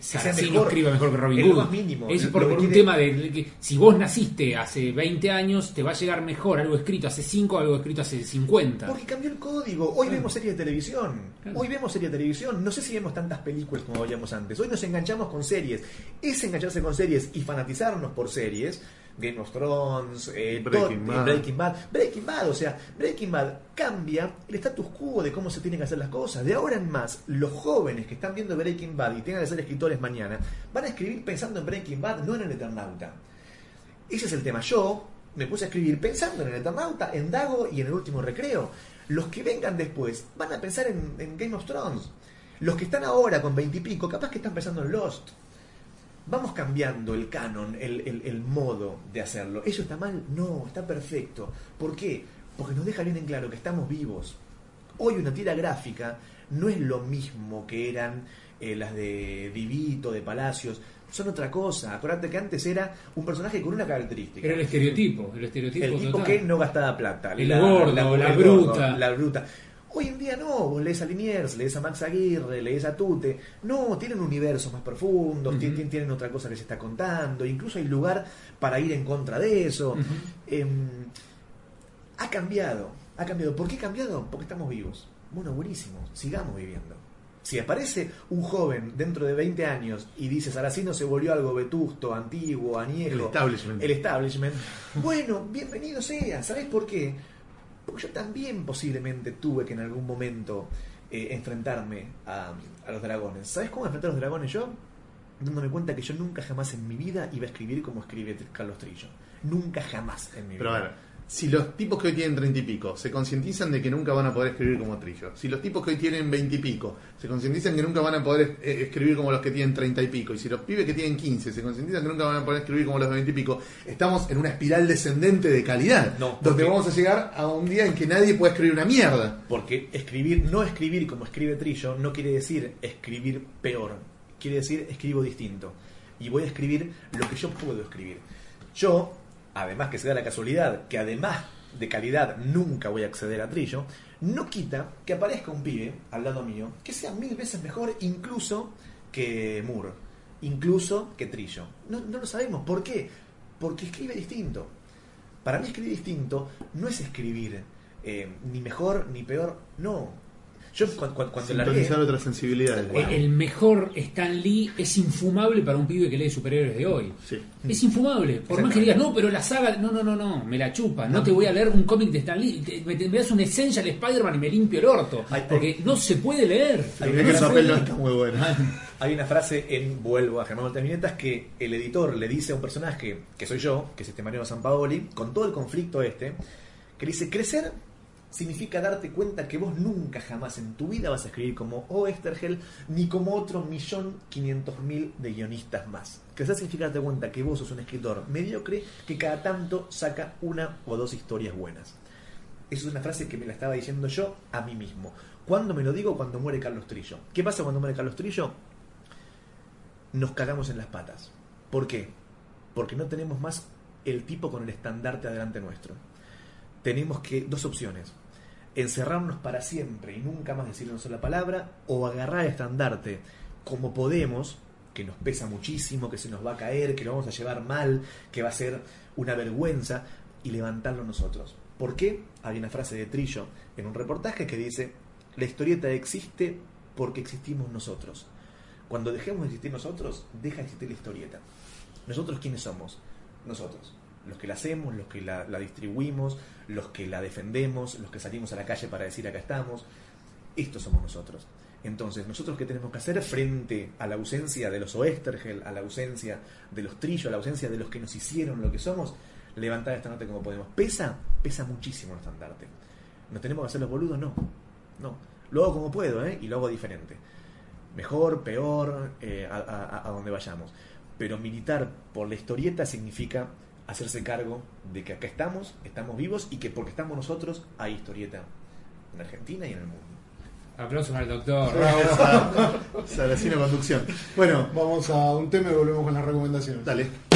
Speaker 3: escriba mejor que Robin Hood.
Speaker 4: mínimo.
Speaker 3: Es por, por un tema de, que si vos naciste hace 20 años, te va a llegar mejor algo escrito hace 5 algo escrito hace 50.
Speaker 4: Porque cambió el código. Hoy vemos series de televisión.
Speaker 3: Claro.
Speaker 4: Hoy vemos series de televisión. No sé si vemos tantas películas como veíamos antes. Hoy nos enganchamos con series. Es engancharse con series y fanatizarnos por series. Game of Thrones, eh,
Speaker 2: Breaking Bad.
Speaker 4: Breaking Bad. Breaking Bad, o sea, Breaking Bad cambia el status quo de cómo se tienen que hacer las cosas. De ahora en más, los jóvenes que están viendo Breaking Bad y tengan que ser escritores mañana, van a escribir pensando en Breaking Bad, no en el Eternauta. Ese es el tema. Yo me puse a escribir pensando en el Eternauta, en Dago y en el último recreo. Los que vengan después van a pensar en, en Game of Thrones. Los que están ahora con veintipico, capaz que están pensando en Lost. Vamos cambiando el canon, el, el- el modo de hacerlo. ¿Eso está mal? No, está perfecto. ¿Por qué? Porque nos deja bien en claro que estamos vivos. Hoy una tira gráfica no es lo mismo que eran eh, las de Vivito, de Palacios. Son otra cosa. Acuérdate que antes era un personaje con una característica.
Speaker 3: Era el estereotipo, el estereotipo
Speaker 4: El tipo
Speaker 3: total.
Speaker 4: que no gastaba plata.
Speaker 3: El gordo, la bruta.
Speaker 4: la bruta. Hoy en día no, vos lees a Liniers, lees a Max Aguirre, lees a Tute. No, tienen universos más profundos, tienen, otra cosa que se está contando, incluso hay lugar para ir en contra de eso. Em, ha cambiado, ha cambiado. ¿Por qué ha cambiado? Porque estamos vivos. Bueno, buenísimo, sigamos viviendo. Si aparece un joven dentro de 20 años y dice Saracino se volvió algo vetusto, antiguo, añejo,
Speaker 2: El establishment.
Speaker 4: el establishment, bueno, bienvenido sea. ¿Sabés por qué? Porque yo también posiblemente tuve que en algún momento eh, enfrentarme a, a los dragones. ¿Sabés cómo enfrentar a los dragones yo? dándome cuenta que yo nunca jamás en mi vida iba a escribir como escribe Carlos Trillo. Nunca jamás en mi
Speaker 2: Pero
Speaker 4: vida.
Speaker 2: Si los tipos que hoy tienen treinta y pico se concientizan de que nunca van a poder escribir como Trillo, si los tipos que hoy tienen veinte y pico se concientizan que nunca van a poder eh, escribir como los que tienen treinta y pico, y si los pibes que tienen 15 se concientizan que nunca van a poder escribir como los de veinte y pico, estamos en una espiral descendente de calidad,
Speaker 4: No,
Speaker 2: donde vamos a llegar a un día en que nadie puede escribir una mierda.
Speaker 4: Porque escribir, no escribir como escribe Trillo, no quiere decir escribir peor. Quiere decir escribo distinto. Y voy a escribir lo que yo puedo escribir. Yo, además que se da la casualidad, que además de calidad nunca voy a acceder a Trillo, no quita que aparezca un pibe al lado mío que sea mil veces mejor incluso que Moore, incluso que Trillo. No, no lo sabemos. ¿Por qué? Porque escribe distinto. Para mí escribir distinto no es escribir eh, ni mejor ni peor, no. Yo cu- cu- cuando, largué,
Speaker 2: Sintonizar otras sensibilidades.
Speaker 4: Wow.
Speaker 3: El mejor Stan Lee es infumable para un pibe que lee superhéroes de hoy.
Speaker 2: Sí.
Speaker 3: Es infumable. Por más que digas, no, pero la saga. No, no, no, no. Me la chupa. No, te voy a leer un cómic de Stan Lee. Te- me, te- me das un Essential Spider-Man y me limpio el orto.
Speaker 4: Ay, ay.
Speaker 3: Porque no se puede leer.
Speaker 4: Hay una
Speaker 2: que su
Speaker 4: frase-
Speaker 2: papel no está muy bueno. [laughs]
Speaker 4: hay una frase en Vuelvo a Germán Viñetas que el editor le dice a un personaje, que soy yo, que es este Mariano Sampaoli, con todo el conflicto este, que le dice, crecer significa darte cuenta que vos nunca jamás en tu vida vas a escribir como O. Estergel ni como otro millón quinientos mil de guionistas más. Crecer significa darte cuenta que vos sos un escritor mediocre que cada tanto saca una o dos historias buenas. Esa es una frase que me la estaba diciendo yo a mí mismo. ¿Cuándo me lo digo? Cuando muere Carlos Trillo. ¿Qué pasa cuando muere Carlos Trillo? Nos cagamos en las patas. ¿Por qué? Porque no tenemos más el tipo con el estandarte adelante nuestro. Tenemos que dos opciones. Encerrarnos para siempre y nunca más decir una sola palabra o agarrar el estandarte como podemos, que nos pesa muchísimo, que se nos va a caer, que lo vamos a llevar mal, que va a ser una vergüenza y levantarlo nosotros. ¿Por qué? Hay una frase de Trillo en un reportaje que dice, la historieta existe porque existimos nosotros. Cuando dejemos de existir nosotros, deja de existir la historieta. ¿Nosotros quiénes somos? Nosotros. Los que la hacemos, los que la, distribuimos, los que la defendemos, los que salimos a la calle para decir acá estamos. Estos somos nosotros. Entonces, ¿nosotros qué tenemos que hacer frente a la ausencia de los Oestergel, a la ausencia de los Trillo, a la ausencia de los que nos hicieron lo que somos? Levantar esta nota como podemos. ¿Pesa? Pesa muchísimo el estandarte. ¿Nos tenemos que hacer los boludos? No. No. Lo hago como puedo, ¿eh? Y lo hago diferente. Mejor, peor, eh, a donde vayamos. Pero militar por la historieta significa hacerse cargo de que acá estamos, estamos vivos y que porque estamos nosotros hay historieta en Argentina y en el mundo.
Speaker 3: Aplausos al doctor.
Speaker 2: Saracino conducción. Bueno,
Speaker 1: Vamos a un tema y volvemos con las recomendaciones.
Speaker 2: dale.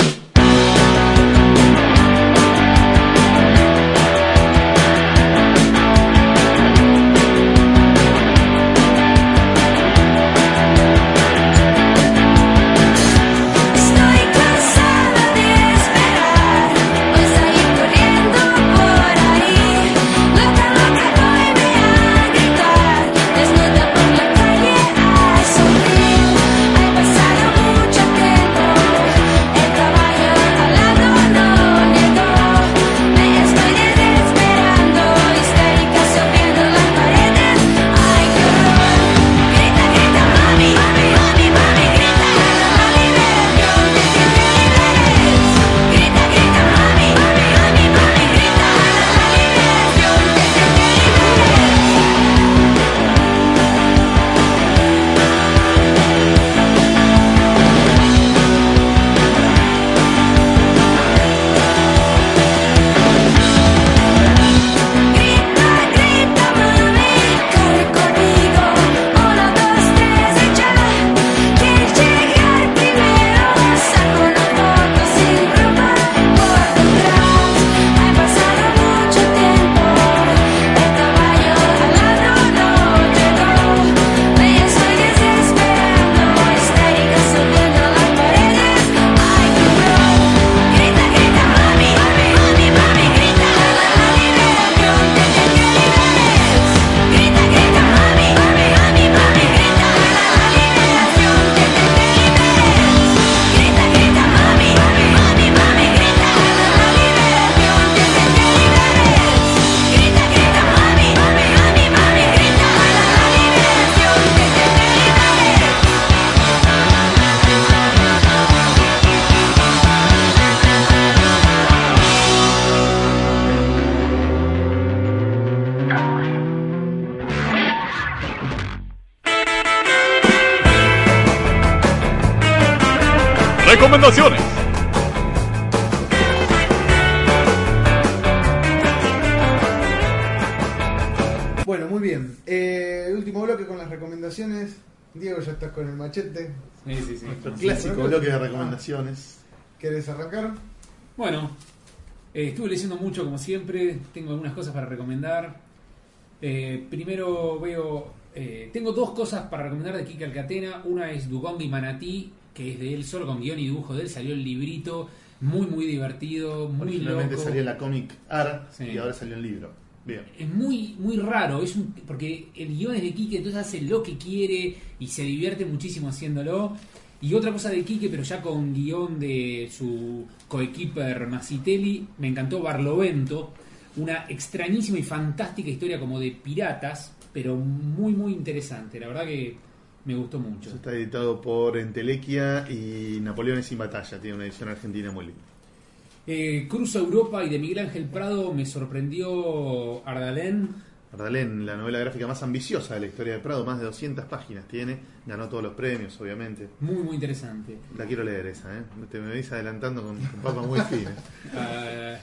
Speaker 1: Eh,
Speaker 3: estuve leyendo mucho como siempre, tengo algunas cosas para recomendar. Eh, primero veo, eh, tengo dos cosas para recomendar de Kike Alcatena. Una es Dugong y Manatí, que es de él, solo con guion y dibujo de él, salió el librito, muy muy divertido, muy
Speaker 2: Originalmente
Speaker 3: loco.
Speaker 2: salía la Comic Art
Speaker 3: Sí.
Speaker 2: y ahora salió el libro. Bien.
Speaker 3: Es muy, muy raro, es un- porque el guion es de Quique, entonces hace lo que quiere y se divierte muchísimo haciéndolo. Y otra cosa de Quique, pero ya con guion de su coequiper Masitelli, me encantó Barlovento, una extrañísima y fantástica historia como de piratas, pero muy, muy interesante. La verdad que me gustó mucho.
Speaker 2: Eso está editado por Entelequia y Napoleones sin batalla. Tiene una edición argentina muy linda.
Speaker 3: Eh, Cruzo Europa y de Miguel Ángel Prado me sorprendió Ardalén.
Speaker 2: Ardalén, la novela gráfica más ambiciosa de la historia de Prado, más de 200 páginas tiene, ganó todos los premios, obviamente.
Speaker 3: Muy, muy interesante.
Speaker 2: La quiero leer esa, ¿eh? Te me venís adelantando con, con papas muy finas. [laughs]
Speaker 3: Ah,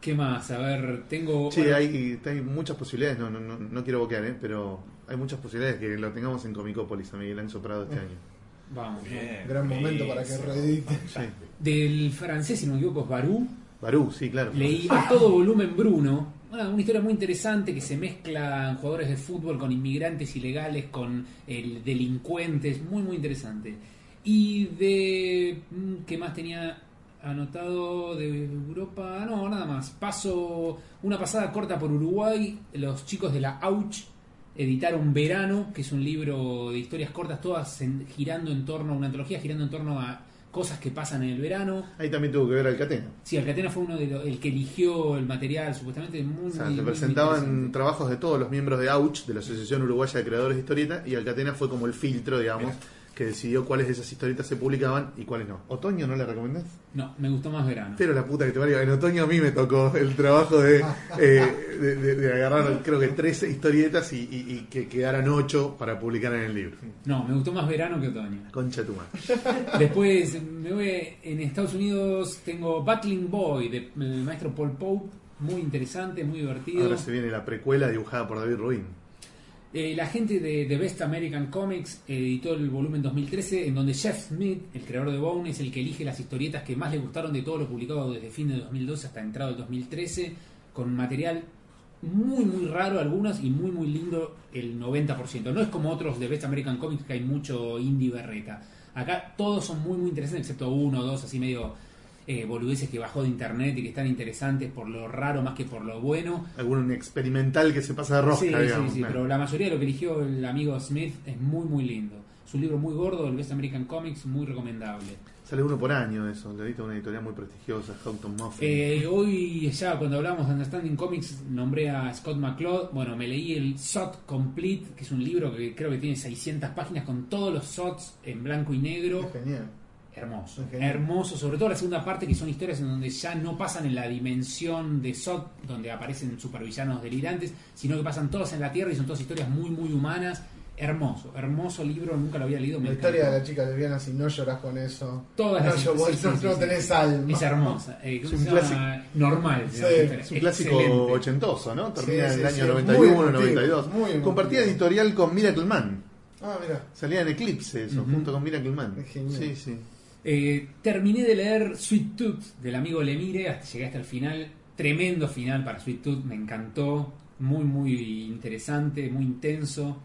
Speaker 3: ¿Qué más? A ver, tengo.
Speaker 2: Sí,
Speaker 3: bueno,
Speaker 2: hay, hay muchas posibilidades, no, no, no, no quiero boquear, ¿eh? pero hay muchas posibilidades que lo tengamos en Comicópolis a Miguel Ángel Prado este año.
Speaker 3: Vamos.
Speaker 1: Gran momento para que reedite. [laughs]
Speaker 2: Sí.
Speaker 3: Del francés, si no me equivoco, es Barú.
Speaker 2: Barú, sí, claro.
Speaker 3: Leí a todo volumen Bruno. Una, una historia muy interesante que se mezclan jugadores de fútbol con inmigrantes ilegales, con el delincuentes. Muy, muy interesante. Y de. mm, ¿Qué más tenía anotado de Europa? No, nada más. Paso una pasada corta por Uruguay. Los chicos de la Auch editaron Verano, que es un libro de historias cortas, todas en- girando en torno a una antología, girando en torno a cosas que pasan en el verano.
Speaker 2: Ahí también tuvo que ver Alcatena.
Speaker 3: Sí, Alcatena fue uno de los el que eligió el material, supuestamente muy,
Speaker 2: O sea,
Speaker 3: muy-
Speaker 2: te
Speaker 3: muy
Speaker 2: presentaban trabajos de todos los miembros de AUCH, de la Asociación Uruguaya de Creadores de Historietas, y Alcatena fue como el filtro, digamos, que decidió cuáles de esas historietas se publicaban y cuáles no. ¿Otoño no le recomendás?
Speaker 3: No, me gustó más verano.
Speaker 2: Pero la puta que te parió. En otoño a mí me tocó el trabajo de, eh, de, de- de agarrar, creo que 13 historietas y, y- y que quedaran 8 para publicar en el libro.
Speaker 3: No, me gustó más verano que otoño.
Speaker 2: Concha tu madre.
Speaker 3: Después me voy en Estados Unidos, tengo Battling Boy de- maestro Paul Pope, muy interesante, muy divertido.
Speaker 2: Ahora se viene la precuela dibujada por David Rubin.
Speaker 3: Eh, la gente de The Best American Comics editó el volumen 2013 en donde Jeff Smith, el creador de Bone, es el que elige las historietas que más le gustaron de todo lo publicado desde fin de 2012 hasta entrado del 2013, con material muy muy raro algunos y muy muy lindo el 90%. No es como otros de Best American Comics que hay mucho indie berreta. Acá todos son muy muy interesantes, excepto uno o dos así medio eh, boludeces que bajó de internet y que están interesantes por lo raro más que por lo bueno.
Speaker 2: Algún experimental que se pasa de rosca,
Speaker 3: Sí, sí,
Speaker 2: digamos.
Speaker 3: sí,
Speaker 2: Bueno.
Speaker 3: pero la mayoría de lo que eligió el amigo Smith es muy, muy lindo. Es un libro muy gordo, el Best American Comics, muy recomendable.
Speaker 2: Sale uno por año eso. Lo edita una editorial muy prestigiosa, Houghton Muffin.
Speaker 3: Eh, hoy ya cuando hablamos de Understanding Comics nombré a Scott McCloud. Bueno, me leí el SOT Complete, que es un libro que creo que tiene 600 páginas con todos los SOTs en blanco y negro.
Speaker 1: Es genial.
Speaker 3: Hermoso, sobre todo la segunda parte que son historias en donde ya no pasan en la dimensión de SOT, donde aparecen supervillanos delirantes, sino que pasan todas en la Tierra y son todas historias muy, muy humanas. Hermoso, hermoso libro, nunca lo había leído.
Speaker 1: La historia de la chica lesbiana, si no lloras con eso.
Speaker 3: Todas
Speaker 1: no,
Speaker 3: las
Speaker 1: yo- vos
Speaker 3: sí, sí,
Speaker 1: no,
Speaker 3: sí,
Speaker 1: no
Speaker 3: sí.
Speaker 1: tenés alma.
Speaker 3: Es hermosa. eh, ¿cómo
Speaker 2: Es un
Speaker 3: llama? Normal.
Speaker 2: Es un clásico
Speaker 3: Excelente.
Speaker 2: ochentoso, ¿no? Termina
Speaker 1: Sí,
Speaker 2: en el año
Speaker 1: muy
Speaker 2: 91,
Speaker 1: emotivo,
Speaker 2: 92.
Speaker 1: muy.
Speaker 2: Compartía editorial con Miracle Man.
Speaker 1: Ah, mira.
Speaker 2: Salía en Eclipse eso, junto con Miracle Man.
Speaker 1: Es genial.
Speaker 2: Sí, sí.
Speaker 3: Eh, terminé de leer Sweet Tooth del amigo Lemire, hasta llegué hasta el final. Tremendo final para Sweet Tooth, me encantó. Muy, muy interesante, muy intenso.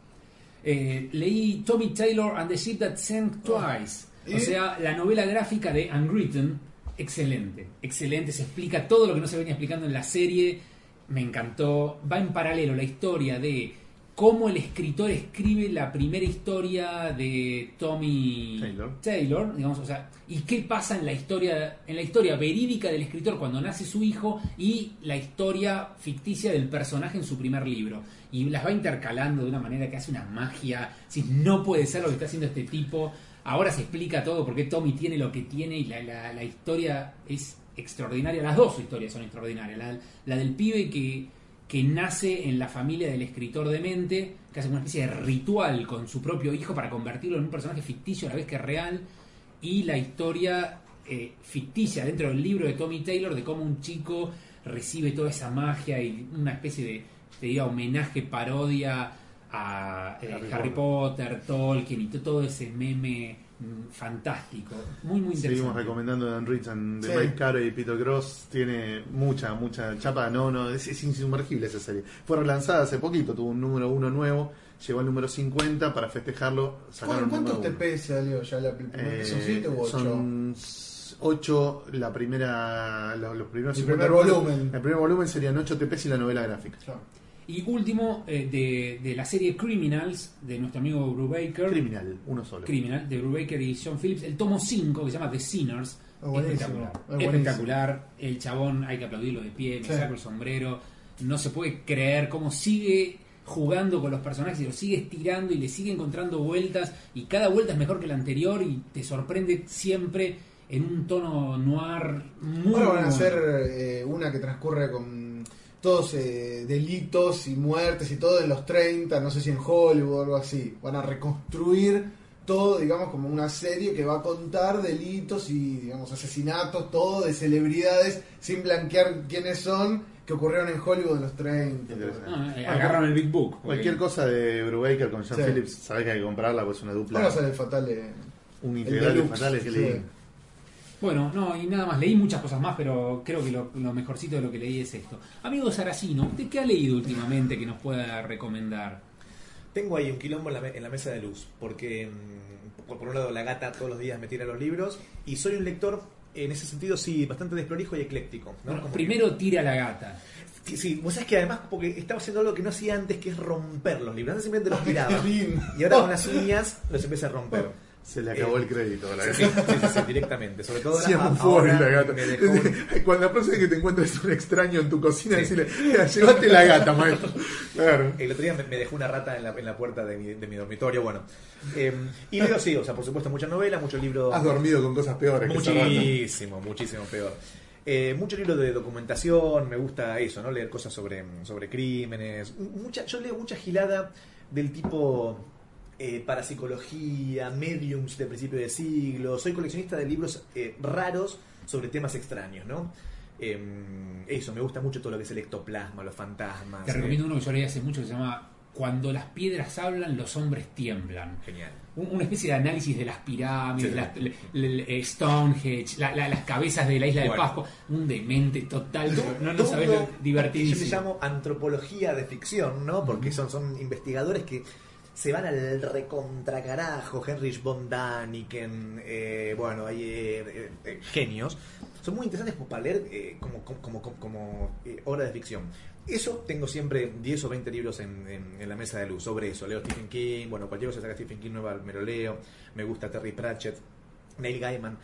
Speaker 3: Eh, leí Tommy Taylor and the Ship That Sank Twice.
Speaker 1: ¿Y?
Speaker 3: O sea, la novela gráfica de Unwritten. Excelente, excelente. Se explica todo lo que no se venía explicando en la serie. Me encantó. Va en paralelo la historia de cómo el escritor escribe la primera historia de Tommy
Speaker 2: Taylor.
Speaker 3: Taylor, digamos, o sea, y qué pasa en la historia, en la historia verídica del escritor cuando nace su hijo y la historia ficticia del personaje en su primer libro. Y las va intercalando de una manera que hace una magia. Si no puede ser lo que está haciendo este tipo. Ahora se explica todo porque Tommy tiene lo que tiene y la, la- la historia es extraordinaria. Las dos historias son extraordinarias. La, la del pibe que, que nace en la familia del escritor de mente, que hace una especie de ritual con su propio hijo para convertirlo en un personaje ficticio a la vez que real. y la historia eh, ficticia dentro del libro de Tommy Taylor de cómo un chico recibe toda esa magia y una especie de, te diría, homenaje, parodia a eh,
Speaker 2: Harry
Speaker 3: Harry, Potter, Tolkien y to- todo ese meme fantástico. Muy, muy interesante.
Speaker 2: Seguimos recomendando Dan Richard de
Speaker 1: Sí.
Speaker 2: Mike Carey y Peter Gross. Tiene mucha, mucha chapa. No, no, es, es insumergible esa serie. Fue relanzada hace poquito, tuvo un número uno nuevo. Llegó al número 50 para festejarlo. Sacaron
Speaker 1: ¿Cuántos TP salió ya la primera?
Speaker 2: uno.
Speaker 1: ¿Son
Speaker 2: Eh,
Speaker 1: 7 u 8?
Speaker 2: Son 8 la primera, los, los primeros
Speaker 1: El
Speaker 2: 50
Speaker 1: primer volumen.
Speaker 2: El primer volumen serían 8 TPs y la novela gráfica.
Speaker 3: Y último, eh, de, de la serie Criminals, de nuestro amigo Brubaker.
Speaker 2: Criminal, uno solo.
Speaker 3: Criminal, de Brubaker y John Phillips, el tomo 5, que se llama The Sinners.
Speaker 1: Buenísimo,
Speaker 3: espectacular.
Speaker 1: buenísimo.
Speaker 3: espectacular. El chabón, hay que aplaudirlo de pie, me
Speaker 1: Sí.
Speaker 3: saco el sombrero. No se puede creer cómo sigue jugando con los personajes y los sigue estirando y le sigue encontrando vueltas. Y cada vuelta es mejor que la anterior y te sorprende siempre en un tono noir muy
Speaker 1: Ahora van a hacer eh, una que transcurre con todos eh, delitos y muertes y todo en los 30, no sé si en Hollywood o algo así. Van a reconstruir todo, digamos, como una serie que va a contar delitos y, digamos, asesinatos, todo de celebridades, sin blanquear quiénes son, que ocurrieron en Hollywood en los 30.
Speaker 2: Interesante.
Speaker 3: Ah, eh, agarraron el Big Book.
Speaker 2: Cualquier cosa de Brubaker con John
Speaker 1: Sí.
Speaker 2: Phillips, sabés que hay que comprarla, pues es una dupla.
Speaker 1: Ahora sale el fatal de...
Speaker 2: un integral de fatales que
Speaker 1: sí.
Speaker 2: leí.
Speaker 3: Bueno, no, y nada más, leí muchas cosas más, pero creo que lo, lo mejorcito de lo que leí es esto. Amigo Saracino, ¿usted qué ha leído últimamente que nos pueda recomendar?
Speaker 4: Tengo ahí un quilombo en la, en la mesa de luz, porque mm, por, por un lado la gata todos los días me tira los libros y soy un lector en ese sentido sí bastante desprolijo y ecléctico. ¿no?
Speaker 3: Bueno,
Speaker 4: Como
Speaker 3: primero tira la gata.
Speaker 4: sí, sí, vos sabés que además porque estaba haciendo algo que no hacía antes que es romper los libros, antes simplemente los [laughs] tiraba y ahora con las uñas los empecé a romper.
Speaker 2: Se le acabó
Speaker 4: Eh,
Speaker 2: el crédito a la
Speaker 4: Sí,
Speaker 2: gata.
Speaker 4: sí, sí, sí, directamente, sobre todo [laughs]
Speaker 2: un fuego
Speaker 4: ahora
Speaker 2: la gata.
Speaker 4: un-
Speaker 2: Cuando la próxima vez que te encuentres un extraño en tu cocina,
Speaker 4: Sí.
Speaker 2: decirle, "Mira, llévate la gata, maestro. [laughs] Claro.
Speaker 4: El otro día me, dejó una rata en la, en la puerta de mi, de mi dormitorio, bueno. Eh, y leo sí, o sea, por supuesto mucha novela, mucho libro...
Speaker 2: Has dormido con cosas peores que esa rata.
Speaker 4: Muchísimo, muchísimo peor. Eh, mucho libro de documentación, me gusta eso, ¿no? Leer cosas sobre, sobre crímenes. Mucha, yo leo mucha gilada del tipo eh, parapsicología, mediums de principio de siglo. Soy coleccionista de libros eh, raros sobre temas extraños, ¿no? Eh, eso, me gusta mucho todo lo que es el ectoplasma, los fantasmas.
Speaker 3: Te
Speaker 4: eh,
Speaker 3: recomiendo uno que yo leí hace mucho que se llama Cuando las piedras hablan, los hombres tiemblan.
Speaker 4: Genial.
Speaker 3: Un- Una especie de análisis de las pirámides,
Speaker 4: Sí.
Speaker 3: las- eh, Stonehenge, la- la- las cabezas de la isla
Speaker 4: Bueno.
Speaker 3: de Pascua. Un demente total, no, no sabes lo
Speaker 4: Yo le
Speaker 3: divertidísimo.
Speaker 4: llamo antropología de ficción, ¿no? Porque son, son investigadores que se van al recontracarajo, Heinrich von Daniken, eh, bueno, hay eh, eh, eh, genios. Son muy interesantes para leer como, como, como, como- obra de ficción. Eso tengo siempre 10 o 20 libros en, en- en la mesa de luz sobre eso. Leo Stephen King, bueno, cualquier cosa que saca Stephen King nueva me lo leo. Me gusta Terry Pratchett, Neil Gaiman.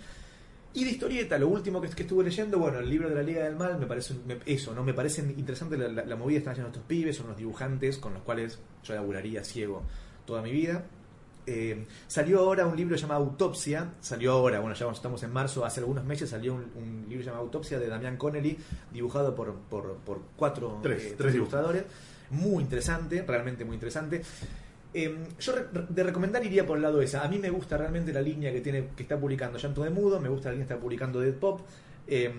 Speaker 4: Y de historieta, lo último que, que estuve leyendo, bueno, el libro de la Liga del Mal, me parece un- me- eso, ¿no? Me parece interesante la, la- la movida que están haciendo estos pibes, son unos dibujantes con los cuales yo laburaría ciego toda mi vida. Eh, salió ahora un libro llamado Autopsia, salió ahora, bueno, ya estamos en marzo, hace algunos meses salió un, un libro llamado Autopsia de Damián Connelly, dibujado por, por, por cuatro
Speaker 2: Tres,
Speaker 4: eh,
Speaker 2: tres
Speaker 4: ilustradores. Muy interesante, realmente muy interesante. Eh, yo de recomendar iría por el lado esa. A mí me gusta realmente la línea que tiene que está publicando Llanto de Mudo, me gusta la línea que está publicando Dead Pop. eh,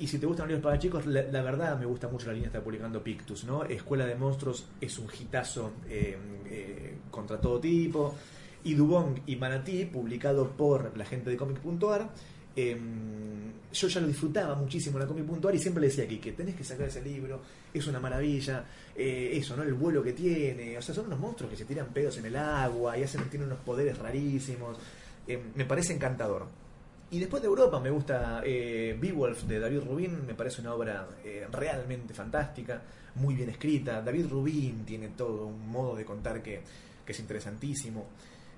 Speaker 4: y si te gustan los libros para chicos, la, verdad me gusta mucho la línea que está publicando Pictus, ¿no? Escuela de Monstruos es un hitazo eh, eh, contra todo tipo. Y Dubong y Manatí, publicado por la gente de Comic.ar. eh, yo ya lo disfrutaba muchísimo la Comic.ar y siempre le decía aquí que tenés que sacar ese libro, es una maravilla, eh, eso, ¿no? El vuelo que tiene, o sea, son unos monstruos que se tiran pedos en el agua y hacen, tienen unos poderes rarísimos, eh, me parece encantador. Y después de Europa me gusta eh, Beowulf de David Rubin, me parece una obra eh, realmente fantástica, muy bien escrita. David Rubin tiene todo un modo de contar que es interesantísimo.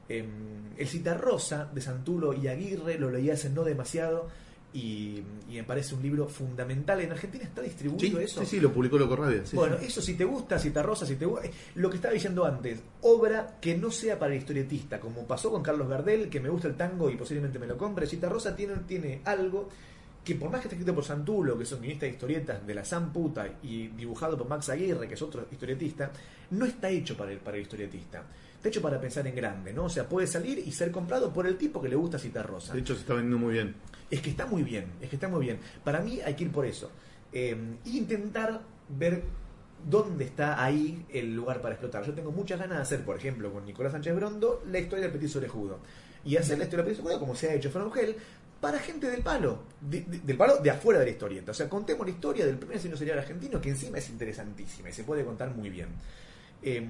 Speaker 4: Eh, el Citarrosa de Santulo y Aguirre lo leí hace no demasiado y, y me parece un libro fundamental. En Argentina está
Speaker 2: Sí,
Speaker 4: distribuido eso.
Speaker 2: sí, sí, lo publicó Loco sí,
Speaker 4: Bueno,
Speaker 2: sí.
Speaker 4: eso si te gusta, si te rosa, si te gu- eh, Lo que estaba diciendo antes, obra que no sea para el historietista, como pasó con Carlos Gardel, que me gusta el tango y posiblemente me lo compre. Cita Rosa tiene, tiene algo que por más que esté escrito por Santulo, que es un guionista de historietas de la San Puta, y dibujado por Max Aguirre, que es otro historietista, no está hecho para el, para el historietista. Está hecho para pensar en grande, ¿no? O sea, puede salir y ser comprado por el tipo que le gusta Cita Rosa.
Speaker 2: De hecho, se está vendiendo muy bien.
Speaker 4: Es que está muy bien, es que está muy bien. Para mí hay que ir por eso. Eh, intentar ver dónde está ahí el lugar para explotar. Yo tengo muchas ganas de hacer, por ejemplo, con Nicolás Sánchez Brondo, la historia del Petit Orejudo. Y hacer la historia del Petit Orejudo como se ha hecho From Hell para gente del palo, de- de- del palo de afuera de la historieta. O sea, contemos la historia del primer asesino serial argentino, que encima es interesantísima y se puede contar muy bien. Eh,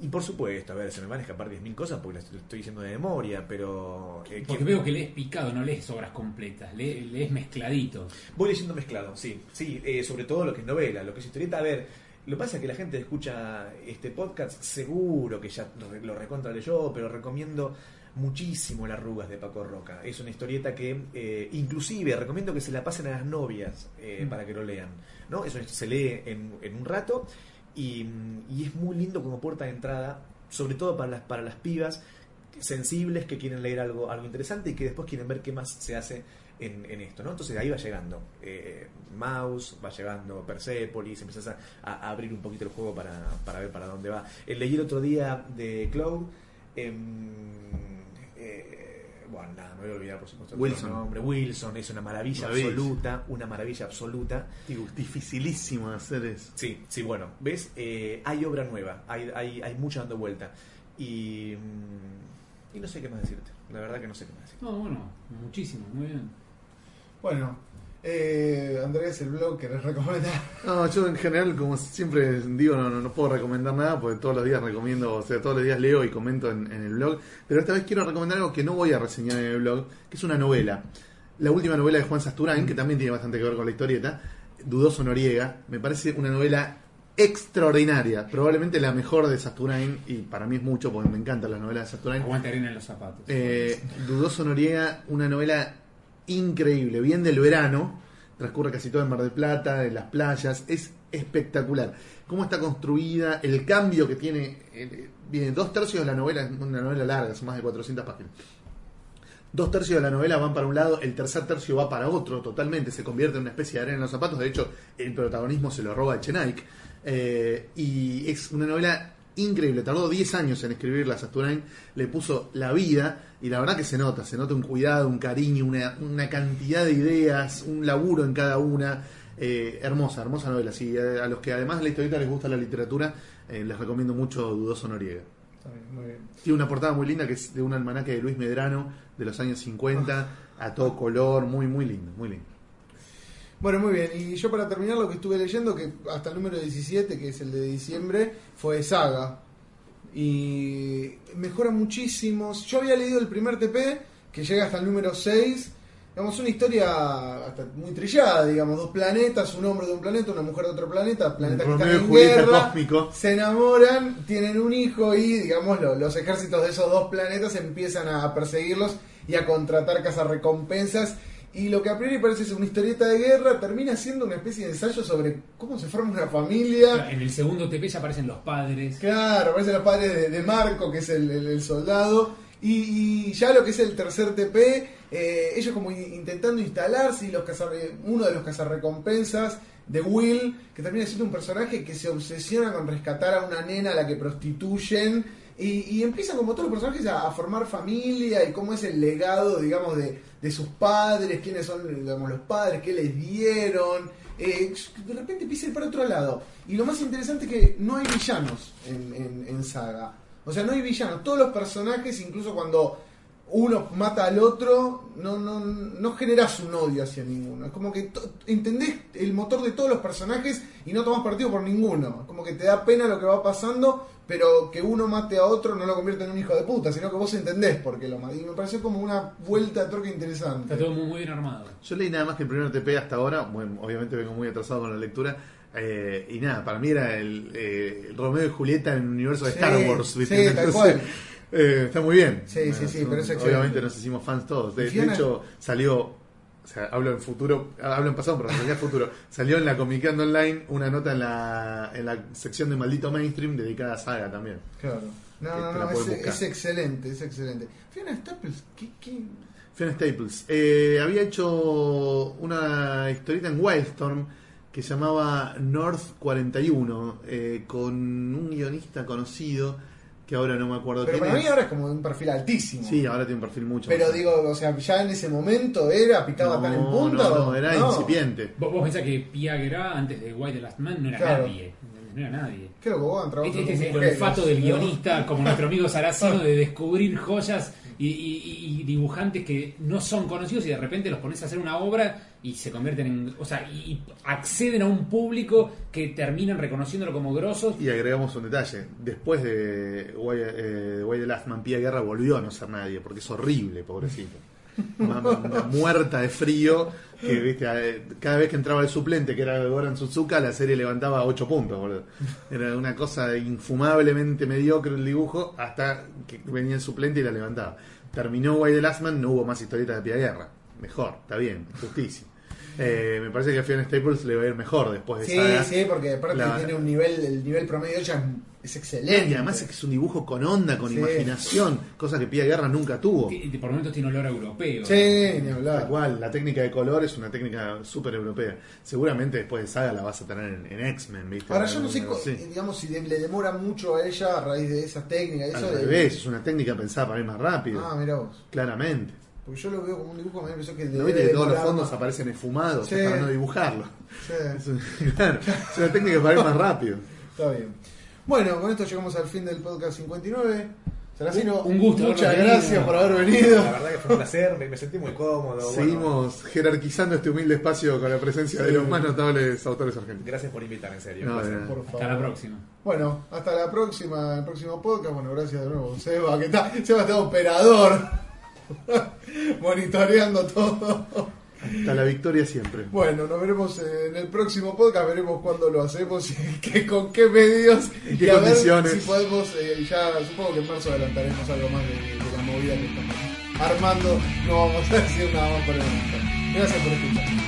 Speaker 4: y por supuesto, a ver, se me van a escapar 10.000 cosas porque las estoy diciendo de memoria, pero... eh,
Speaker 3: Porque
Speaker 4: ¿quién-
Speaker 3: veo que lees picado, no lees obras completas, le- lees mezcladito.
Speaker 4: Voy leyendo mezclado, sí. Sí, eh, sobre todo lo que es novela, lo que es historieta. A ver, lo que pasa es que la gente que escucha este podcast seguro que ya lo re- lo recontra leyó, pero recomiendo muchísimo Las Arrugas de Paco Roca. Es una historieta que eh, inclusive recomiendo que se la pasen a las novias eh, para que lo lean. ¿no? Eso se lee en, en un rato y, es muy lindo como puerta de entrada, sobre todo para las, para las pibas sensibles que quieren leer algo, algo interesante y que después quieren ver qué más se hace en, en esto, ¿no? Entonces ahí va llegando eh, Mouse, va llegando Persepolis, empiezas a, a abrir un poquito el juego para, para ver para dónde va. Eh, leí el otro día de Cloud, eh, bueno, nada, me voy a olvidar por supuesto
Speaker 2: Wilson.
Speaker 4: nombre. Wilson es una maravilla
Speaker 2: Maravilla.
Speaker 4: absoluta, una maravilla absoluta.
Speaker 2: Digo, dificilísimo de hacer eso.
Speaker 4: Sí, sí, bueno, ¿ves? Eh, hay obra nueva, hay, hay, hay mucha dando vuelta. Y, mm, y no sé qué más decirte, la verdad que no sé qué más decirte.
Speaker 3: No, bueno, muchísimo, muy bien.
Speaker 1: Bueno, eh, Andrés, el blog querés recomendar. [laughs]
Speaker 2: No, yo en general, como siempre digo, no, no, no puedo recomendar nada porque todos los días recomiendo, o sea, todos los días leo y comento en, en el blog. Pero esta vez quiero recomendar algo que no voy a reseñar en el blog, que es una novela. La última novela de Juan Sasturain, que también tiene bastante que ver con la historieta, Dudoso Noriega. Me parece una novela extraordinaria, probablemente la mejor de Sasturain, y para mí es mucho porque me encantan las novelas de Sasturain.
Speaker 3: Aguante arena en los zapatos.
Speaker 2: Eh, Dudoso Noriega, una novela increíble, bien del verano, transcurre casi todo en Mar del Plata, en las playas, es espectacular. Cómo está construida, el cambio que tiene, eh, viene dos tercios de la novela, es una novela larga, son más de 400 páginas. Dos tercios de la novela van para un lado, el tercer tercio va para otro, totalmente, se convierte en una especie de arena en los zapatos, de hecho el protagonismo se lo roba a Chenaik. Eh, y es una novela increíble, tardó 10 años en escribirla Sasturain, le puso la vida y la verdad que se nota, se nota un cuidado, un cariño, una, una cantidad de ideas, un laburo en cada una. Eh, hermosa, hermosa novela. Sí, a los que además de la historieta les gusta la literatura, eh, les recomiendo mucho Dudoso Noriega.
Speaker 1: Muy bien.
Speaker 2: Tiene una portada muy linda que es de un almanaque de Luis Medrano de los años 50, [laughs] a todo color, muy, muy lindo, muy lindo.
Speaker 1: Bueno, muy bien. Y yo para terminar lo que estuve leyendo, que hasta el número 17, que es el de diciembre, fue Saga. Y mejora muchísimo. Yo había leído el primer TP, que llega hasta el número 6. Digamos, una historia hasta muy trillada, digamos, dos planetas, un hombre de un planeta, una mujer de otro planeta, planetas que están en guerra,
Speaker 2: cósmico.
Speaker 1: se enamoran, tienen un hijo y, digamos, lo- los ejércitos de esos dos planetas empiezan a perseguirlos y a contratar cazarrecompensas. Y lo que a priori parece ser una historieta de guerra termina siendo una especie de ensayo sobre cómo se forma una familia.
Speaker 3: En el segundo TP ya aparecen los padres.
Speaker 1: Claro, aparecen los padres de, de Marco, que es el, el- el soldado. Y, y ya lo que es el tercer TP, eh, ellos como in- intentando instalarse y los cazarre- uno de los cazarrecompensas de Will, que termina siendo un personaje que se obsesiona con rescatar a una nena a la que prostituyen. Y, y empiezan como todos los personajes a, formar familia y cómo es el legado, digamos, de, de sus padres, quiénes son digamos, los padres, qué les dieron. Eh, de repente empieza a ir para otro lado. Y lo más interesante es que no hay villanos en, en- en Saga. O sea, no hay villanos. Todos los personajes, incluso cuando uno mata al otro, no, no, no generas un odio hacia ninguno. Es como que entendés el motor de todos los personajes y no tomás partido por ninguno. Es como que te da pena lo que va pasando, pero que uno mate a otro no lo convierte en un hijo de puta, sino que vos entendés por qué lo mata. Y me pareció como una vuelta de torque interesante.
Speaker 3: Está todo muy, bien armado.
Speaker 2: Yo leí nada más que el primer TP hasta ahora, bueno, obviamente vengo muy atrasado con la lectura, eh, y nada, para mí era el, eh, el Romeo y Julieta en el universo de
Speaker 1: Sí,
Speaker 2: Star Wars.
Speaker 1: sí,
Speaker 2: ¿viste?
Speaker 1: tal cual.
Speaker 2: Eh, está muy bien.
Speaker 1: Sí, sí, sí,
Speaker 2: son-
Speaker 1: pero es excelente.
Speaker 2: Obviamente nos hicimos fans todos. De, hecho, salió, o sea, hablo en futuro, hablo en pasado, pero en futuro. Salió en la Comic Con Online una nota en la, en la sección de Maldito Mainstream dedicada a Saga también.
Speaker 1: Claro. No,
Speaker 2: Que
Speaker 1: no, no, es, excelente, es excelente. Fiona Staples, ¿qué, qué?
Speaker 2: Fiona Staples. Eh, había hecho una historieta en Wildstorm que llamaba North 41 eh, con un guionista conocido, que ahora no me acuerdo
Speaker 1: Pero
Speaker 2: quién
Speaker 1: para mí ahora es como un perfil altísimo.
Speaker 2: Sí, ahora tiene un perfil mucho
Speaker 1: Pero
Speaker 2: más
Speaker 1: digo, o sea, ya en ese momento era, picaba
Speaker 2: no,
Speaker 1: tan en punta.
Speaker 2: no,
Speaker 1: o-
Speaker 2: no, era
Speaker 1: no.
Speaker 2: incipiente.
Speaker 3: Vos, vos pensás que Pia Guerra, antes de White the Last Man, no era
Speaker 1: Claro.
Speaker 3: nadie. No era nadie.
Speaker 1: Qué loco, vos han trabajado
Speaker 3: Este, este es
Speaker 1: con
Speaker 3: el
Speaker 1: mujeres,
Speaker 3: olfato del
Speaker 1: ¿no?
Speaker 3: guionista, como nuestro amigo Saracino, de descubrir joyas y, y- dibujantes que no son conocidos y de repente los pones a hacer una obra y se convierten en. O sea, y, acceden a un público que terminan reconociéndolo como grosos.
Speaker 2: Y agregamos un detalle. Después de Why, eh, the Last Man Guerra volvió a no ser nadie, porque es horrible, pobrecito. Una- una muerta de frío, que viste, cada vez que entraba el suplente, que era Goran Suzuka, la serie levantaba 8 puntos, boludo. Era una cosa infumablemente mediocre el dibujo, hasta que venía el suplente y la levantaba. Terminó Why the Last Man, no hubo más historietas de Pia Guerra. Mejor, está bien, justicia. Eh, me parece que a Fiona Staples le va a ir mejor después de
Speaker 1: Sí,
Speaker 2: Saga.
Speaker 1: sí, porque aparte
Speaker 2: La-
Speaker 1: tiene un nivel, el nivel promedio de ella es excelente.
Speaker 2: y además es que es un dibujo con onda, con
Speaker 1: Sí.
Speaker 2: imaginación, cosa que Pia Guerra nunca tuvo.
Speaker 3: Y- por momentos tiene olor europeo.
Speaker 1: Sí, ni
Speaker 2: Tal
Speaker 1: hablar.
Speaker 2: cual, la técnica de color es una técnica súper europea. Seguramente después de Saga la vas a tener en, en X-Men, ¿viste?
Speaker 1: Ahora yo no sé,
Speaker 2: Sí.
Speaker 1: digamos, si le demora mucho a ella a raíz de esa técnica. Eso
Speaker 2: Al
Speaker 1: de-
Speaker 2: revés, es una técnica pensada para ir más rápido,
Speaker 1: Ah, mira vos.
Speaker 2: claramente.
Speaker 1: Porque yo lo veo como un dibujo, me pensó que
Speaker 2: ¿No
Speaker 1: debe
Speaker 2: viste que todos los fondos
Speaker 1: más.
Speaker 2: aparecen esfumados
Speaker 1: Sí.
Speaker 2: para no dibujarlo?
Speaker 1: Sí, [laughs]
Speaker 2: Es, un- claro, es una técnica para ir más rápido.
Speaker 1: está bien. Bueno, con esto llegamos al fin del podcast 59. Saracino,
Speaker 3: Un gusto
Speaker 1: muchas
Speaker 3: venido.
Speaker 1: gracias por haber venido.
Speaker 4: La verdad que fue un placer, me, me sentí muy cómodo. bueno,
Speaker 2: Seguimos jerarquizando este humilde espacio con la presencia de los más notables autores argentinos.
Speaker 4: gracias por invitar, en serio.
Speaker 2: No.
Speaker 1: Por favor.
Speaker 3: Hasta la próxima.
Speaker 1: Bueno, hasta la próxima, el próximo podcast. Bueno, gracias de nuevo, Seba, que está, Seba está operador, [laughs] monitoreando todo.
Speaker 2: Hasta la victoria siempre.
Speaker 1: Bueno, nos veremos en el próximo podcast, veremos cuándo lo hacemos y que, con qué medios
Speaker 2: ¿En qué
Speaker 1: y a ver
Speaker 2: condiciones?
Speaker 1: si podemos, eh, ya supongo que en marzo adelantaremos algo más de, de la movida que estamos armando, no vamos a decir nada más por el momento. Gracias por escuchar.